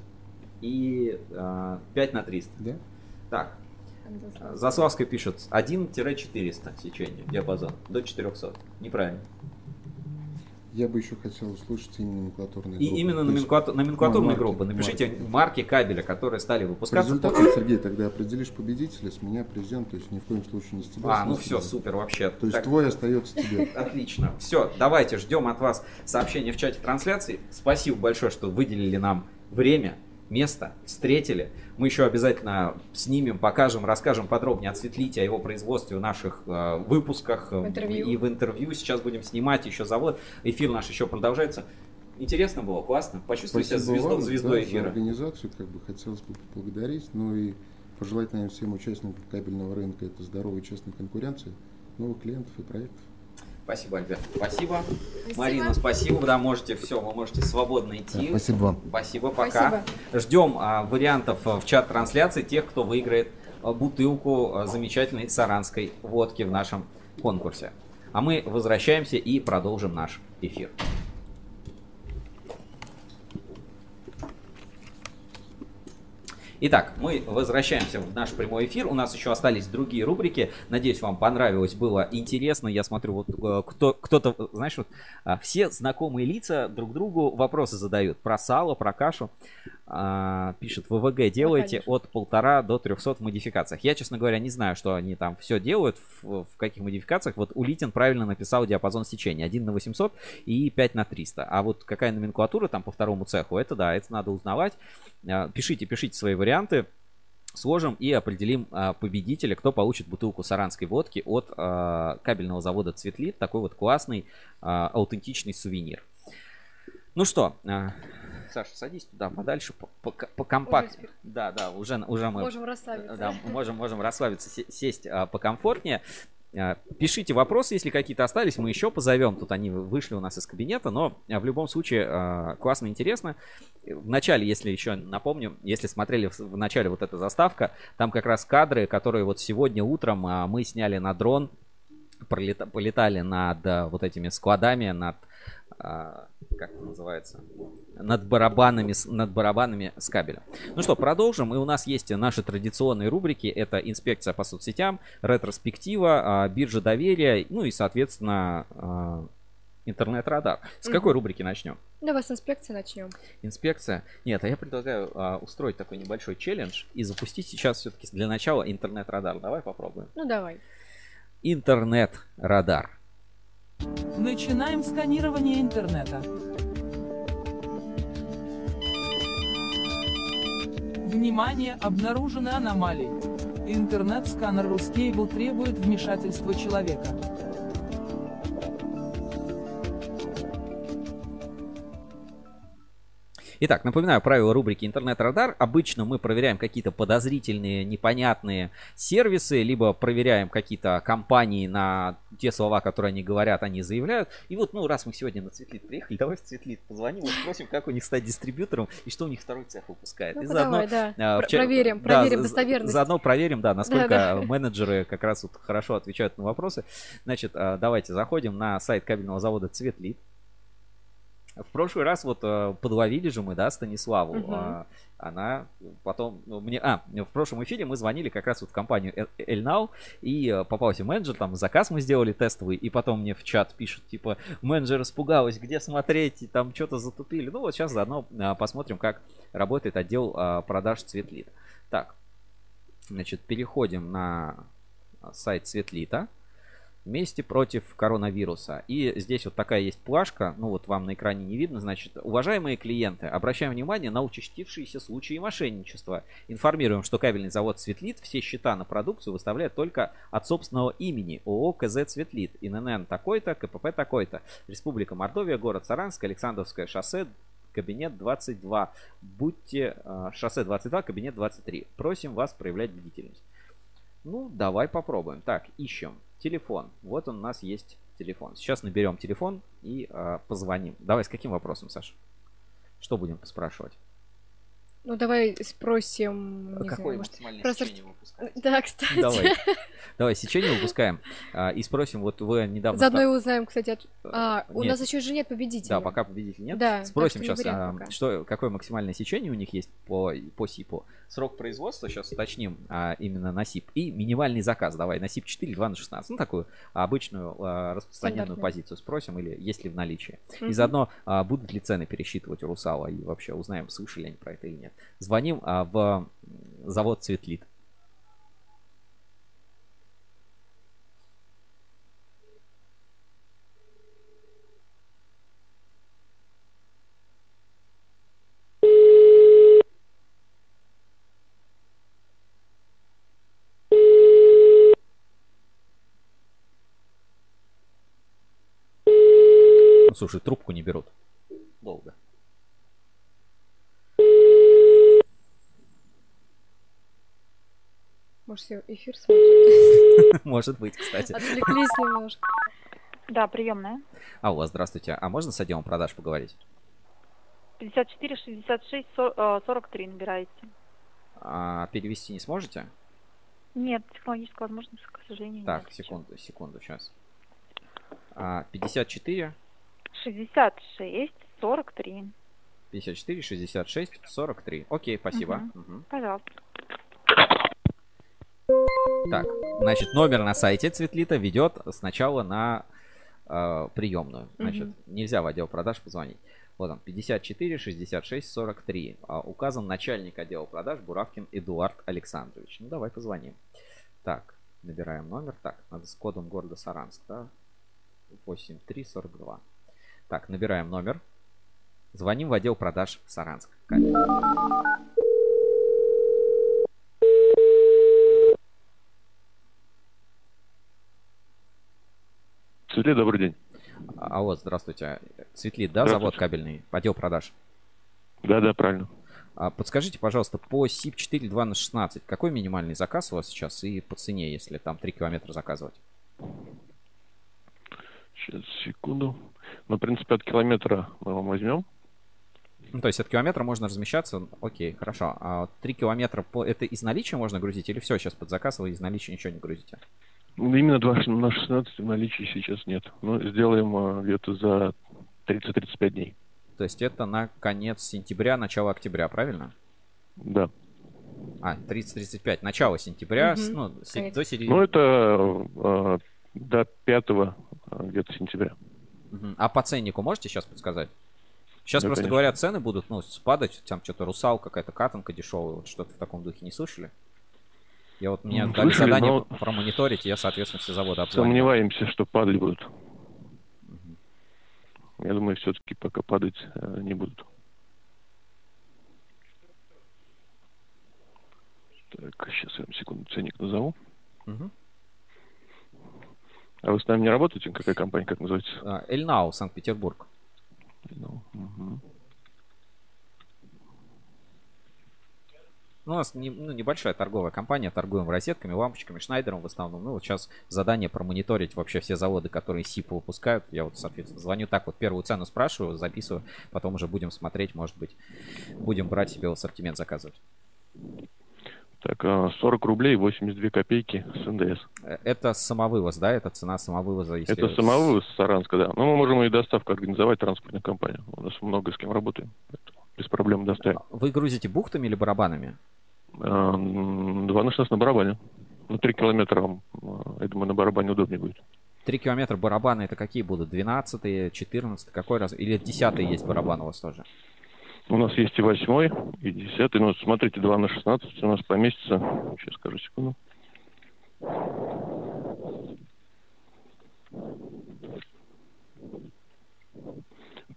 и а, 5 на 300. Да? Так, Заславская пишет 1-400 сечение, диапазон, до 400. Неправильно. Я бы еще хотел услышать именно номенклатурные И группы. именно номенклату- номенклатурные марки, группы. Напишите марки. марки кабеля, которые стали выпускаться. результатам, Сергей, тогда определишь победителя, с меня презент, то есть ни в коем случае не с тебя. А, ну все, тебя. супер вообще. То есть Так, твой остается тебе. Отлично. Все, давайте ждем от вас сообщения в чате трансляции. Спасибо большое, что выделили нам время, место, встретили. Мы еще обязательно снимем, покажем, расскажем подробнее, осветлите о его производстве в наших э, выпусках э, В интервью. и в интервью. Сейчас будем снимать еще завод. Эфир наш еще продолжается. Интересно было, классно. Почувствуй себя Спасибо звездой, вам, звездой да, за эфира. организацию, как бы хотелось бы поблагодарить, ну и пожелать, наверное, всем участникам кабельного рынка это здоровой честной конкуренции, новых клиентов и проектов. Спасибо, Альберт. Спасибо. Марина, спасибо. Да, можете все, вы можете свободно идти. Спасибо вам. Спасибо, пока. Ждем а, вариантов а, в чат трансляции тех, кто выиграет а, бутылку а, замечательной саранской водки в нашем конкурсе. А мы возвращаемся и продолжим наш эфир. Итак, мы возвращаемся в наш прямой эфир. У нас еще остались другие рубрики. Надеюсь, вам понравилось, было интересно. Я смотрю, вот э, кто, кто-то, знаешь, вот а, все знакомые лица друг другу вопросы задают про сало, про кашу. А, Пишет, ВВГ делаете конечно. от полтора до 300 в модификациях. Я, честно говоря, не знаю, что они там все делают, в, в каких модификациях. Вот Улитин правильно написал диапазон сечения. 1 на 800 и 5 на 300. А вот какая номенклатура там по второму цеху, это да, это надо узнавать. А, Пишите, пишите свои варианты. Сложим и определим а, победителя, кто получит бутылку саранской водки от а, кабельного завода Цветлит. Такой вот классный, а, аутентичный сувенир. Ну что, а, Саша, садись туда подальше, по, по. Да, да, уже, уже мы Можем расслабиться. да, можем, можем расслабиться, се- сесть а, покомфортнее. А, Пишите вопросы, если какие-то остались, мы еще позовем. Тут они вышли у нас из кабинета, но а, в любом случае а, классно, интересно. В начале, если еще напомню, если смотрели в, начале вот эта заставка, там как раз кадры, которые вот сегодня утром мы сняли на дрон, полетали над вот этими складами, над как это называется, над барабанами, с- над барабанами с кабелем. Ну что, продолжим. И у нас есть наши традиционные рубрики. Это инспекция по соцсетям, ретроспектива, а, биржа доверия, ну и, соответственно, а, интернет-радар. С какой рубрики начнем? Давай с инспекции начнем. Инспекция. Нет, а я предлагаю а, устроить такой небольшой челлендж и запустить сейчас все-таки для начала интернет-радар. Давай попробуем. Ну давай. Интернет-радар. Начинаем сканирование интернета. Внимание, обнаружены аномалии. Интернет-сканер Ruscable требует вмешательства человека. Итак, напоминаю правила рубрики «Интернет-радар». Обычно мы проверяем какие-то подозрительные, непонятные сервисы, либо проверяем какие-то компании на те слова, которые они говорят, они заявляют. И вот, ну, раз мы сегодня на Цветлит приехали, давай в Цветлит позвоним и спросим, как у них стать дистрибьютором и что у них второй цех выпускает. Ну, и давай, да. а, вчера- проверим, да, проверим достоверность. Заодно проверим, да, насколько Да, да. менеджеры как раз вот хорошо отвечают на вопросы. Значит, а, давайте заходим на сайт кабельного завода Цветлит. В прошлый раз вот э, подловили же мы, да, Станиславу. А, Она потом ну, мне, а, в прошлом эфире мы звонили как раз вот в компанию Эльнау и э, попался менеджер, там заказ мы сделали тестовый, и потом мне в чат пишут, типа, менеджер испугалась, где смотреть, и там что-то затупили. Ну вот сейчас заодно а, посмотрим, как работает отдел а, продаж Цветлит. Так, значит, переходим на сайт Цветлита. Вместе против коронавируса. И здесь вот такая есть плашка, ну вот вам на экране не видно, значит, уважаемые клиенты, обращаем внимание на участившиеся случаи мошенничества. Информируем, что кабельный завод Светлит все счета на продукцию выставляет только от собственного имени ООО КЗ Светлит, ИНН такой-то, КПП такой-то. Республика Мордовия, город Саранск, Александровское шоссе, кабинет 22. Будьте э, шоссе 22, кабинет 23. Просим вас проявлять бдительность. Ну, давай попробуем. Так, ищем. Телефон. Вот он у нас есть телефон. Сейчас наберем телефон и э, позвоним. Давай с каким вопросом, Саша? Что будем спрашивать? Ну, давай спросим... Не Какое знаю, максимальное может, сечение выпускаете? Да, кстати. Давай. Давай, сечение выпускаем. А, и спросим, вот вы недавно... Заодно и узнаем, кстати, от... А, у нет. нас еще же нет победителя. Да, пока победителя нет. Да, Спросим не сейчас, а, пока. что, какое максимальное сечение у них есть по, по СИПу. Срок производства сейчас уточним а, именно на СИП. И минимальный заказ. Давай, на СИП 4, 2 на 16. Ну, такую обычную а, распространенную позицию спросим, или есть ли в наличии. И Мгм. заодно а, будут ли цены пересчитывать у Русала, и вообще узнаем, слышали они про это или нет. Звоним а, в завод Цветлит. Слушай, трубку не берут. Долго. Может, все эфир смотрят? Может быть, кстати. Отвлеклись немножко. Да, приемная. Алло, здравствуйте. А можно с отделом продаж поговорить? 54 66 сор- э, 43 набираете. А, перевести не сможете? Нет, технологической возможности, к сожалению, Так, нет. секунду, секунду, сейчас. А, 54, 66 43. 54, 66, 43. Окей, спасибо. Мгм. Мгм. Пожалуйста. Так, значит, номер на сайте Цветлита ведет сначала на э, приемную. Значит, Мгм. нельзя в отдел продаж позвонить. Вот он, 54 66 43. А, указан начальник отдела продаж Буравкин Эдуард Александрович. Ну, давай позвоним. Так, набираем номер. Так, надо с кодом города Саранск, да? 8342. Так, набираем номер. Звоним в отдел продаж Саранск. Катя. Светлей, добрый день. А вот, здравствуйте. Светлит, да, завод кабельный, отдел продаж? Да, да, правильно. А подскажите, пожалуйста, по СИП 4 2 на 16, какой минимальный заказ у вас сейчас и по цене, если там 3 километра заказывать? Сейчас, секунду. Ну, в принципе, от километра мы вам возьмем. Ну, то есть от километра можно размещаться, окей, хорошо. А 3 километра, по... это из наличия можно грузить или все, сейчас под заказ вы из наличия ничего не грузите? Ну, Именно 2 на 16 в наличии сейчас нет. Ну, сделаем а, где-то за 30-35 дней. То есть это на конец сентября, начало октября, правильно? Да. А, 30-35, начало сентября, с- Мгм. ну, Конец. до середины. Ну, это а, до 5 а, где-то сентября. А по ценнику можете сейчас подсказать? Сейчас Да, просто конечно. говорят, цены будут, ну, спадать, там что-то русал, какая-то катанка дешевая, вот что-то в таком духе не слышали? Я вот мне Ну, дали слышали, задание но- промониторить, я, соответственно, все заводы обзвонил. Сомневаемся, что падать будут. Я думаю, все-таки пока падать э, не будут. Так, сейчас я вам секунду ценник назову. Мгм. А вы с нами не работаете? Какая компания, как называется? А, Эльнау, Санкт-Петербург. Ну, мгм. Ну, у нас не- ну, небольшая торговая компания, торгуем розетками, лампочками, Шнайдером в основном. Ну, вот сейчас задание промониторить вообще все заводы, которые СИП выпускают. Я вот, соответственно, звоню так вот, первую цену спрашиваю, записываю, потом уже будем смотреть, может быть, будем брать себе в ассортимент заказывать. Так, а, 40 рублей 82 копейки с НДС. Э, Это самовывоз, да? Это цена самовывоза. если Это самовывоз с Саранска, да. Но мы можем и доставку организовать транспортную компанию. У нас много с кем работаем. без проблем доставим. Вы грузите бухтами или барабанами? А, Два на 16 на барабане. Ну, три километра, а, я думаю, на барабане удобнее будет. Три километра барабаны это какие будут? 12 14 какой раз? Или 10 есть барабан у вас тоже? У нас есть и восьмой, и десятый. Ну, смотрите, 2 на 16 у нас поместится. Сейчас скажу секунду.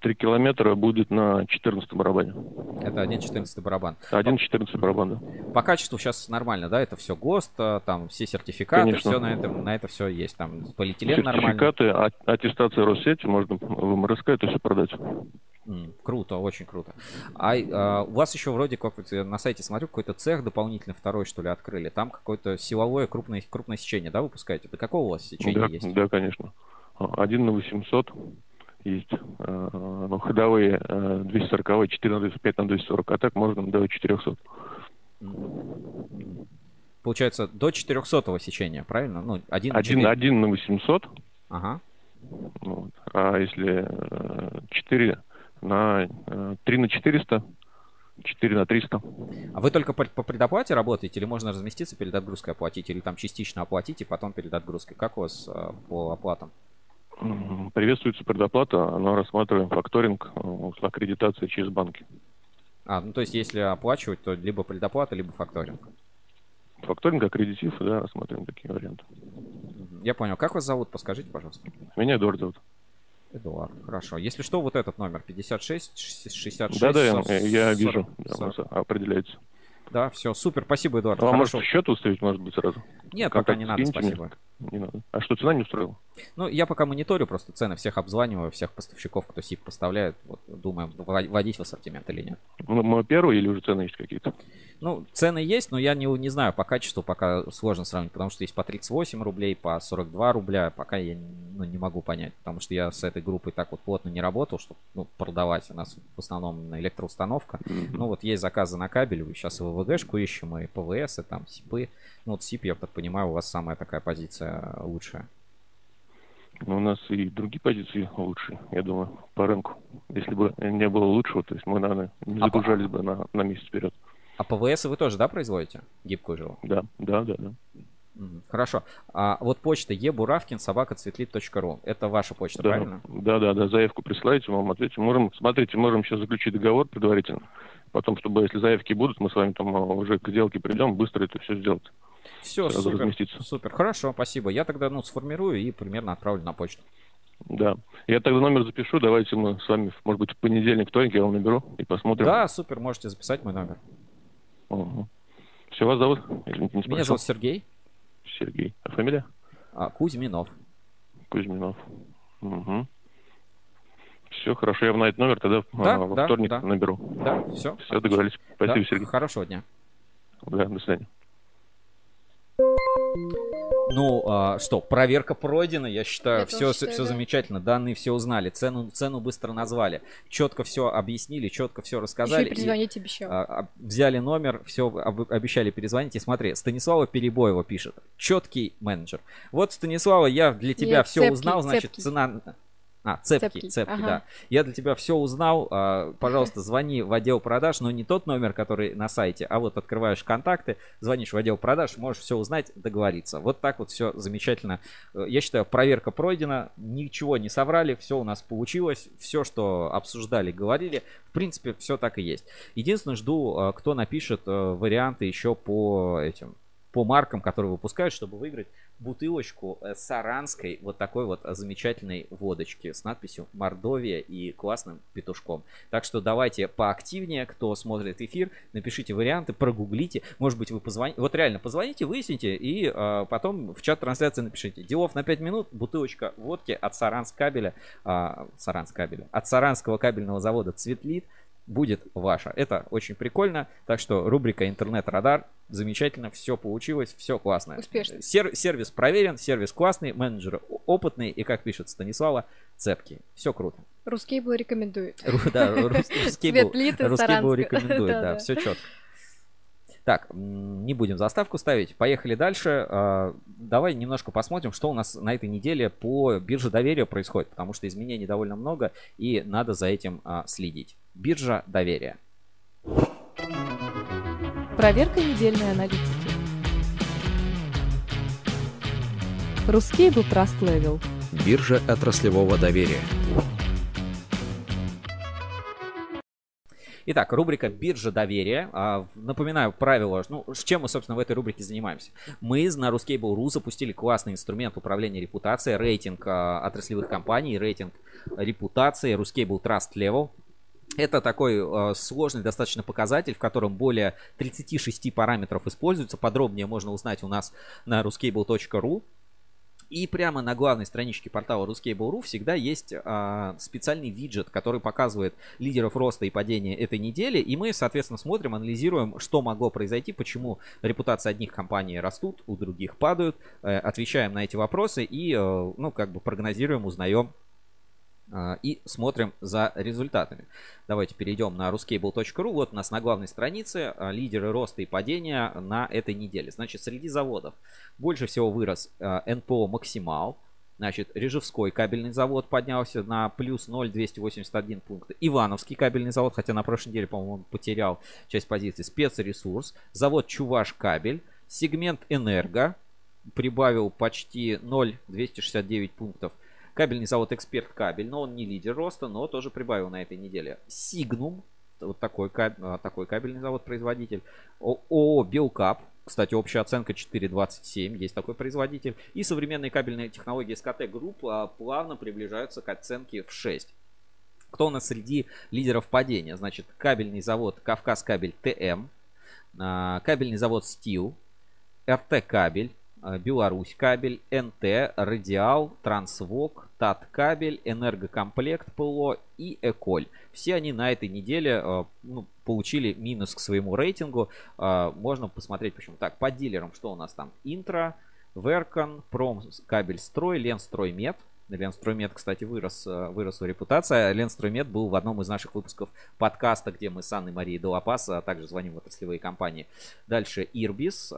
Три километра будет на 14 барабане. Это 1.14 барабан. 1.14 барабан, да. По качеству сейчас нормально, да? Это все ГОСТ, а, там все сертификаты, Конечно. все на, этом, на это все есть. Там полиэтилен сертификаты, нормально. Сертификаты, а, аттестация Россети, можно в МРСК это все продать. Круто, очень круто. А, а, у вас еще вроде как вот на сайте смотрю, какой-то цех дополнительный второй, что ли, открыли. Там какое-то силовое крупное, крупное сечение, да, выпускаете? До какого у вас сечения Да, есть? да, конечно. Один на 800 есть. э, Ну, ходовые э, 240, 4 на 205 на 240, а так можно до 400. Получается, до 400 сечения, правильно? Ну, один на Один, четыре. один на 800, Ага. вот. а если э, 4 на э, 3 на 400, 4 на 300. А вы только по, по предоплате работаете, или можно разместиться перед отгрузкой оплатить, или там частично оплатить и потом перед отгрузкой? Как у вас а, по оплатам? Приветствуется предоплата, но рассматриваем факторинг э, с аккредитацией через банки. А, ну то есть если оплачивать, то либо предоплата, либо факторинг. Факторинг, аккредитив, да, рассматриваем такие варианты. Я понял. Как вас зовут, подскажите, пожалуйста. Меня Эдуард зовут. Эдуард, хорошо. Если что, вот этот номер 56 66 Да, да, я, 40, я вижу, да, у 40. нас определяется. Да, все, супер, спасибо, Эдуард. Вам Хорошо. может счет выставить, может быть, сразу? Нет, Контакт пока не надо, скиньте мне. спасибо. Не надо. А что, цена не устроила? Ну, я пока мониторю просто цены, всех обзваниваю, всех поставщиков, кто СИП поставляет. Вот, думаем, вводить в ассортимент или нет. Ну, мы первые или уже цены есть какие-то? Ну, цены есть, но я не, не знаю по качеству, пока сложно сравнить, потому что есть по 38 рублей, по 42 рубля, пока я ну, не могу понять, потому что я с этой группой так вот плотно не работал, чтобы ну, продавать. У нас в основном электроустановка. Ну, вот есть заказы на кабель, сейчас и ВВГшку ищем, и ПВС, и там СИПы. Ну, вот СИП, я так понимаю, у вас самая такая позиция лучшая. Ну, у нас и другие позиции лучше, я думаю, по рынку. Если бы не было лучшего, то есть мы, наверное, не А загружались бы на, на месяц вперед. А ПВС вы тоже, да, производите? Гибкую жилу? Да, да, да, да. Хорошо. А вот почта ебуравкин собака ру. Это ваша почта, Да, правильно? да, да, да, заявку присылайте, мы вам ответим. Можем, смотрите, можем сейчас заключить договор предварительно. Потом, чтобы, если заявки будут, мы с вами там а, уже к сделке придем, быстро это все сделать. Все, Сразу супер. разместиться. Супер, хорошо, спасибо. Я тогда, ну, сформирую и примерно отправлю на почту. Да. Я тогда номер запишу, давайте мы с вами, может быть, в понедельник, вторник я вам наберу и посмотрим. Да, супер, можете записать мой номер. Все, вас зовут? Извините, не Меня зовут Сергей Сергей. А фамилия? а, Кузьминов. Кузьминов. Угу. Все, хорошо, я вам на этот номер тогда Да, а, во да, вторник да. наберу. Да, все. Все, договорились. Спасибо, Да, Сергей. Хорошего дня. Да, до свидания. Ну, а, что, проверка пройдена, я считаю, Я все, тоже все, считаю, да. замечательно, данные все узнали, цену, цену быстро назвали, четко все объяснили, четко все Еще рассказали. и перезвонить обещал. а, а, взяли номер, все обещали перезвонить. И смотри, Станислава Перебоева пишет. Четкий менеджер. Вот, Станислава, я для тебя Нет, все цепкий, узнал, значит, цепкий. цена... А, цепкий, Цепкий, цепкий, ага. да. Я для тебя все узнал. а, Пожалуйста, звони в отдел продаж, но не тот номер, который на сайте, а вот открываешь контакты, звонишь в отдел продаж, можешь все узнать, договориться. Вот так вот все замечательно. Э, Я считаю, проверка пройдена, ничего не соврали, все у нас получилось, все, что обсуждали, говорили, в принципе, все так и есть. Единственное, жду, э, кто напишет э, варианты еще по этим по маркам, которые выпускают, чтобы выиграть бутылочку э, саранской вот такой вот замечательной водочки с надписью Мордовия и классным петушком. Так что давайте поактивнее, кто смотрит эфир, напишите варианты, прогуглите, может быть вы позвоните, вот реально позвоните, выясните и э, потом в чат трансляции напишите. Делов на 5 минут, бутылочка водки от Саранск кабеля, а, Саранск кабеля, от Саранского кабельного завода Цветлит будет ваша. Это очень прикольно. Так что рубрика Интернет-радар. Замечательно, все получилось, все классно. Успешно. Сер- сервис проверен, сервис классный, менеджеры опытные и, как пишет Станислава, цепкие. Все круто. Русский был рекомендует. Да, рус- русский был, Цветлит из русский был Саранска. рекомендует, да, все четко. Так, не будем заставку ставить. Поехали дальше. А, Давай немножко посмотрим, что у нас на этой неделе по бирже доверия происходит, потому что изменений довольно много и надо за этим а, следить. Биржа доверия. Проверка недельной аналитики. Русский был Trust Level. Биржа отраслевого доверия. Итак, рубрика «Биржа доверия». А, напоминаю правила, ну, с чем мы, собственно, в этой рубрике занимаемся. Мы на Ruskable.ru запустили классный инструмент управления репутацией, рейтинг а, отраслевых компаний, рейтинг репутации, Ruskable Trust Level. Это такой э, сложный достаточно показатель, в котором более 36 параметров используются. Подробнее можно узнать у нас на ruscable.ru. И прямо на главной страничке портала Ruscable.ru всегда есть а, специальный виджет, который показывает лидеров роста и падения этой недели. И мы, соответственно, смотрим, анализируем, что могло произойти, почему репутация одних компаний растут, у других падают. Э, отвечаем на эти вопросы и, э, ну, как бы прогнозируем, узнаем и смотрим за результатами. Давайте перейдем на ruscable.ru. Вот у нас на главной странице а, лидеры роста и падения на этой неделе. Значит, среди заводов больше всего вырос а, НПО «Максимал». Значит, Режевской кабельный завод поднялся на плюс 0,281 пункта. Ивановский кабельный завод, хотя на прошлой неделе, по-моему, он потерял часть позиций. Спецресурс. Завод Чуваш кабель. Сегмент Энерго прибавил почти 0,269 пунктов. Кабельный завод Эксперт Кабель, но он не лидер роста, но тоже прибавил на этой неделе. Сигнум, вот такой, а, такой кабельный завод-производитель. ООО Белкап, кстати, общая оценка 4.27, есть такой производитель. И современные кабельные технологии СКТ Групп а, плавно приближаются к оценке в 6. Кто у нас среди лидеров падения? Значит, кабельный завод Кавказ Кабель ТМ, а, кабельный завод Стил, РТ Кабель, Беларусь кабель, НТ, Радиал, Трансвок, ТАТ кабель, Энергокомплект ПЛО и Эколь. Все они на этой неделе э, ну, получили минус к своему рейтингу. Э, можно посмотреть почему. Так, по дилерам что у нас там? Интро, Веркон, Пром кабель строй, Ленстроймет. Ленстроймет, кстати, вырос, выросла репутация. Ленстроймет был в одном из наших выпусков подкаста, где мы с Анной Марией Долопас а также звоним в отраслевые компании. Дальше Ирбис,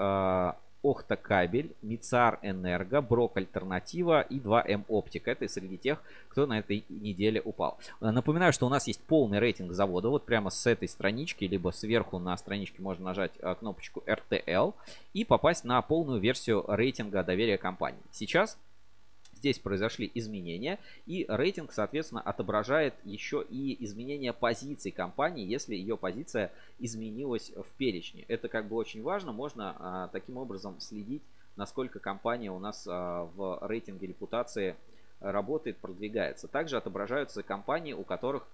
Охта Кабель, Мицар Энерго, Брок Альтернатива и 2М Оптика. Это среди тех, кто на этой неделе упал. Напоминаю, что у нас есть полный рейтинг завода. Вот прямо с этой странички, либо сверху на страничке можно нажать а, кнопочку RTL и попасть на полную версию рейтинга доверия компании. Сейчас Здесь произошли изменения, и рейтинг, соответственно, отображает еще и изменение позиций компании, если ее позиция изменилась в перечне. Это как бы очень важно, можно а, таким образом следить, насколько компания у нас а, в рейтинге репутации работает, продвигается. Также отображаются компании, у которых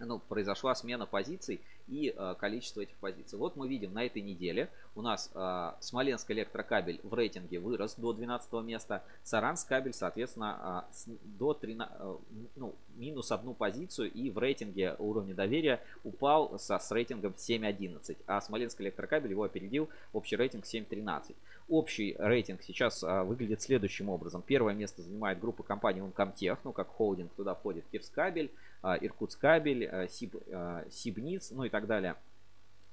ну, произошла смена позиций и э, количество этих позиций. Вот мы видим на этой неделе у нас э, Смоленск электрокабель в рейтинге вырос до 12 места, Саранск кабель, соответственно, э, с, до 13, э, ну, минус одну позицию и в рейтинге уровня доверия упал со, с рейтингом 7.11, а Смоленск электрокабель его опередил, общий рейтинг 7.13. Общий рейтинг сейчас э, выглядит следующим образом. Первое место занимает группа компаний Uncomtech, ну как холдинг, туда входит Кирскабель, Иркутсккабель, э, Сиб, э, СибНИЦ, ну и так далее.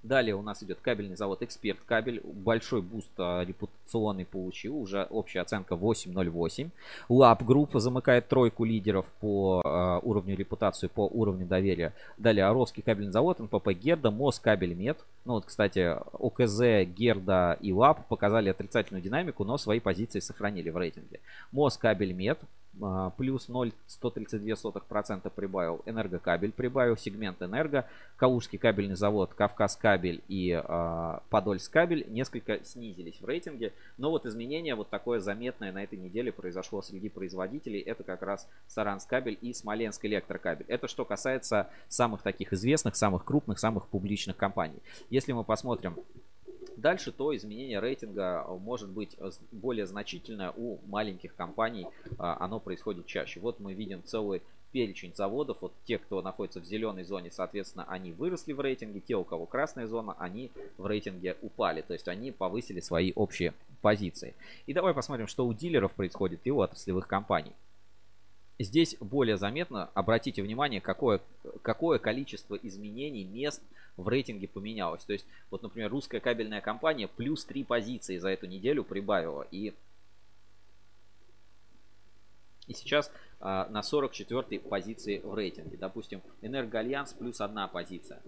Далее у нас идет кабельный завод Эксперт Кабель. Большой boost а, репутационный получил. Уже общая оценка 8.08. Lapp Group, а, замыкает тройку лидеров по а, уровню репутации, по уровню доверия. Далее Орловский кабельный завод, НПП Герда, Москабельмет. Ну вот, кстати, ОКЗ, Герда и Lapp показали отрицательную динамику, но свои позиции сохранили в рейтинге. Москабельмет, а, плюс 0,132% прибавил энергокабель, прибавил сегмент энерго, Калужский кабельный завод, Кавказ кабель и э, Подольск кабель несколько снизились в рейтинге, но вот изменение вот такое заметное на этой неделе произошло среди производителей, это как раз Саранск кабель и Смоленск электрокабель. Это что касается самых таких известных, самых крупных, самых публичных компаний. Если мы посмотрим Дальше то изменение рейтинга э, может быть э, более значительное у маленьких компаний. А, оно происходит чаще. Вот мы видим целый перечень заводов. Вот те, кто находится в зеленой зоне, соответственно, они выросли в рейтинге. Те, у кого красная зона, они в рейтинге упали. То есть они повысили свои общие позиции. И давай посмотрим, что у дилеров происходит и у отраслевых компаний. Здесь более заметно, обратите внимание, какое, какое количество изменений мест в рейтинге поменялось. То есть, вот, например, русская кабельная компания плюс 3 позиции за эту неделю прибавила. И, и сейчас а, на 44 позиции в рейтинге. Допустим, Энергоальянс плюс одна позиция.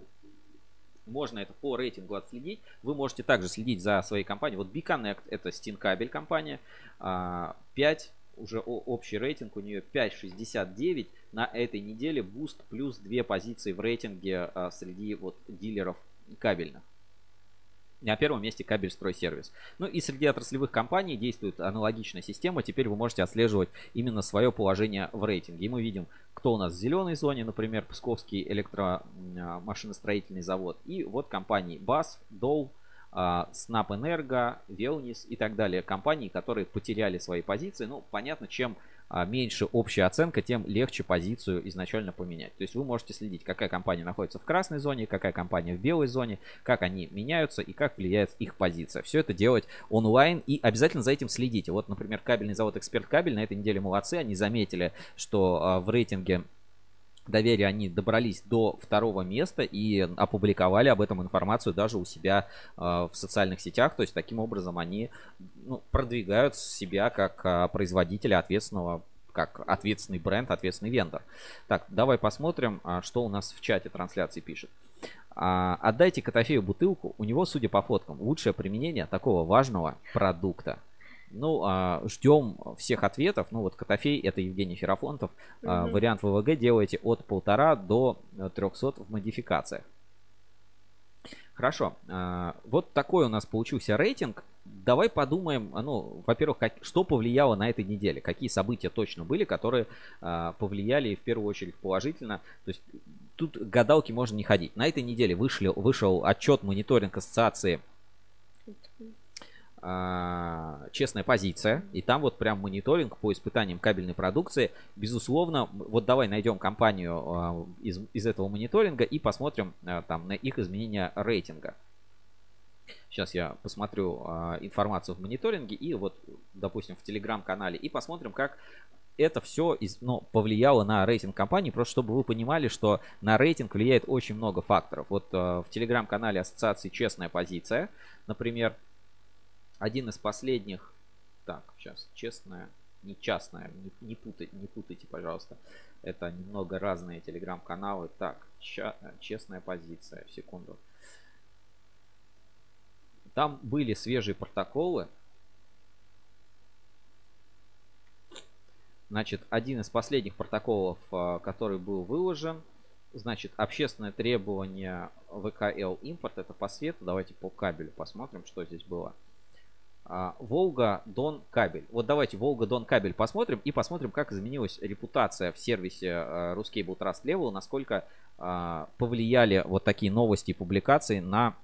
Можно это по рейтингу отследить. Вы можете также следить за своей компанией. Вот B-Connect это Стинкабель компания. 5 а, уже общий рейтинг у нее 5.69. на этой неделе boost плюс две позиции в рейтинге а, среди вот дилеров кабельных. На первом месте кабель стройсервис. Ну и среди отраслевых компаний действует аналогичная система. Теперь вы можете отслеживать именно свое положение в рейтинге. И мы видим, кто у нас в зеленой зоне, например, Псковский электромашиностроительный завод. И вот компании БАС, ДОЛ, Снап Энерго, Велнис и так далее. Компании, которые потеряли свои позиции. Ну, понятно, чем а, меньше общая оценка, тем легче позицию изначально поменять. То есть вы можете следить, какая компания находится в красной зоне, какая компания в белой зоне, как они меняются и как влияет их позиция. Все это делать онлайн и обязательно за этим следите. Вот, например, кабельный завод Эксперт Кабель на этой неделе молодцы, они заметили, что а, в рейтинге доверия они добрались до второго места и опубликовали об этом информацию даже у себя э, в социальных сетях. То есть таким образом они ну, продвигают себя как э, производителя ответственного как ответственный бренд, ответственный вендор. Так, давай посмотрим, а, что у нас в чате трансляции пишет. А, отдайте Котофею бутылку, у него, судя по фоткам, лучшее применение такого важного продукта. Ну, а, ждем всех ответов. Ну, вот Котофей, это Евгений Ферафонтов. Угу. А, вариант ВВГ делаете от полтора до 300 в модификациях. Хорошо. А, вот такой у нас получился рейтинг. Давай подумаем, ну, во-первых, как, что повлияло на этой неделе, какие события точно были, которые а, повлияли в первую очередь положительно. То есть тут гадалки можно не ходить. На этой неделе вышли, вышел отчет мониторинг ассоциации честная позиция, и там вот прям мониторинг по испытаниям кабельной продукции. Безусловно, вот давай найдем компанию а, из, из этого мониторинга и посмотрим а, там на их изменения рейтинга. Сейчас я посмотрю информацию в мониторинге и вот, допустим, в телеграм-канале и посмотрим, как это все из, ну, повлияло на рейтинг компании, просто чтобы вы понимали, что на рейтинг влияет очень много факторов. Вот в телеграм-канале ассоциации «Честная позиция», например, один из последних, так, сейчас, честная, не частная, не, не, путай, не путайте, пожалуйста. Это немного разные телеграм-каналы. Так, ча, честная позиция, секунду. Там были свежие протоколы. Значит, один из последних протоколов, а, который был выложен, значит, общественное требование ВКЛ импорт, это по свету. Давайте по кабелю посмотрим, что здесь было. А, Волга Дон Кабель. Вот давайте Волга Дон Кабель посмотрим и посмотрим, как изменилась репутация в сервисе а, Ruscable Trust Level, насколько а, повлияли вот такие новости и публикации на,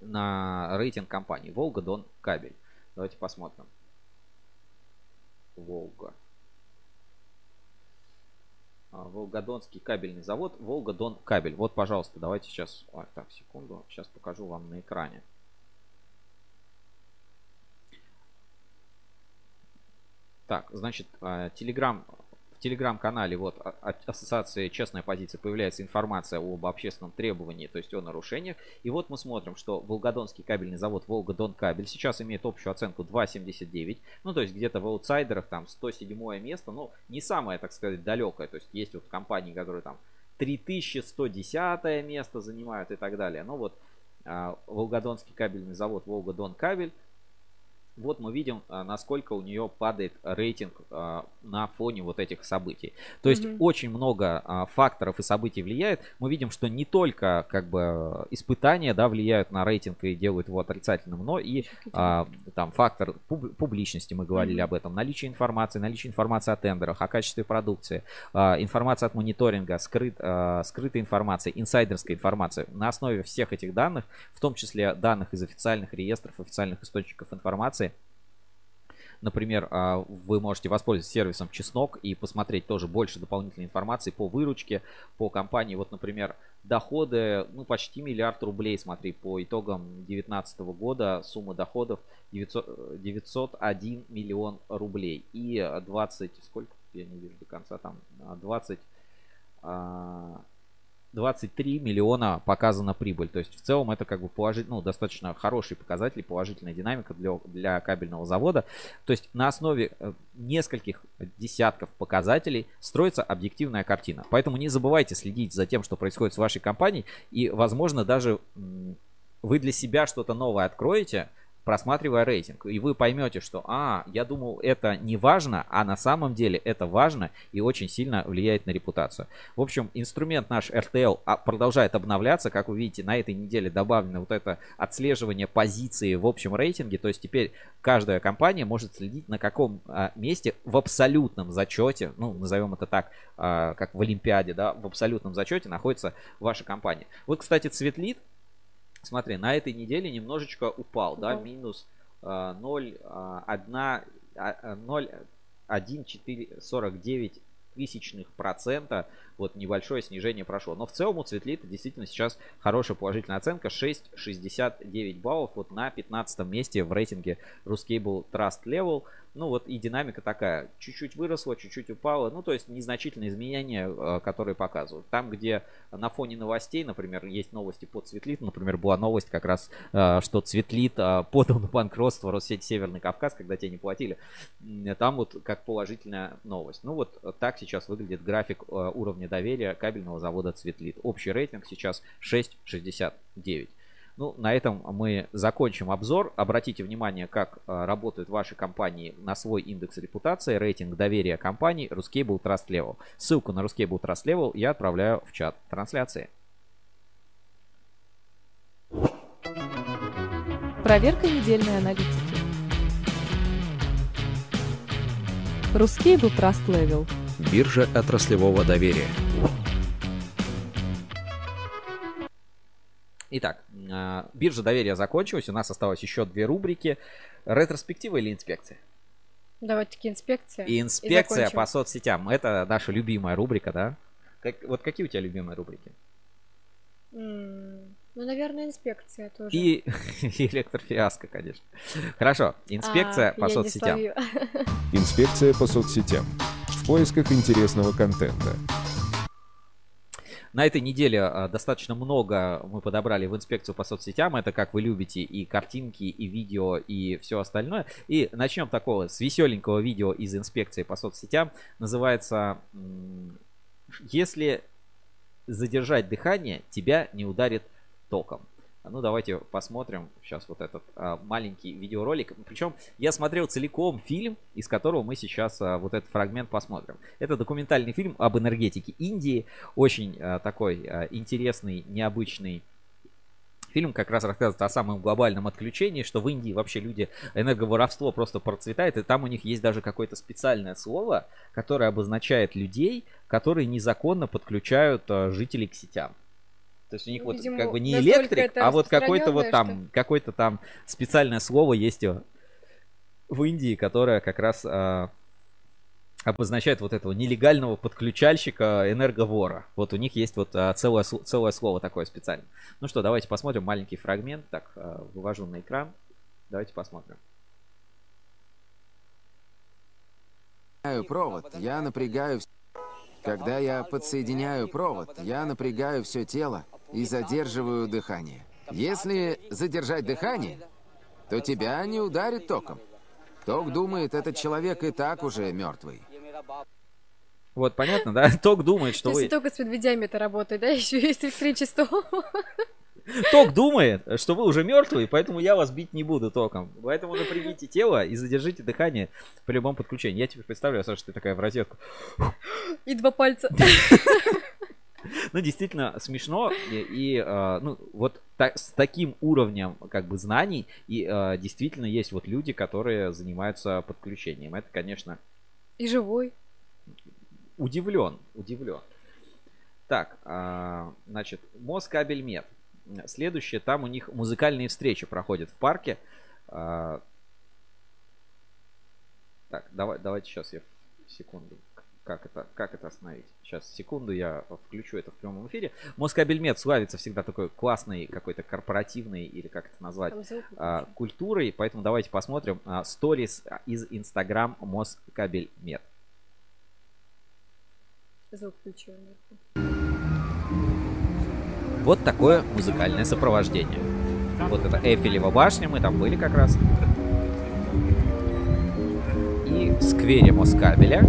на рейтинг компании. Волга Дон Кабель. Давайте посмотрим. Волга. Волгодонский кабельный завод. Волга Дон Кабель. Вот, пожалуйста, давайте сейчас... Ой, так, секунду. Сейчас покажу вам на экране. Так, значит, Telegram, а, в телеграм-канале вот а, а, ассоциации «Честная позиция» появляется информация об общественном требовании, то есть о нарушениях. И вот мы смотрим, что Волгодонский кабельный завод «Волгодон кабель» сейчас имеет общую оценку 2,79. Ну, то есть где-то в аутсайдерах там 107 место, ну, не самое, так сказать, далекое. То есть есть вот компании, которые там 3110 место занимают и так далее. Ну вот Волгодонский кабельный завод «Волгодон кабель» вот мы видим, а, насколько у нее падает рейтинг а, на фоне вот этих событий. То есть mm-hmm. очень много а, факторов и событий влияет. Мы видим, что не только как бы испытания да, влияют на рейтинг и делают его отрицательным, но и там фактор пуб- публичности, мы говорили mm-hmm. об этом, наличие информации, наличие информации о тендерах, о качестве продукции, информация от мониторинга, скрыт, скрытая информация, инсайдерская информация. На основе всех этих данных, в том числе данных из официальных реестров, официальных источников информации, Например, а, вы можете воспользоваться сервисом Чеснок и посмотреть тоже больше дополнительной информации по выручке, по компании. Вот, например, доходы, ну, почти миллиард рублей, смотри, по итогам 2019 года сумма доходов 900, 901 миллион рублей. И 20, сколько, я не вижу до конца, там 20 23 миллиона показана прибыль. То есть в целом это как бы положительно, ну, достаточно хороший показатель, положительная динамика для, для кабельного завода. То есть на основе э, нескольких десятков показателей строится объективная картина. Поэтому не забывайте следить за тем, что происходит с вашей компанией. И, возможно, даже вы для себя что-то новое откроете, просматривая рейтинг. И вы поймете, что, а, я думал, это не важно, а на самом деле это важно и очень сильно влияет на репутацию. В общем, инструмент наш RTL а, продолжает обновляться. Как вы видите, на этой неделе добавлено вот это отслеживание позиции в общем рейтинге. То есть теперь каждая компания может следить, на каком а, месте в абсолютном зачете, ну, назовем это так, а, как в Олимпиаде, да, в абсолютном зачете находится ваша компания. Вот, кстати, Цветлит, смотри, на этой неделе немножечко упал, да, минус а, 0, а, 1, 0, 1, 4, 49 тысячных процента вот небольшое снижение прошло. Но в целом у Цветлита действительно сейчас хорошая положительная оценка. 6,69 баллов вот на 15 месте в рейтинге Ruscable Trust Level. Ну вот и динамика такая. Чуть-чуть выросла, чуть-чуть упала. Ну то есть незначительные изменения, э, которые показывают. Там, где на фоне новостей, например, есть новости по Цветлит. Например, была новость как раз, э, что Цветлит э, подал на банкротство Россеть Северный Кавказ, когда те не платили. Там вот как положительная новость. Ну вот так сейчас выглядит график уровня доверия кабельного завода Цветлит. Общий рейтинг сейчас 6,69. Ну, на этом мы закончим обзор. Обратите внимание, как а, работают ваши компании на свой индекс репутации, рейтинг доверия компаний Ruscable Trust Level. Ссылку на Ruscable Trust Level я отправляю в чат трансляции. Проверка недельной аналитики. Ruscable Trust Level. Биржа отраслевого доверия. Итак, а, биржа доверия закончилась. У нас осталось еще две рубрики. Ретроспектива или инспекция? Давайте-таки инспекция. И инспекция и по соцсетям. Это наша любимая рубрика, да? Как, вот какие у тебя любимые рубрики? Mm, ну, наверное, инспекция тоже. И, и электрофиаско, конечно. Хорошо, инспекция а, по соцсетям. Инспекция по соцсетям. Поисках интересного контента. На этой неделе а, достаточно много мы подобрали в инспекцию по соцсетям. Это как вы любите и картинки, и видео, и все остальное. И начнем такого с веселенького видео из инспекции по соцсетям. Называется «Если задержать дыхание, тебя не ударит током». Ну, давайте посмотрим сейчас вот этот а, маленький видеоролик. Причем я смотрел целиком фильм, из которого мы сейчас а, вот этот фрагмент посмотрим. Это документальный фильм об энергетике Индии. Очень а, такой а, интересный, необычный Фильм как раз рассказывает о самом глобальном отключении, что в Индии вообще люди, энерговоровство просто процветает, и там у них есть даже какое-то специальное слово, которое обозначает людей, которые незаконно подключают а, жителей к сетям. То есть у них ну, вот видимо, как бы не электрик, а вот какой-то вот там, какое-то там специальное слово есть в Индии, которое как раз а, обозначает вот этого нелегального подключальщика энерговора. Вот у них есть вот а, целое, целое слово такое специальное. Ну что, давайте посмотрим маленький фрагмент. Так, а, вывожу на экран. Давайте посмотрим. провод, я напрягаю... Когда я подсоединяю провод, я напрягаю все тело, и задерживаю дыхание. Если задержать дыхание, то тебя не ударит током. Ток думает, этот человек и так уже мертвый. Вот, понятно, да? Ток думает, что вы... Если только с медведями это работает, да? Еще есть электричество. Ток думает, что вы уже мертвые, поэтому я вас бить не буду током. Поэтому напрягите тело и задержите дыхание при любом подключении. Я теперь представляю, Саша, ты такая в розетку. И два пальца. Ну, действительно смешно. И, и э, ну, вот так, с таким уровнем как бы знаний и э, действительно есть вот люди, которые занимаются подключением. Это, конечно... И живой. Удивлен, удивлен. Так, э, значит, Москабельмет. Следующее, там у них музыкальные встречи проходят в парке. Э, так, давай, давайте сейчас я секунду как это, как это остановить. Сейчас, секунду, я включу это в прямом эфире. Москабельмет славится всегда такой классной какой-то корпоративной, или как это назвать, а, культурой. Поэтому давайте посмотрим сторис а, из Инстаграм Москабельмет. Вот такое музыкальное сопровождение. Вот это Эйфелева башня, мы там были как раз. И в сквере Москабеля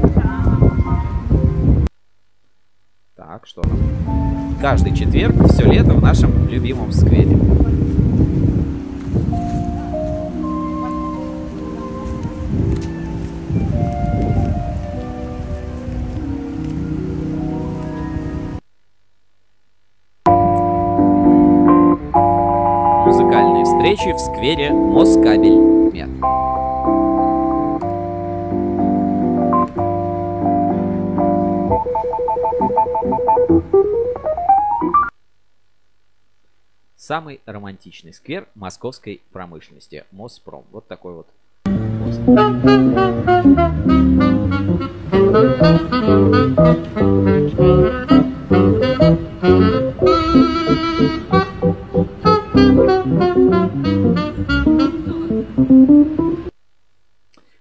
так, что там? Каждый четверг, все лето в нашем любимом сквере. Музыкальные встречи в сквере Москабель. Нет. Самый романтичный сквер московской промышленности. Моспром. Вот такой вот.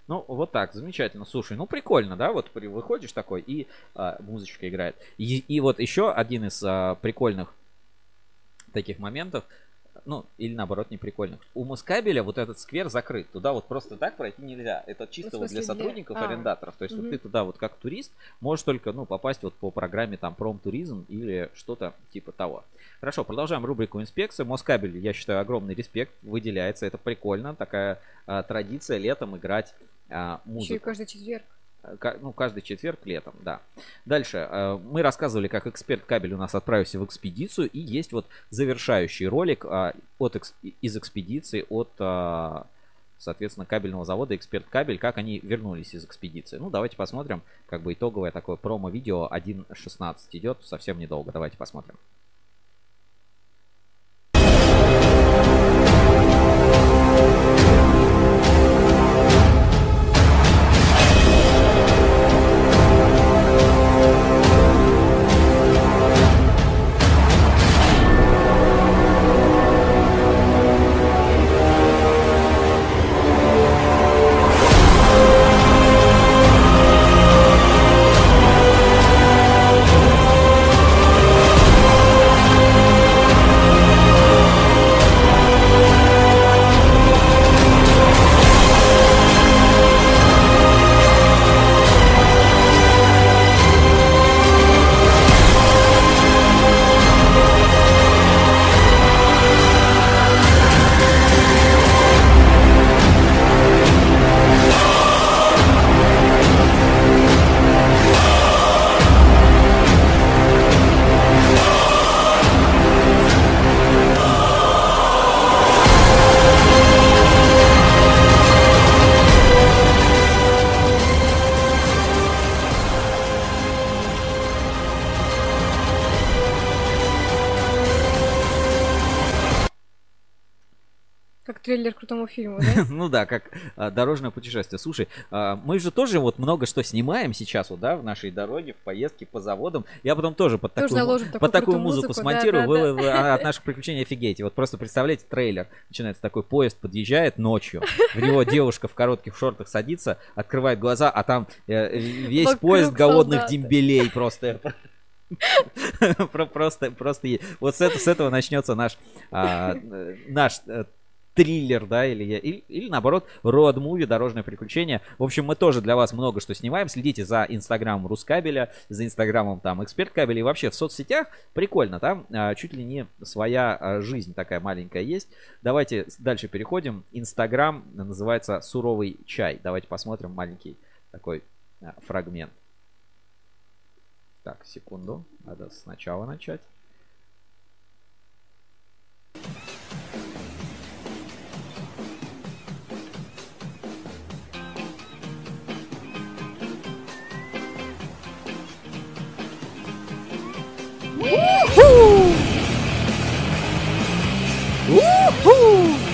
Ну, вот так, замечательно. Слушай, ну прикольно, да? Вот выходишь такой, и а, музычка играет. И, и вот еще один из а, прикольных таких моментов, ну, или наоборот, не прикольных. У Москабеля вот этот сквер закрыт. Туда вот просто так пройти нельзя. Это чисто Ну, вот для смысле, для- сотрудников, а, арендаторов. То есть вот мгм. ты туда вот как турист можешь только, ну, попасть вот по программе там промтуризм или что-то типа того. Хорошо, продолжаем рубрику инспекции. Москабель, я считаю, огромный респект, выделяется. Это прикольно. Такая а, традиция летом играть а, Еще и музыку. каждый четверг. Ну, каждый четверг летом, да. Дальше. э, Мы рассказывали, как эксперт кабель у нас отправился в экспедицию. И есть вот завершающий ролик а, от, из экспедиции от, а, соответственно, кабельного завода Эксперт Кабель, как они вернулись из экспедиции. Ну, давайте посмотрим. Как бы итоговое такое промо-видео 1.16 идет совсем недолго. Давайте посмотрим. Фильму, да? Ну да, как а, дорожное путешествие. Слушай, а, мы же тоже вот много что снимаем сейчас, вот, да, в нашей дороге, в поездке по заводам. Я потом тоже под Тоже такую, такую под такую музыку музыку, смонтирую. да, Вы, да, вы, да. от наших приключений офигеете. Вот просто представляете трейлер. Начинается такой поезд, подъезжает ночью. В него девушка в коротких шортах садится, открывает глаза, а там э, весь Вокруг поезд голодных солдаты. дембелей просто. Про- Просто, просто вот с этого, с этого начнется наш, а, наш э, триллер, да, или, или, или наоборот, роад-муви, дорожное приключение. В общем, мы тоже для вас много что снимаем. Следите за инстаграмом Рускабеля, за инстаграмом там Эксперт Кабеля и вообще в соцсетях. Прикольно, там а, чуть ли не своя а, жизнь такая маленькая есть. Давайте дальше переходим. Инстаграм называется Суровый чай. Давайте посмотрим маленький такой а, фрагмент. Так, секунду. Надо сначала начать. Woohoo! Woohoo!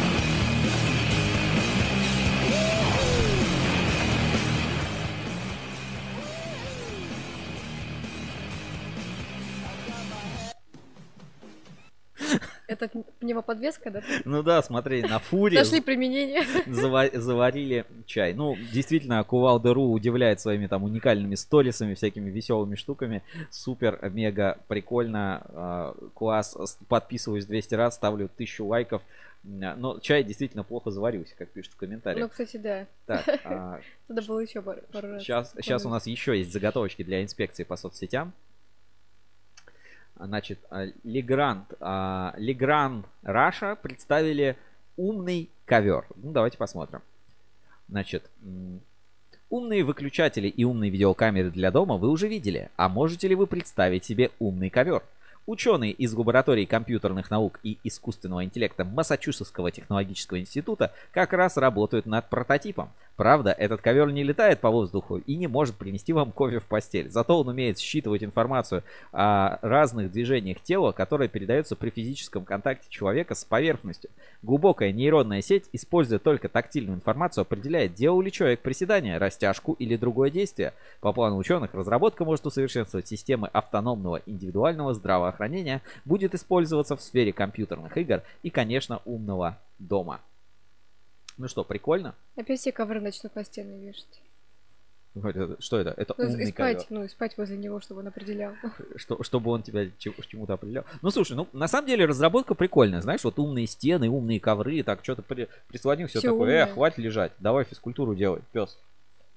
Это пневмоподвеска, да? Ну да, смотри, на фуре Нашли применение. зава- заварили чай. Ну, действительно, Кувалда.ру удивляет своими там уникальными сторисами, всякими веселыми штуками. Супер, мега, прикольно, а, класс. Подписываюсь 200 раз, ставлю 1000 лайков. Но чай действительно плохо заварился, как пишут в Ну, комментариях. кстати, да. Так, а, Надо было еще пару пару раз. Сейчас, сейчас у нас еще есть заготовочки для инспекции по соцсетям. Значит, а, Легранд, а, Легранд Раша представили умный ковер. Ну, давайте посмотрим. Значит, умные выключатели и умные видеокамеры для дома вы уже видели. А можете ли вы представить себе умный ковер? Ученые из лаборатории компьютерных наук и искусственного интеллекта Массачусетского технологического института как раз работают над прототипом. Правда, этот ковер не летает по воздуху и не может принести вам кофе в постель. Зато он умеет считывать информацию о разных движениях тела, которые передаются при физическом контакте человека с поверхностью. Глубокая нейронная сеть, используя только тактильную информацию, определяет, делал ли человек приседания, растяжку или другое действие. По плану ученых, разработка может усовершенствовать системы автономного индивидуального здравоохранения, будет использоваться в сфере компьютерных игр и, конечно, умного дома. Ну что, прикольно? Опять все ковры начнут на стены вешать. Что это? Это Ну, умный и спать, ковер. ну, и спать возле него, чтобы он определял. Что, чтобы он тебя чем- чему-то определял. Ну, слушай, ну, на самом деле разработка прикольная. Знаешь, вот умные стены, умные ковры, так что-то при, прислонил, все Всё такое, умное. э, хватит лежать, давай физкультуру делай, пес.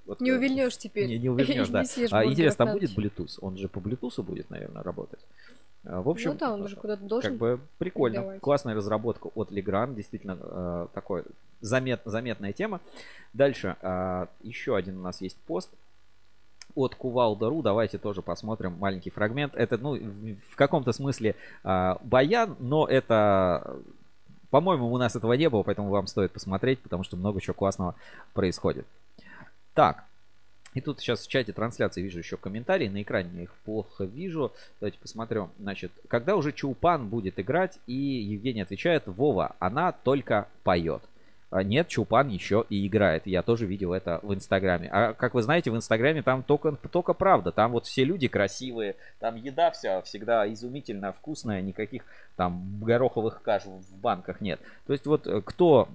Вот, Не э, увильнешь теперь. Не, не увильнешь, да. Не А, интересно, там будет. Bluetooth? Он же по Bluetooth будет, наверное, работать. А, В общем, ну да, он уже куда-то должен как бы прикольно. передавать. Классная разработка от Legrand, действительно э, такой замет, заметная тема. Дальше э, еще один у нас есть пост от Кувалда.ру. Давайте тоже посмотрим маленький фрагмент. Это, ну, в в каком-то смысле э, баян, но это, по-моему, у нас этого не было, поэтому вам стоит посмотреть, потому что много чего классного происходит. Так, и тут сейчас в чате трансляции вижу еще комментарии. На экране я их плохо вижу. Давайте посмотрим. Значит, когда уже Чулпан будет играть? И Евгений отвечает, Вова, она только поет. А Нет, Чулпан еще и играет. Я тоже видел это в Инстаграме. А как вы знаете, в Инстаграме там только, только правда. Там вот все люди красивые. Там еда вся всегда изумительно вкусная. Никаких там гороховых каш в банках нет. То есть вот э, кто,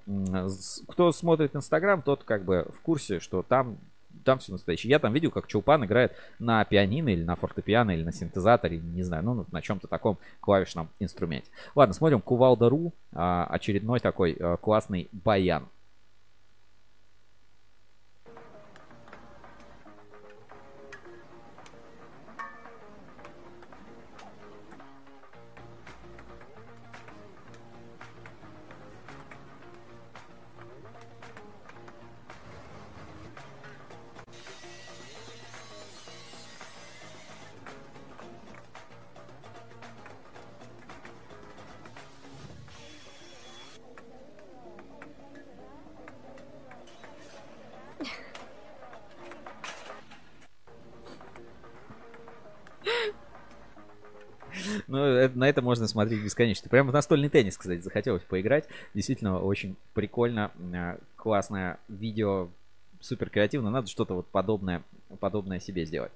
кто смотрит Инстаграм, тот как бы в курсе, что там там все настоящее. Я там видел, как Чулпан играет на пианино или на фортепиано или на синтезаторе, не знаю, ну на чем-то таком клавишном инструменте. Ладно, смотрим Кувалда.ру, а, очередной такой а, классный баян. Можно смотреть бесконечно. Прямо в настольный теннис, кстати, захотелось поиграть. Действительно, очень прикольно, а, классное видео, супер креативно. Надо что-то вот подобное, подобное себе сделать.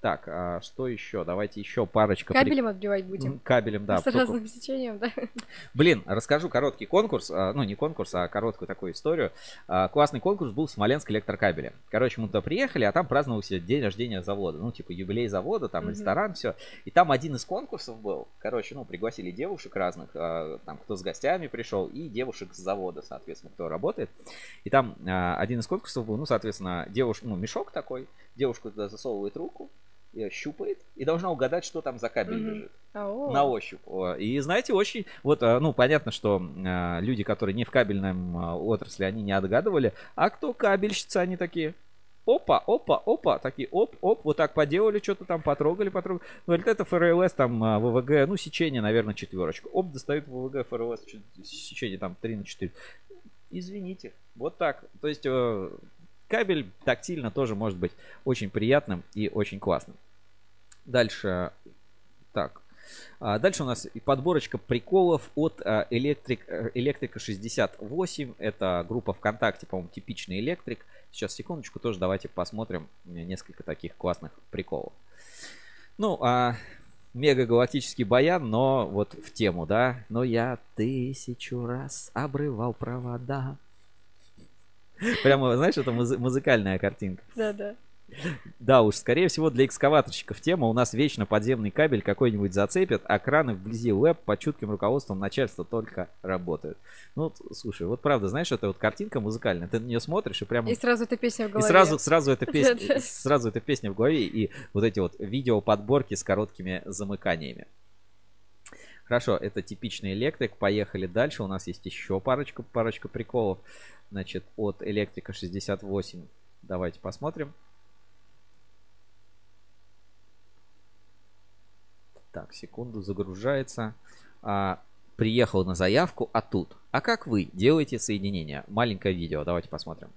Так, а что еще? Давайте еще парочка. при- Кабелем отбивать будем. М, Кабелем, да. С разным сечением, да. Блин, расскажу короткий конкурс, а, ну не конкурс, а короткую такую историю. А, Классный конкурс был в Смоленск электрокабеле. Короче, мы туда приехали, а там праздновался день рождения завода. Ну, типа юбилей завода, там Мгм. ресторан, все. И там один из конкурсов был. Короче, ну, пригласили девушек разных, а, там кто с гостями пришел, и девушек с завода, соответственно, кто работает. И там один из конкурсов был, ну, соответственно, девушка, ну, мешок такой, девушка туда засовывает руку, щупает и должна угадать, что там за кабель Мгм. лежит. Ау. На ощупь. И знаете, очень... Вот, а, ну, понятно, что а, люди, которые не в кабельном отрасли, они не отгадывали. А кто кабельщицы, они такие... Опа, опа, опа, такие оп, оп, вот так поделали, что-то там потрогали, потрогали. Говорит, это ФРЛС, там ВВГ, ну, сечение, наверное, четверочка. Оп, достают ВВГ, ФРЛС, сечение там 3 на 4. Извините, вот так. То есть э, кабель тактильно тоже может быть очень приятным и очень классным. Дальше, так, а, Дальше у нас подборочка приколов от а, Электрик, э, Электрика 68. Это группа ВКонтакте, по-моему, типичный электрик. Сейчас, секундочку, тоже давайте посмотрим несколько таких классных приколов. Ну, а мега галактический баян, но вот в тему, да. Но я тысячу раз обрывал провода. Прямо, знаешь, это музы- музыкальная картинка. Да-да. Да уж, скорее всего, для экскаваторщиков тема. У нас вечно подземный кабель какой-нибудь зацепят, а краны вблизи ЛЭП под чутким руководством начальства только работают. Ну, слушай, вот правда, знаешь, это вот картинка музыкальная. Ты на нее смотришь и прямо... И сразу эта песня в И голове. сразу, сразу, эта песня, сразу эта песня в голове и вот эти вот видео подборки с короткими замыканиями. Хорошо, это типичный электрик. Поехали дальше. У нас есть еще парочка, парочка приколов. Значит, от электрика 68. Давайте посмотрим. Так, секунду, загружается. А, приехал на заявку, а тут. А как вы делаете соединение? Маленькое видео, давайте посмотрим.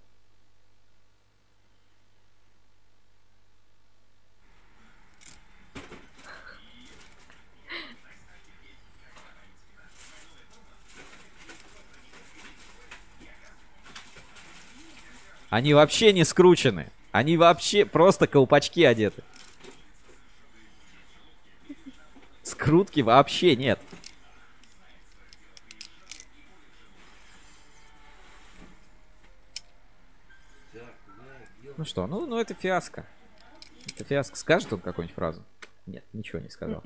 Они вообще не скручены. Они вообще просто колпачки одеты. Скрутки вообще нет. Ну что, ну, ну это фиаско. Это фиаско. Скажет он какую-нибудь фразу? Нет, ничего не сказал.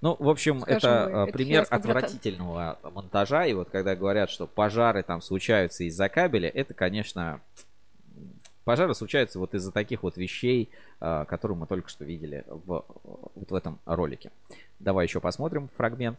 Ну, в общем, Скажем это, мы, а, это пример братан. отвратительного монтажа. И вот когда говорят, что пожары там случаются из-за кабеля, это, конечно, пожары случаются вот из-за таких вот вещей, а, которые мы только что видели в, вот в этом ролике. Давай еще посмотрим фрагмент.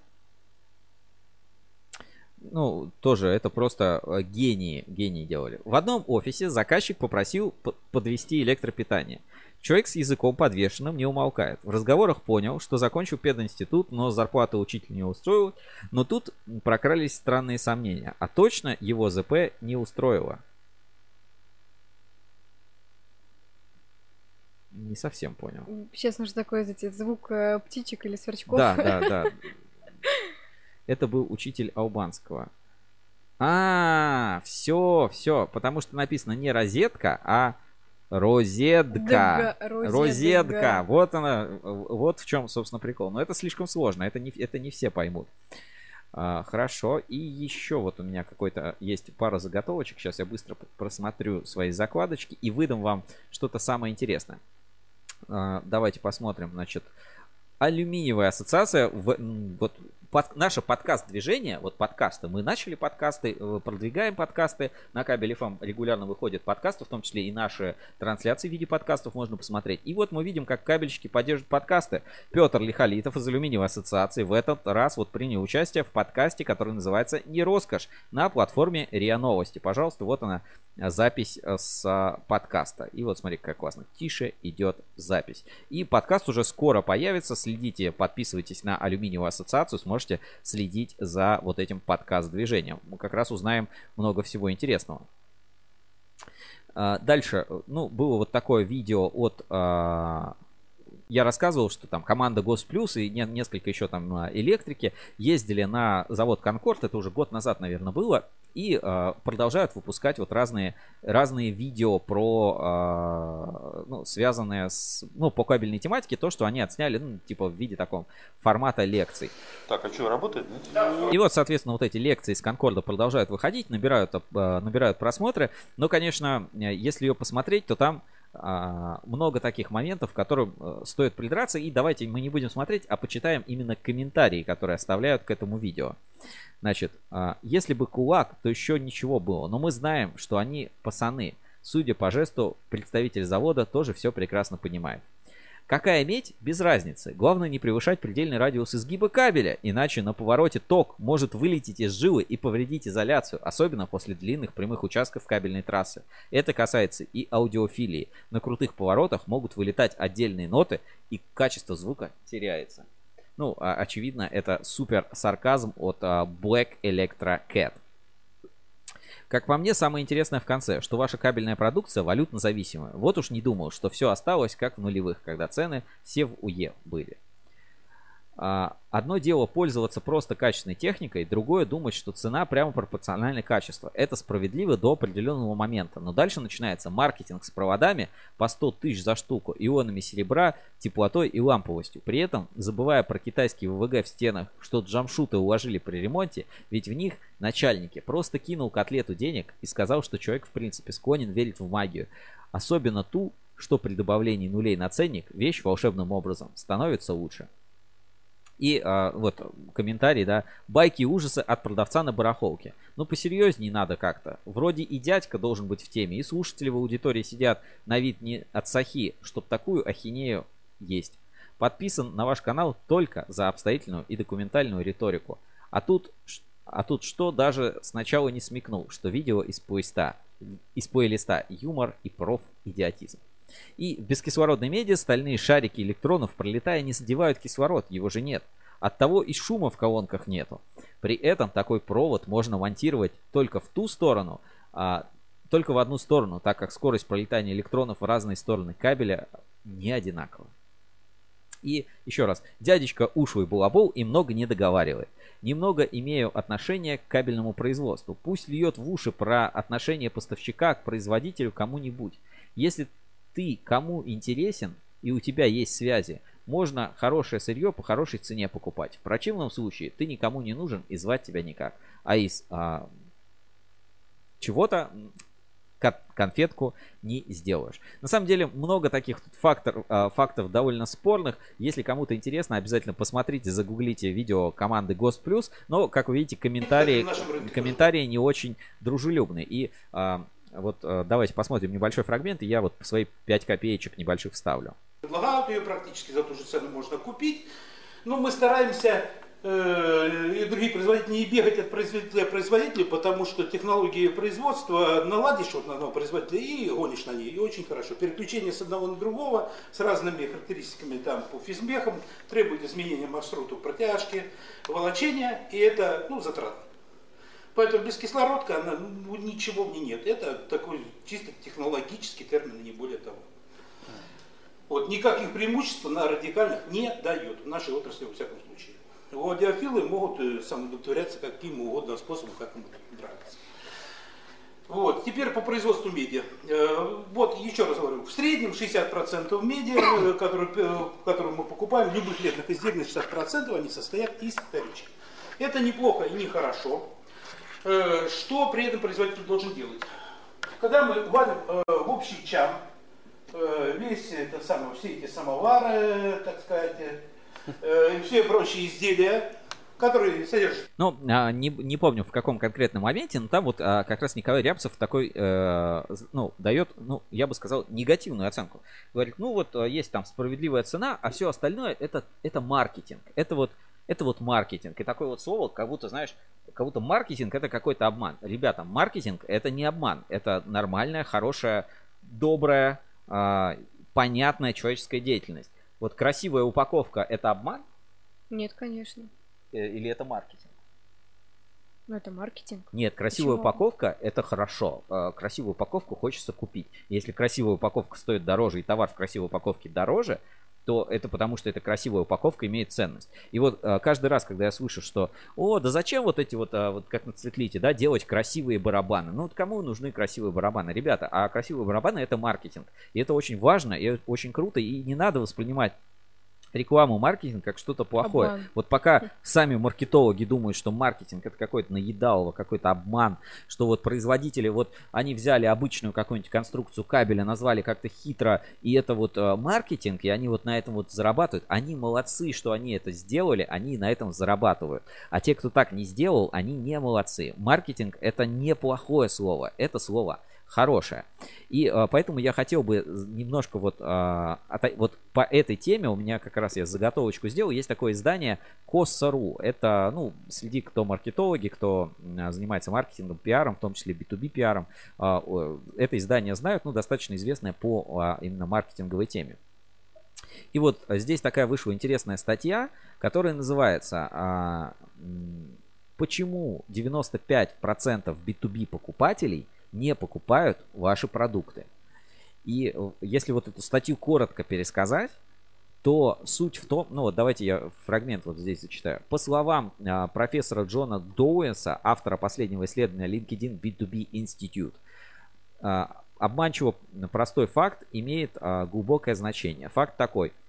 Ну, тоже это просто э, гении, гении делали. В одном офисе заказчик попросил подвести электропитание. Человек с языком подвешенным не умолкает. В разговорах понял, что закончил пединститут, но зарплата учителя не устроила. Но тут прокрались странные сомнения. А точно его ЗП не устроило. Не совсем понял. Сейчас нужно такой, знаете, звук э, птичек или сверчков. Да, да, да. Это был учитель албанского. А, все, все, потому что написано не розетка, а розетка. Розетка. Вот она, вот в чем, собственно, прикол. Но это слишком сложно, это не, это не все поймут. А, хорошо. И еще вот у меня какой-то есть пара заготовочек. Сейчас я быстро просмотрю свои закладочки и выдам вам что-то самое интересное. А, давайте посмотрим, значит, алюминиевая ассоциация в, вот под, наше подкаст движение, вот подкасты, мы начали подкасты, э, продвигаем подкасты, на кабеле FM регулярно выходят подкасты, в том числе и наши трансляции в виде подкастов можно посмотреть. И вот мы видим, как кабельщики поддерживают подкасты. Петр Лихолитов из Алюминиевой ассоциации в этот раз вот принял участие в подкасте, который называется «Не роскошь» на платформе РИА Новости. Пожалуйста, вот она запись э, с подкаста. И вот смотри, как классно. Тише идет запись. И подкаст уже скоро появится. Следите, подписывайтесь на Алюминиевую ассоциацию, сможете следить за вот этим подкаст-движением. Мы как раз узнаем много всего интересного. А, Дальше, ну, было вот такое видео от... Я рассказывал, что там команда Госплюс и не- несколько еще там а, электрики ездили на завод Конкорд, это уже год назад, наверное, было, и а, продолжают выпускать вот разные, разные видео про, а, ну, связанные с, ну, по кабельной тематике, то, что они отсняли, ну, типа в виде таком формата лекций. Так, а что, работает? И вот, соответственно, вот эти лекции из Конкорда продолжают выходить, набирают, э, набирают просмотры. Но, конечно, э, если ее посмотреть, то там много таких моментов, к которым э, стоит придраться. И давайте мы не будем смотреть, а почитаем именно комментарии, которые оставляют к этому видео. Значит, а, если бы кулак, то еще ничего было. Но мы знаем, что они пацаны. Судя по жесту, представитель завода тоже все прекрасно понимает. Какая медь? Без разницы. Главное не превышать предельный радиус изгиба кабеля, иначе на повороте ток может вылететь из жилы и повредить изоляцию, особенно после длинных прямых участков кабельной трассы. Это касается и аудиофилии. На крутых поворотах могут вылетать отдельные ноты и качество звука теряется. Ну, а, очевидно, это супер сарказм от а, Black Electra Cat. Как по мне, самое интересное в конце, что ваша кабельная продукция валютно зависимая. Вот уж не думал, что все осталось как в нулевых, когда цены все в УЕ были. А, Одно дело пользоваться просто качественной техникой, другое думать, что цена прямо пропорциональна качеству. Это справедливо до определенного момента. Но дальше начинается маркетинг с проводами по 100 тысяч за штуку, ионами серебра, теплотой и ламповостью. При этом, забывая про китайские ВВГ в стенах, что джамшуты уложили при ремонте, ведь в них начальники просто кинул котлету денег и сказал, что человек в принципе склонен верить в магию. Особенно ту, что при добавлении нулей на ценник вещь волшебным образом становится лучше. И а, вот комментарий, да, байки и ужасы от продавца на барахолке. Ну, посерьезнее надо как-то. Вроде и дядька должен быть в теме, и слушатели в аудитории сидят на вид не от сахи, чтоб такую ахинею есть. Подписан на ваш канал только за обстоятельную и документальную риторику. А тут, а тут что даже сначала не смекнул, что видео из плейста, из плейлиста юмор и проф идиотизм. И в бескислородной меди стальные шарики электронов, пролетая, не задевают кислород, его же нет. Оттого и шума в колонках нету. При этом такой провод можно монтировать только в ту сторону, а, только в одну сторону, так как скорость пролетания электронов в разные стороны кабеля не одинакова. И еще раз, дядечка ушлый балабол и много не договаривает. Немного имею отношение к кабельному производству. Пусть льет в уши про отношение поставщика к производителю кому-нибудь. Если ты кому интересен и у тебя есть связи, можно хорошее сырье по хорошей цене покупать. В противном случае ты никому не нужен и звать тебя никак. А из а, чего-то конфетку не сделаешь. На самом деле много таких фактор, а, фактов довольно спорных. Если кому-то интересно, обязательно посмотрите, загуглите видео команды Гост Плюс. Но, как вы видите, комментарии, комментарии не очень дружелюбные. И а, вот а, давайте посмотрим небольшой фрагмент, и я вот свои 5 копеечек небольших вставлю. Предлагают ее практически за ту же цену можно купить. Но мы стараемся Э, и другие производители не бегать от производителя к производителю, потому что технологии производства наладишь вот на одного производителя и гонишь на ней, и очень хорошо. Переключение с одного на другого с разными характеристиками там по физмехам требует изменения маршрута протяжки, волочения, и это ну, затратно. Поэтому бескислородка, она, ну, ничего в ней нет. Это такой чисто технологический термин, не более того. Вот, никаких преимуществ на радикальных не дает в нашей отрасли, во всяком случае. Аудиофилы могут э, самоудовлетворяться каким угодно способом, как им нравится. Вот, теперь по производству медиа. Э, вот, еще раз говорю, в среднем 60% медиа, которые, э, которые мы покупаем, любых летных изделий, 60% они состоят из вторички. Это неплохо и нехорошо. Что при этом производитель должен делать? Когда мы валим в общий чам весь это самое, все эти самовары, так сказать, Э, и все прочие изделия, которые содержат. Ну, а, не, не помню в каком конкретном моменте, но там вот а, как раз Николай Рябцев такой, э, ну, дает, ну, я бы сказал, негативную оценку. Говорит, ну вот э, есть там справедливая цена, а все остальное это, это маркетинг. Это вот, это вот маркетинг. И такое вот слово, как будто, знаешь, как будто маркетинг это какой-то обман. Ребята, маркетинг это не обман. Это нормальная, хорошая, добрая, э, понятная человеческая деятельность. Вот красивая упаковка это обман? Нет, конечно. Э, или это маркетинг? Ну, это маркетинг. Нет, красивая Почему? упаковка это хорошо. Э, красивую упаковку хочется купить. Если красивая упаковка стоит дороже и товар в красивой упаковке дороже, то это потому, что эта красивая упаковка имеет ценность. И вот э, каждый раз, когда я слышу, что, о, да зачем вот эти вот, вот как на Цветлите, да, делать красивые барабаны? Ну вот кому нужны красивые барабаны? Ребята, а красивые барабаны это маркетинг. И это очень важно, и очень круто, и не надо воспринимать рекламу, маркетинг как что-то плохое. Обман. Вот пока сами маркетологи думают, что маркетинг это какой-то наедалово, какой-то обман, что вот производители, вот они взяли обычную какую-нибудь конструкцию кабеля, назвали как-то хитро, и это вот э, маркетинг, и они вот на этом вот зарабатывают. Они молодцы, что они это сделали, они на этом зарабатывают. А те, кто так не сделал, они не молодцы. Маркетинг это неплохое слово, это слово хорошая. И а, поэтому я хотел бы немножко вот, а, от, вот по этой теме, у меня как раз я заготовочку сделал, есть такое издание Коссару. Это, ну, следи, кто маркетологи, кто занимается маркетингом, пиаром, в том числе B2B пиаром. А, это издание знают, ну, достаточно известное по а, именно маркетинговой теме. И вот здесь такая вышла интересная статья, которая называется а, «Почему 95% B2B покупателей – не покупают ваши продукты. И э, если вот эту статью коротко пересказать, то суть в том, ну вот давайте я фрагмент вот здесь зачитаю. По словам а, профессора Джона Доуэнса, автора последнего исследования LinkedIn B2B Institute, а, обманчиво простой факт имеет а, глубокое значение. Факт такой –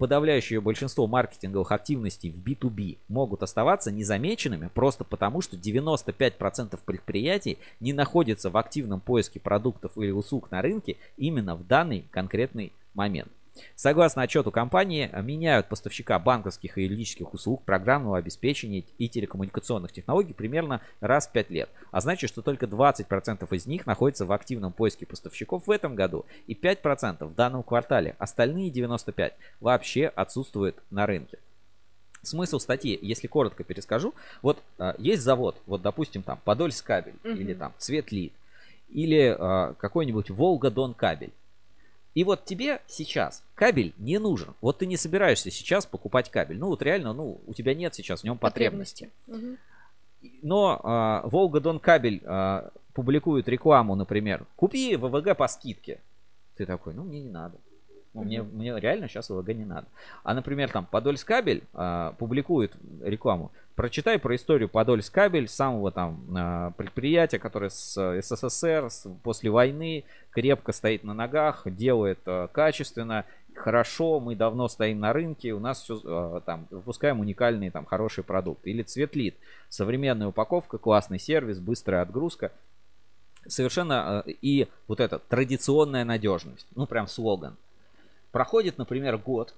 подавляющее большинство маркетинговых активностей в B2B могут оставаться незамеченными просто потому, что 95% предприятий не находятся в активном поиске продуктов или услуг на рынке именно в данный конкретный момент. Согласно отчету компании, меняют поставщика банковских и юридических услуг, программного обеспечения и телекоммуникационных технологий примерно раз в 5 лет. А значит, что только 20% из них находятся в активном поиске поставщиков в этом году и 5% в данном квартале. Остальные 95% вообще отсутствуют на рынке. Смысл статьи, если коротко перескажу, вот э, есть завод, вот допустим там Подольск кабель mm-hmm. или там Цветлит или э, какой-нибудь Волга Дон кабель И вот тебе сейчас кабель не нужен. Вот ты не собираешься сейчас покупать кабель. Ну вот реально, ну у тебя нет сейчас в нем потребности. Мгм. Но а, Волга Дон Кабель а, публикует рекламу, например, купи ВВГ по скидке. Ты такой, ну мне не надо. Ну, мне, мне реально сейчас ВВГ не надо. А, например, там Подольскабель а, публикует рекламу. Прочитай про историю Подольскабель, самого там а, предприятия, которое с э, СССР с- после войны крепко стоит на ногах, делает а, качественно, хорошо, мы давно стоим на рынке, у нас все там выпускаем уникальные там хорошие продукты. Или Цветлит, современная упаковка, классный сервис, быстрая отгрузка. Совершенно э, и вот эта традиционная надежность, ну прям слоган. Проходит, например, год,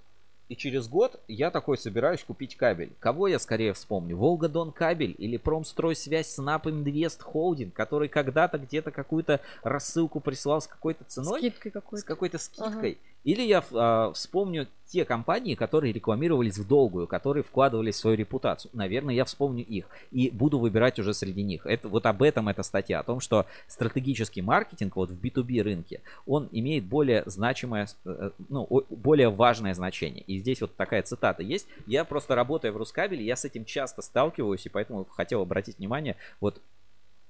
и через год я такой собираюсь купить кабель. Кого я скорее вспомню? Волга Дон кабель или Промстройсвязь Снап Инвест Холдинг, который когда-то где-то какую-то рассылку присылал с какой-то ценой? Скидкой какой-то. С какой-то скидкой. Или я а, вспомню те компании, которые рекламировались в долгую, которые вкладывались в свою репутацию. Наверное, я вспомню их и буду выбирать уже среди них. Это вот об этом эта статья, о том, что стратегический маркетинг вот в B2B рынке, он имеет более значимое, э, ну, о- более важное значение. И здесь вот такая цитата есть. Я просто работая в Рускабеле, я с этим часто сталкиваюсь, и поэтому хотел обратить внимание вот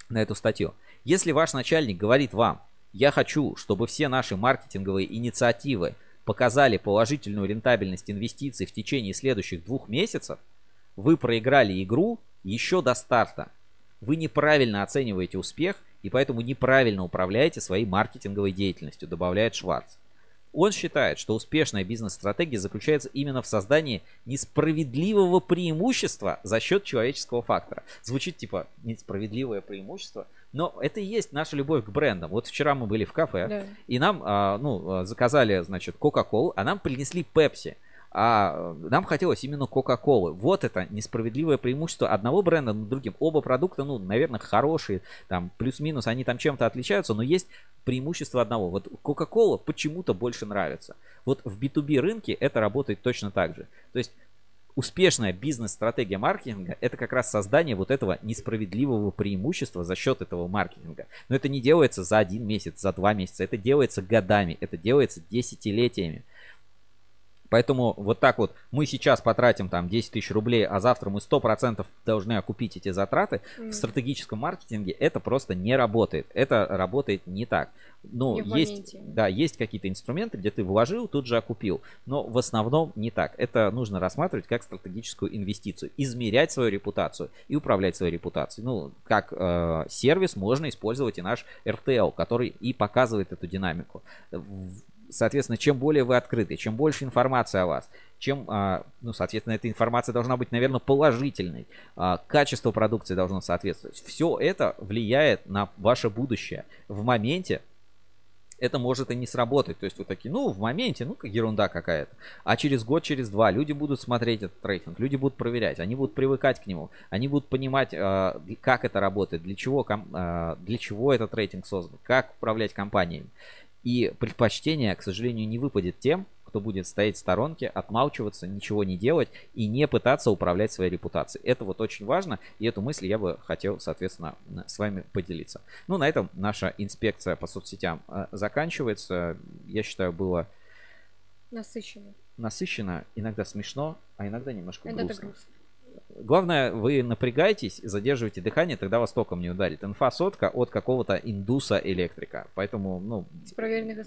на эту статью. Если ваш начальник говорит вам, я хочу, чтобы все наши маркетинговые инициативы показали положительную рентабельность инвестиций в течение следующих двух месяцев, вы проиграли игру еще до старта. Вы неправильно оцениваете успех и поэтому неправильно управляете своей маркетинговой деятельностью, добавляет Шварц. Он считает, что успешная бизнес-стратегия заключается именно в создании несправедливого преимущества за счет человеческого фактора. Звучит типа несправедливое преимущество, но это и есть наша любовь к брендам. Вот вчера мы были в кафе, Да. и нам а, ну, заказали, значит, Кока-Колу, а нам принесли Пепси. А нам хотелось именно Кока-Колы. Вот это несправедливое преимущество одного бренда над другим. Оба продукта, ну, наверное, хорошие, там, плюс-минус, они там чем-то отличаются, но есть преимущество одного. Вот Кока-Кола почему-то больше нравится. Вот в B2B рынке это работает точно так же. То есть успешная бизнес-стратегия маркетинга это как раз создание вот этого несправедливого преимущества за счет этого маркетинга. Но это не делается за один месяц, за два месяца, это делается годами, это делается десятилетиями. Поэтому вот так вот мы сейчас потратим там 10 тысяч рублей, а завтра мы 100% должны окупить эти затраты. Мгм. В стратегическом маркетинге это просто не работает. Это работает не так. Ну, Не есть, да, есть какие-то инструменты, где ты вложил, тут же окупил. Но в основном не так. Это нужно рассматривать как стратегическую инвестицию. Измерять свою репутацию и управлять своей репутацией. Ну, как э, сервис можно использовать и наш RTL, который и показывает эту динамику. Соответственно, чем более вы открыты, чем больше информации о вас, чем, а, ну, соответственно, эта информация должна быть, наверное, положительной, а, качество продукции должно соответствовать. Все это влияет на ваше будущее. В моменте это может и не сработать. То есть вы такие, ну, в моменте, ну, как ерунда какая-то. А через год, через два люди будут смотреть этот рейтинг, люди будут проверять, они будут привыкать к нему, они будут понимать, э, как это работает, для чего, для чего этот рейтинг создан, как управлять компаниями. И предпочтение, к сожалению, не выпадет тем, кто будет стоять в сторонке, отмалчиваться, ничего не делать и не пытаться управлять своей репутацией. Это вот очень важно, и эту мысль я бы хотел, соответственно, с вами поделиться. Ну, на этом наша инспекция по соцсетям э, заканчивается. Я считаю, было Насыщенно. насыщенно, иногда смешно, а иногда немножко Иногда грустно. грустно. Главное, вы напрягаетесь, задерживаете дыхание, тогда вас током не ударит. Инфа сотка от какого-то индуса-электрика. Поэтому, ну,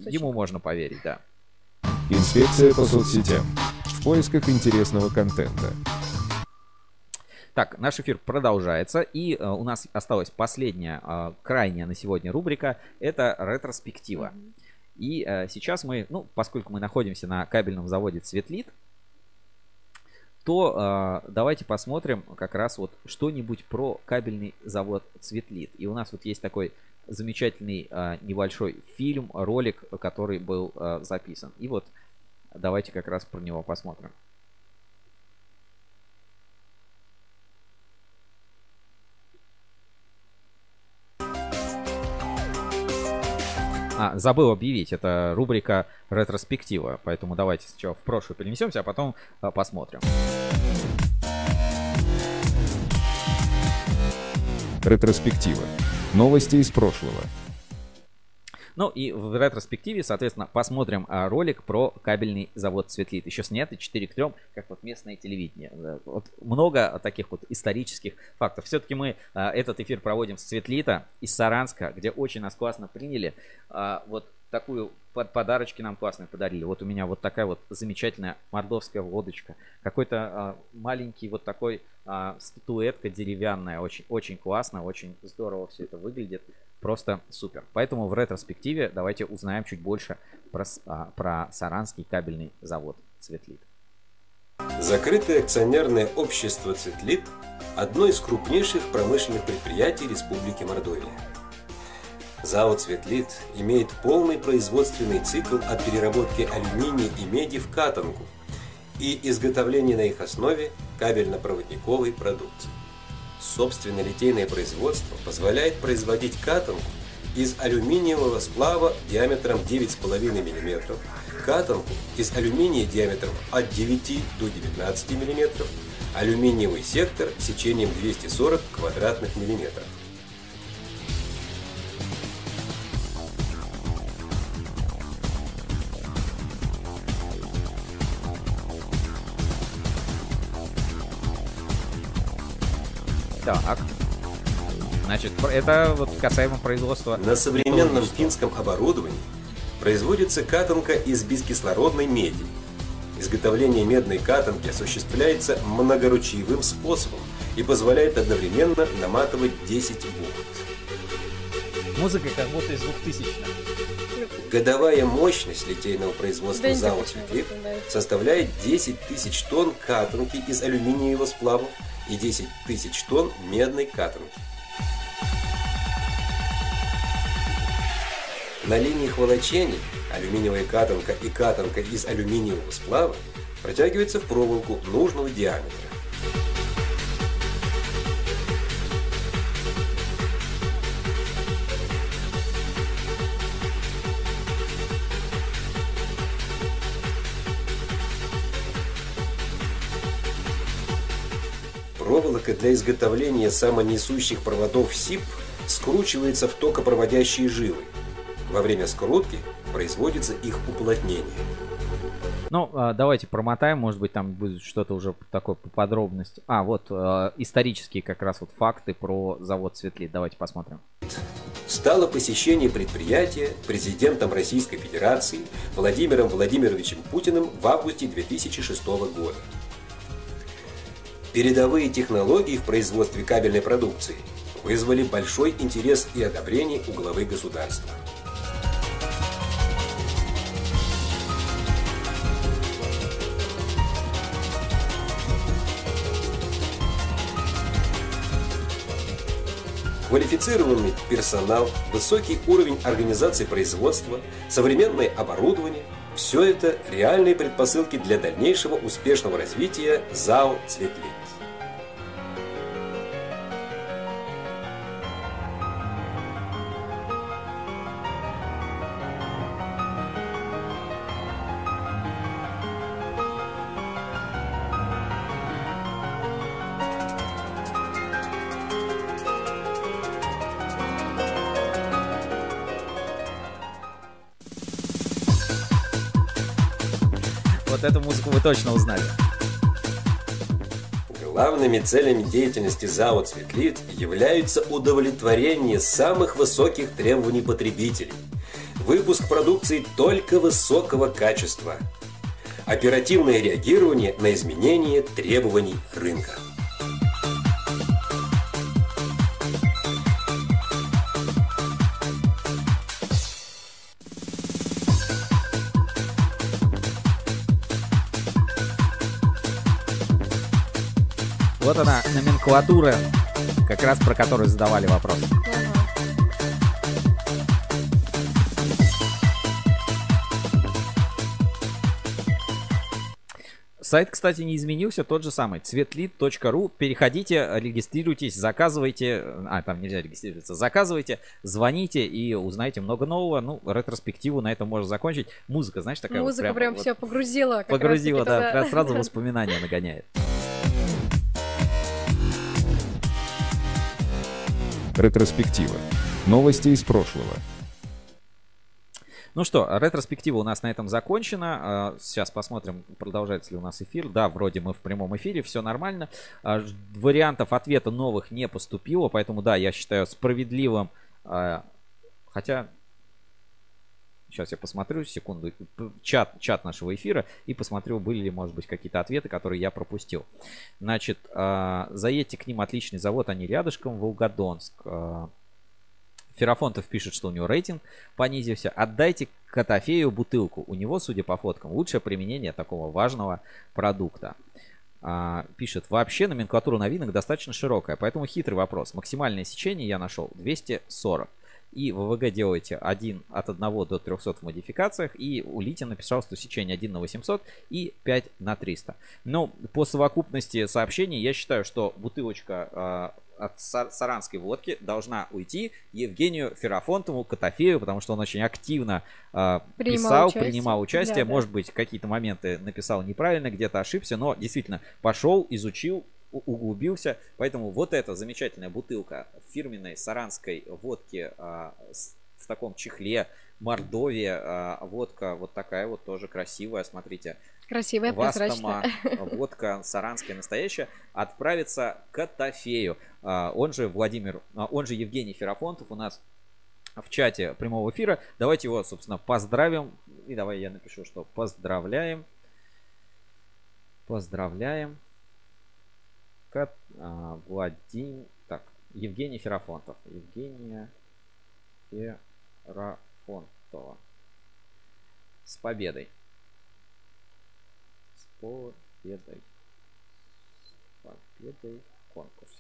ему можно поверить, да. Инспекция по соцсетям. В поисках интересного контента. Так, наш эфир продолжается, и э, у нас осталась последняя, э, крайняя на сегодня рубрика, это ретроспектива. И э, сейчас мы, ну, поскольку мы находимся на кабельном заводе Цветлит, то э, давайте посмотрим как раз вот что-нибудь про кабельный завод Цветлит. И у нас вот есть такой замечательный э, небольшой фильм, ролик, который был э, записан. И вот давайте как раз про него посмотрим. А, забыл объявить, это рубрика ретроспектива, поэтому давайте сначала в прошлое перенесемся, а потом а, посмотрим. Ретроспектива. Новости из прошлого. Ну и в ретроспективе, соответственно, посмотрим а, ролик про кабельный завод Светлит. Еще снятый 4 к 3, как вот местное телевидение. Вот много таких вот исторических фактов. Все-таки мы а, этот эфир проводим с Светлита из Саранска, где очень нас классно приняли. А, вот такую под подарочки нам классные подарили. Вот у меня вот такая вот замечательная мордовская водочка. Какой-то а, маленький вот такой а, статуэтка деревянная. Очень, очень классно, очень здорово все это выглядит. Просто супер. Поэтому в ретроспективе давайте узнаем чуть больше про, а, про Саранский кабельный завод Светлит. Закрытое акционерное общество «Цветлит» – одно из крупнейших промышленных предприятий Республики Мордовия. ЗАО «Цветлит» имеет полный производственный цикл от переработки алюминия и меди в катанку и изготовления на их основе кабельно-проводниковой продукции. Собственное литейное производство позволяет производить катанку из алюминиевого сплава диаметром 9,5 мм, катанку из алюминия диаметром от 9 до 19 мм, алюминиевый сектор сечением 240 квадратных миллиметров. Так. Значит, это вот касаемо производства. На современном финском оборудовании производится катанка из бескислородной меди. Изготовление медной катанки осуществляется многоручьевым способом и позволяет одновременно наматывать 10 бухт. Музыка как будто из 2000 Годовая мощность литейного производства знаю. составляет 10 тысяч тонн катанки из алюминиевого сплава и 10 тысяч тонн медной катанки. На линиях волочения алюминиевая катанка и катанка из алюминиевого сплава протягивается в проволоку нужного диаметра. Проволока для изготовления самонесущих проводов СИП скручивается в токопроводящие жилы. Во время скрутки производится их уплотнение. Ну, а, давайте промотаем, может быть, там будет что-то уже такое по подробности. А, вот а, исторические как раз вот факты про завод Светлит. Давайте посмотрим. Стало посещение предприятия президентом Российской Федерации Владимиром Владимировичем Путиным в августе 2006 года. Передовые технологии в производстве кабельной продукции вызвали большой интерес и одобрение у главы государства. Квалифицированный персонал, высокий уровень организации производства, современное оборудование – все это реальные предпосылки для дальнейшего успешного развития ЗАО «Цветлит». Точно узнали. Главными целями деятельности ЗАО «Цветлит» являются удовлетворение самых высоких требований потребителей, выпуск продукции только высокого качества, оперативное реагирование на изменения требований рынка. Вот она, номенклатура, как раз про которую задавали вопрос. Сайт, кстати, не изменился, тот же самый, цветлит.ру. Переходите, регистрируйтесь, заказывайте. А, там нельзя регистрироваться. Заказывайте, звоните и узнаете много нового. Ну, ретроспективу на этом можно закончить. Музыка, знаешь, такая вот Музыка прям вот все погрузила. Погрузила, да, прям сразу воспоминания нагоняет. Ретроспектива. Новости из прошлого. Ну что, ретроспектива у нас на этом закончена. А, Сейчас посмотрим, продолжается ли у нас эфир. Да, вроде мы в прямом эфире, все нормально. А, Вариантов ответа новых не поступило, поэтому да, я считаю справедливым. а, Хотя Сейчас я посмотрю, секунду, чат, чат нашего эфира и посмотрю, были ли, может быть, какие-то ответы, которые я пропустил. Значит, а, заедьте к ним, отличный завод, они рядышком, Волгодонск. А, Ферафонтов пишет, что у него рейтинг понизился. Отдайте Котофею бутылку. У него, судя по фоткам, лучшее применение такого важного продукта. А, пишет, вообще номенклатура новинок достаточно широкая, поэтому хитрый вопрос. Максимальное сечение я нашел 240. И в ВВГ делаете 1 от 1 до 300 в модификациях. И у Лити написал, что сечение 1 на 800 и 5 на 300. Но по совокупности сообщений я считаю, что бутылочка а, от са- саранской водки должна уйти Евгению Ферафонтову Котофею, потому что он очень активно а, Принимал писал, участие. принимал участие. Да, да. Может быть, какие-то моменты написал неправильно, где-то ошибся, но действительно пошел, изучил, углубился. Поэтому вот эта замечательная бутылка фирменной саранской водки а, с- в таком чехле Мордовия. а, водка вот такая вот тоже красивая, смотрите. Красивая, Вастома, прозрачная. водка саранская настоящая, отправится к Котофею. А, Он же Владимир, а, он же Евгений Ферафонтов у нас в чате прямого эфира. Давайте его, собственно, поздравим. И давай я напишу, что поздравляем. Поздравляем. Кот, а, Владимир. Так, Евгений Ферафонтов. Евгения Ферафонтова. С победой. С победой. С победой в конкурсе.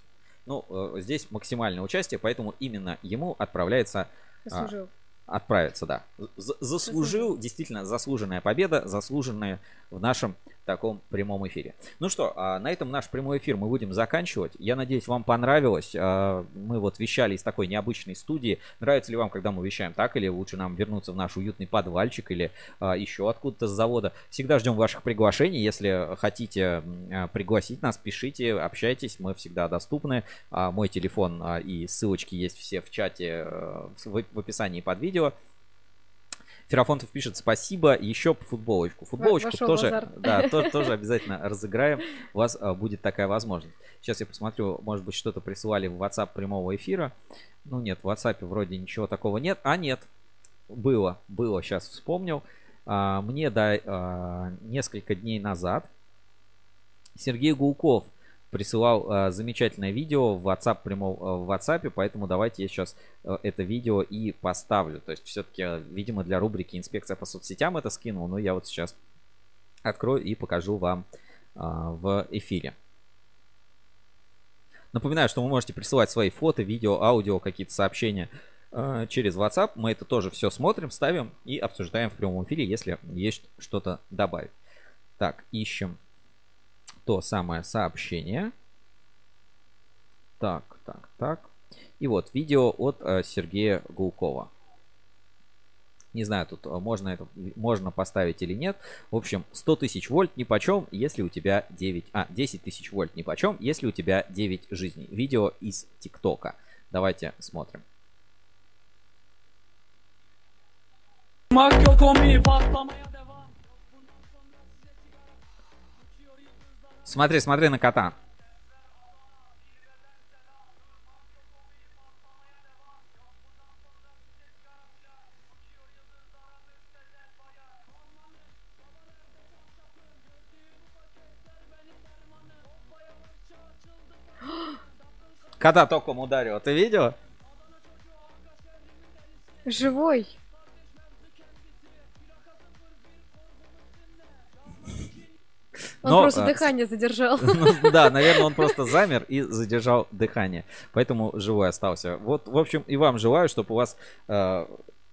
Ну, э, здесь максимальное участие, поэтому именно ему отправляется... а, Заслужил. Отправится, да. З- заслужил, действительно, заслуженная победа, заслуженная в нашем таком прямом эфире. Ну что, а, на этом наш прямой эфир мы будем заканчивать. Я надеюсь, вам понравилось. А, Мы вот вещали из такой необычной студии. Нравится ли вам, когда мы вещаем так, или лучше нам вернуться в наш уютный подвальчик, или а, еще откуда-то с завода. Всегда ждем ваших приглашений. Если хотите пригласить нас, пишите, общайтесь. Мы всегда доступны. Мой телефон и ссылочки есть все в чате э, в описании под видео. Ферафонтов пишет спасибо, еще по футболочку. Футболочку вошел тоже, да, то- тоже обязательно разыграем. У вас а, будет такая возможность. Сейчас я посмотрю, может быть, что-то присылали в WhatsApp прямого эфира. Ну нет, в WhatsApp вроде ничего такого нет. А нет, было, было, сейчас вспомнил. А, Мне да, а, несколько дней назад Сергей Гулков присылал а, замечательное видео в WhatsApp прямом а, в WhatsApp, поэтому давайте я сейчас а, это видео и поставлю. То есть все-таки, видимо, для рубрики «Инспекция по соцсетям» это скинул, но я вот сейчас открою и покажу вам а, в эфире. Напоминаю, что вы можете присылать свои фото, видео, аудио, какие-то сообщения э, через WhatsApp. Мы это тоже все смотрим, ставим и обсуждаем в прямом эфире, если есть что-то добавить. Так, ищем то самое сообщение. Так, так, так. И вот видео от э, Сергея Гулкова. Не знаю, тут э, можно это можно поставить или нет. В общем, 100 тысяч вольт ни почем, если у тебя 9... А, 10 тысяч вольт ни почем, если у тебя 9 жизней. Видео из ТикТока. Давайте смотрим. Смотри, смотри на кота. Кота током ударил, ты видел? Живой. Он Но, просто а, дыхание задержал. Ну, да, наверное, он просто замер и задержал дыхание. Поэтому живой остался. Вот, в общем, и вам желаю, чтобы у вас э,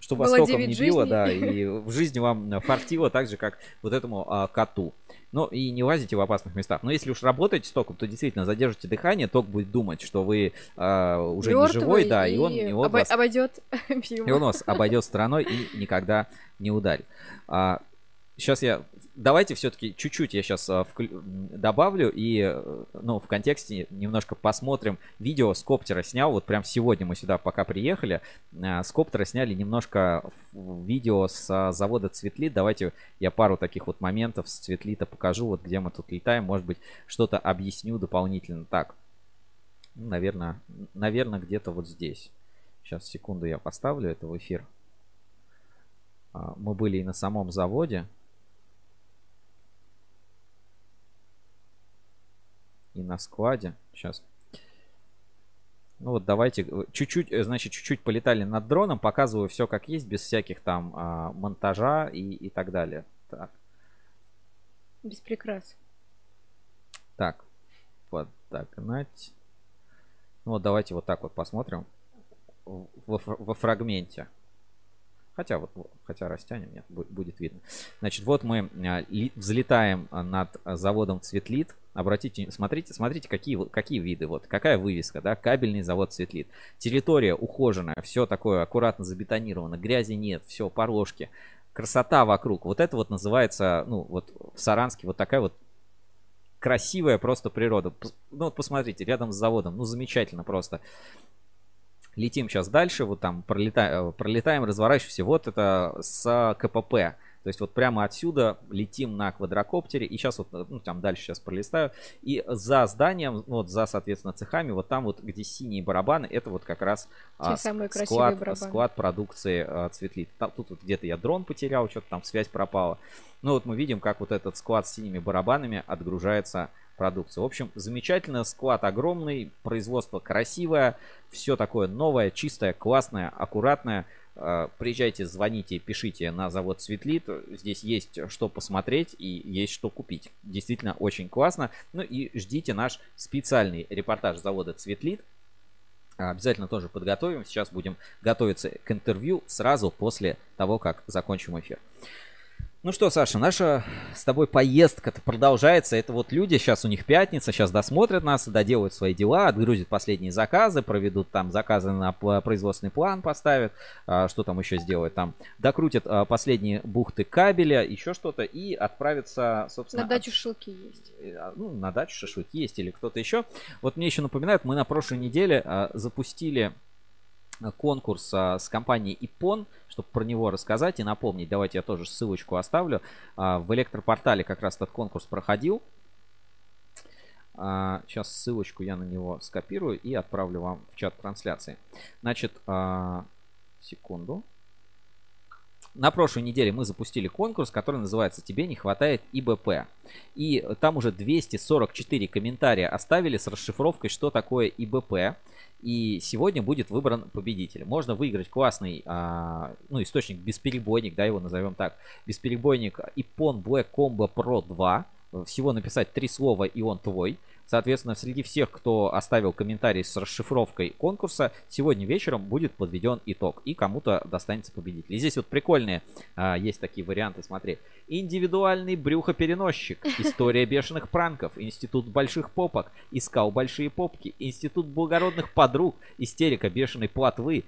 чтобы вас током не девять било, жизней. да, и в жизни вам фартило так же, как вот этому а, коту. Ну и не лазите в опасных местах. Но если уж работаете с током, то действительно задержите дыхание, ток будет думать, что вы а, уже не Мёртвый, живой, да, и он, и и он обо- вас обойдет и он вас обойдет стороной и никогда не ударит. А, сейчас я давайте все-таки чуть-чуть я сейчас а, вклю... добавлю и ну в контексте немножко посмотрим. Видео с коптера снял вот прям сегодня мы сюда пока приехали. А, с коптера сняли немножко видео с а, завода Цветлит. Давайте я пару таких вот моментов с Цветлита покажу вот где мы тут летаем. Может быть что-то объясню дополнительно. Так наверное наверное где-то вот здесь. Сейчас секунду я поставлю это в эфир. Мы были и на самом заводе и на складе. Сейчас. Ну вот давайте э, чуть-чуть, э, значит, чуть-чуть полетали над дроном, показываю все как есть, без всяких там а, монтажа и, и так далее. Так. Без прикрас. Так, вот так, Нать. Ну вот давайте вот так вот посмотрим во, во фрагменте. Хотя вот, хотя растянем, нет, будет видно. Значит, вот мы а, взлетаем над заводом Цветлит. Обратите, смотрите, смотрите, какие, какие виды, вот, какая вывеска, да, кабельный завод Цветлит. Территория ухоженная, все такое аккуратно забетонировано, грязи нет, все, порожки, красота вокруг. Вот это вот называется, ну, вот в Саранске вот такая вот красивая просто природа. Ну, вот посмотрите, рядом с заводом, ну, замечательно просто. Летим сейчас дальше, вот там пролетаем, э, пролетаем, разворачиваемся. Вот это с КПП. То есть вот прямо отсюда летим на квадрокоптере. И сейчас вот, ну там дальше сейчас пролистаю. И за зданием, ну, вот за, соответственно, цехами, вот там вот, где синие барабаны, это вот как раз а, склад, склад продукции а, Цветлит. Там, тут вот где-то я дрон потерял, что-то там связь пропала. Ну вот мы видим, как вот этот склад с синими барабанами отгружается продукцию. В общем, замечательно, склад огромный, производство красивое, все такое новое, чистое, классное, аккуратное. А, приезжайте, звоните, пишите на завод Светлит. Здесь есть что посмотреть и есть что купить. Действительно очень классно. Ну и ждите наш специальный репортаж завода Цветлит. Обязательно тоже подготовим. Сейчас будем готовиться к интервью сразу после того, как закончим эфир. Ну что, Саша, наша с тобой поездка-то продолжается. Это вот люди, сейчас у них пятница, сейчас досмотрят нас, доделают свои дела, отгрузят последние заказы, проведут там заказы на производственный план, поставят, а, что там еще сделают там, докрутят а, последние бухты кабеля, еще что-то и отправятся, собственно... На дачу шашлыки есть. Э, а, ну, на дачу шашлыки есть или кто-то еще. Вот мне еще напоминают, мы на прошлой неделе запустили конкурс с компанией Ипон, чтобы про него рассказать и напомнить. Давайте я тоже ссылочку оставлю. А, в электропортале как раз этот конкурс проходил. Сейчас а, ссылочку я на него скопирую и отправлю вам в чат трансляции. Значит, а, секунду. На прошлой неделе мы запустили конкурс, который называется «Тебе не хватает ИБП». И там уже 244 комментария оставили с расшифровкой, что такое ИБП. И сегодня будет выбран победитель. Можно выиграть классный а, ну, источник бесперебойник, да, его назовем так. Бесперебойник Ipon Black Combo Pro 2. Всего написать три слова и он твой. Соответственно, среди всех, кто оставил комментарий с расшифровкой конкурса, сегодня вечером будет подведен итог. И кому-то достанется победитель. И здесь вот прикольные а, есть такие варианты, смотри. Индивидуальный брюхопереносчик. История бешеных пранков. Институт больших попок. Искал большие попки. Институт благородных подруг. Истерика бешеной плотвы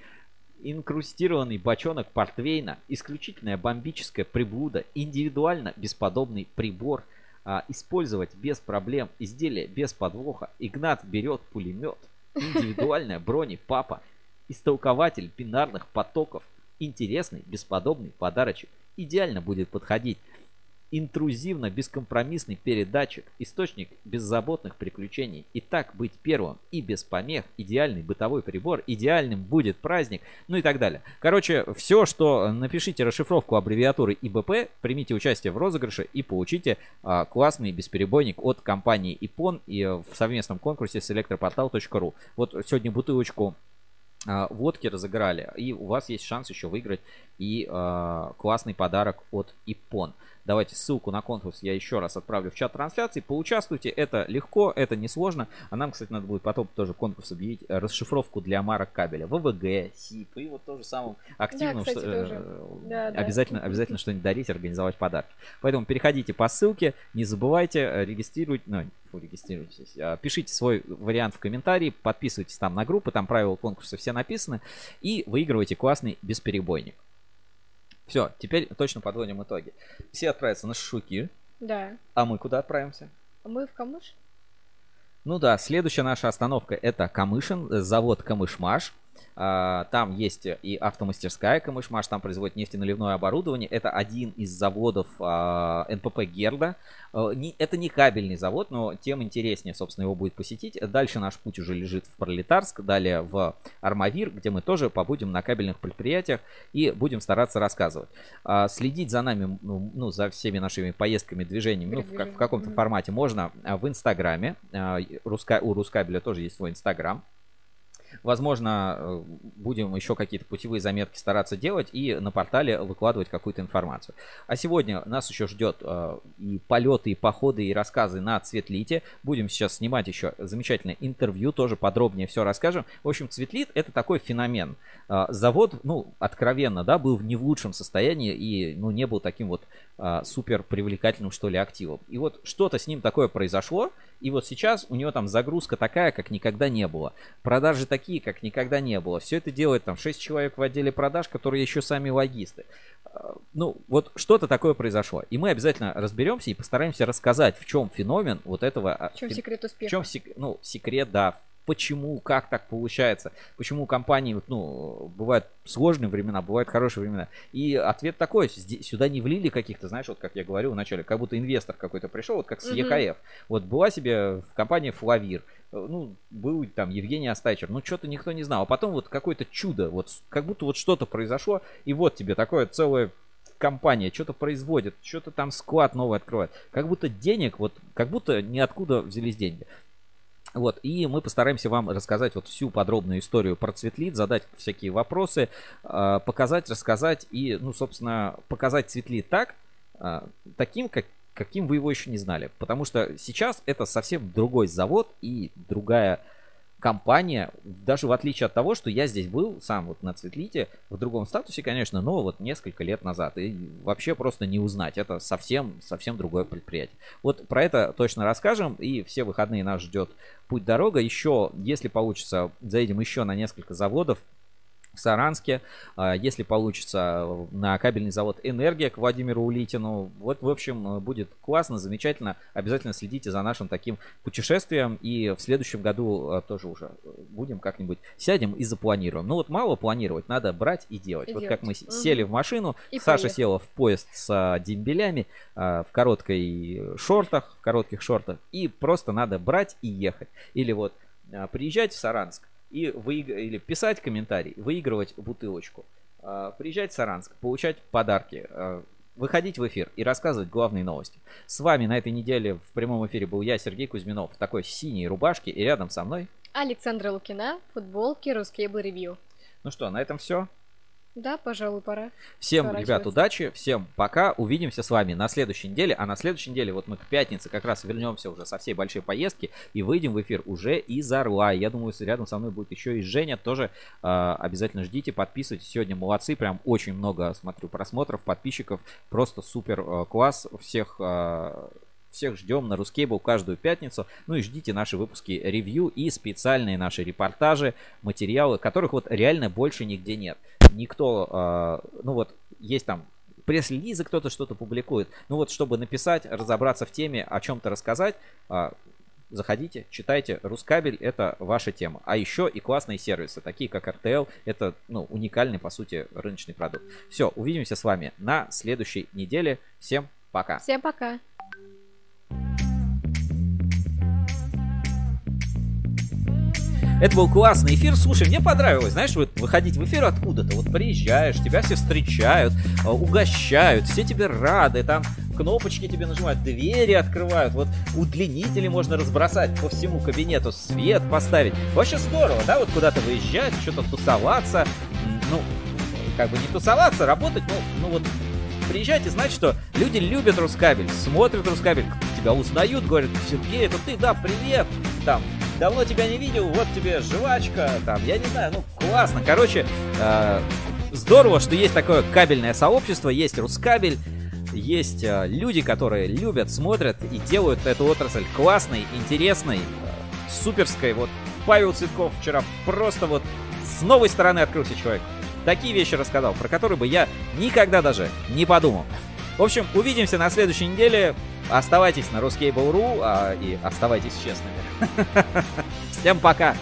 инкрустированный бочонок портвейна, исключительная бомбическая приблуда, индивидуально бесподобный прибор – использовать без проблем изделие без подвоха. Игнат берет пулемет, индивидуальная брони папа, истолкователь бинарных потоков, интересный, бесподобный подарочек. Идеально будет подходить интрузивно-бескомпромиссный передатчик, источник беззаботных приключений. И так быть первым и без помех, идеальный бытовой прибор, идеальным будет праздник, ну и так далее. Короче, все, что напишите расшифровку аббревиатуры ИБП, примите участие в розыгрыше и получите а, классный бесперебойник от компании ИПОН и в совместном конкурсе с электропортал.ру. Вот сегодня бутылочку водки разыграли, и у вас есть шанс еще выиграть и э, классный подарок от ИПОН. Давайте ссылку на конкурс я еще раз отправлю в чат трансляции. Поучаствуйте, это легко, это несложно. А нам, кстати, надо будет потом тоже конкурс объявить. Э, расшифровку для марок кабеля. ВВГ, СИП и вот тоже самым активным. Да, кстати, что, тоже. Э, да, обязательно, да. обязательно что-нибудь дарить, организовать подарки. Поэтому переходите по ссылке, не забывайте э, регистрировать, ну, регистрируйтесь, а, пишите свой вариант в комментарии, подписывайтесь там на группы, там правила конкурса все написаны и выигрывайте классный бесперебойник. Все, теперь точно подводим итоги. Все отправятся на шашлыки. Да. А мы куда отправимся? Мы в Камыш? Ну да, следующая наша остановка это Камышин, э, завод Камышмаш. А, Там есть и автомастерская Камышмаш, там производит нефтеналивное оборудование. Это один из заводов а, НПП Герда. Не- Это не кабельный завод, но тем интереснее, собственно, его будет посетить. Дальше наш путь уже лежит в Пролетарск, далее в Армавир, где мы тоже побудем на кабельных предприятиях и будем стараться рассказывать. А, Следить за нами, ну, ну, за всеми нашими поездками, движениями, ну, в, в каком-то формате можно в Инстаграме. У Рускабеля тоже есть свой Инстаграм. Возможно, э, будем еще какие-то путевые заметки стараться делать и на портале выкладывать какую-то информацию. А сегодня нас еще ждет э, и полеты, и походы, и рассказы на Цветлите. Будем сейчас снимать еще замечательное интервью, тоже подробнее все расскажем. В общем, Цветлит это такой феномен. Э, Завод, ну, откровенно, да, был не в лучшем состоянии и, ну, не был таким вот супер привлекательным, что ли, активом. И вот что-то с ним такое произошло, и вот сейчас у него там загрузка такая, как никогда не было. Продажи такие, как никогда не было. Все это делает там 6 человек в отделе продаж, которые еще сами логисты. А, Ну, вот что-то такое произошло. И мы обязательно разберемся и постараемся рассказать, в чем феномен вот этого... а, В чем фен- секрет успеха? В чем сек- ну, секрет, да. Почему, как так получается? Почему у компании, ну, бывают сложные времена, бывают хорошие времена. И ответ такой, сюда не влили каких-то, знаешь, вот как я говорил вначале, как будто инвестор какой-то пришел, вот как с. ЕКФ. Вот была себе в компании Флавир, э, ну, был там Евгений Астайчер, ну, что-то никто не знал. А потом вот какое-то чудо, вот как будто вот что-то произошло, и вот тебе такое целое компания что-то производит, что-то там склад новый открывает. Как будто денег, вот как будто ниоткуда взялись деньги. Вот, и мы постараемся вам рассказать вот всю подробную историю про Цветлит, задать всякие вопросы, э, показать, рассказать и, ну, собственно, показать Цветлит так, э, таким, как, каким вы его еще не знали. Потому что сейчас это совсем другой завод и другая компания, даже в отличие от того, что я здесь был сам вот на Цветлите, в другом статусе, конечно, но вот несколько лет назад. И вообще просто не узнать. Это совсем, совсем другое предприятие. Вот про это точно расскажем. И все выходные нас ждет путь-дорога. Еще, если получится, заедем еще на несколько заводов в Саранске. А, Если получится на кабельный завод «Энергия» к Владимиру Улитину. Вот, в общем, будет классно, замечательно. Обязательно следите за нашим таким путешествием. И в следующем году а, тоже уже будем как-нибудь сядем и запланируем. Ну вот мало планировать, надо брать и делать. И вот делать. как мы Мгм. сели в машину, И Саша поехали. села в поезд с дембелями в короткой шортах, в коротких шортах. И просто надо брать и ехать. Или вот приезжать в Саранск и выиг... или писать комментарий, выигрывать бутылочку. А, Приезжать в Саранск, получать подарки, а, выходить в эфир и рассказывать главные новости. С вами на этой неделе в прямом эфире был я, Сергей Кузьминов, в такой синей рубашке, и рядом со мной. Александра Лукина, футболки, Рускейбл ревью. Ну что, на этом все. Да, пожалуй, пора. Всем, ребят, удачи, всем пока, увидимся с вами на следующей неделе, а на следующей неделе вот мы к пятнице как раз вернемся уже со всей большой поездки и выйдем в эфир уже из Орла. Я думаю, рядом со мной будет еще и Женя, тоже э, обязательно ждите, подписывайтесь, сегодня молодцы, прям очень много, смотрю, просмотров, подписчиков, просто супер э, класс, всех... э, всех ждем на Рускейбл каждую пятницу. Ну и ждите наши выпуски ревью и специальные наши репортажи, материалы, которых вот реально больше нигде нет. Никто, э, ну вот, есть там пресс-релизы, кто-то что-то публикует. Ну вот, чтобы написать, разобраться в теме, о чем-то рассказать, э, заходите, читайте. Рускабель это ваша тема. А еще и классные сервисы, такие как RTL. Это ну, уникальный, по сути, рыночный продукт. Все, увидимся с вами на следующей неделе. Всем пока. Всем пока. Это был классный эфир. Слушай, мне понравилось, знаешь, вот выходить в эфир откуда-то. Вот приезжаешь, тебя все встречают, э, угощают, все тебе рады, там кнопочки тебе нажимают, двери открывают, вот удлинители можно разбросать по всему кабинету, свет поставить. Вообще здорово, да, вот куда-то выезжать, что-то тусоваться, ну, как бы не тусоваться, работать, ну, ну вот приезжать и знать, что люди любят Рускабель, смотрят Рускабель, тебя узнают, говорят, Сергей, это ты, да, привет, там, давно тебя не видел, вот тебе жвачка, там, я не знаю, ну, классно, короче, э, здорово, что есть такое кабельное сообщество, есть Рускабель, есть э, люди, которые любят, смотрят и делают эту отрасль классной, интересной, э, суперской, вот, Павел Цветков вчера просто вот с новой стороны открылся человек. Такие вещи рассказал, про которые бы я никогда даже не подумал. В общем, увидимся на следующей неделе. Оставайтесь на Ruskable.ru а, и оставайтесь честными. Всем пока!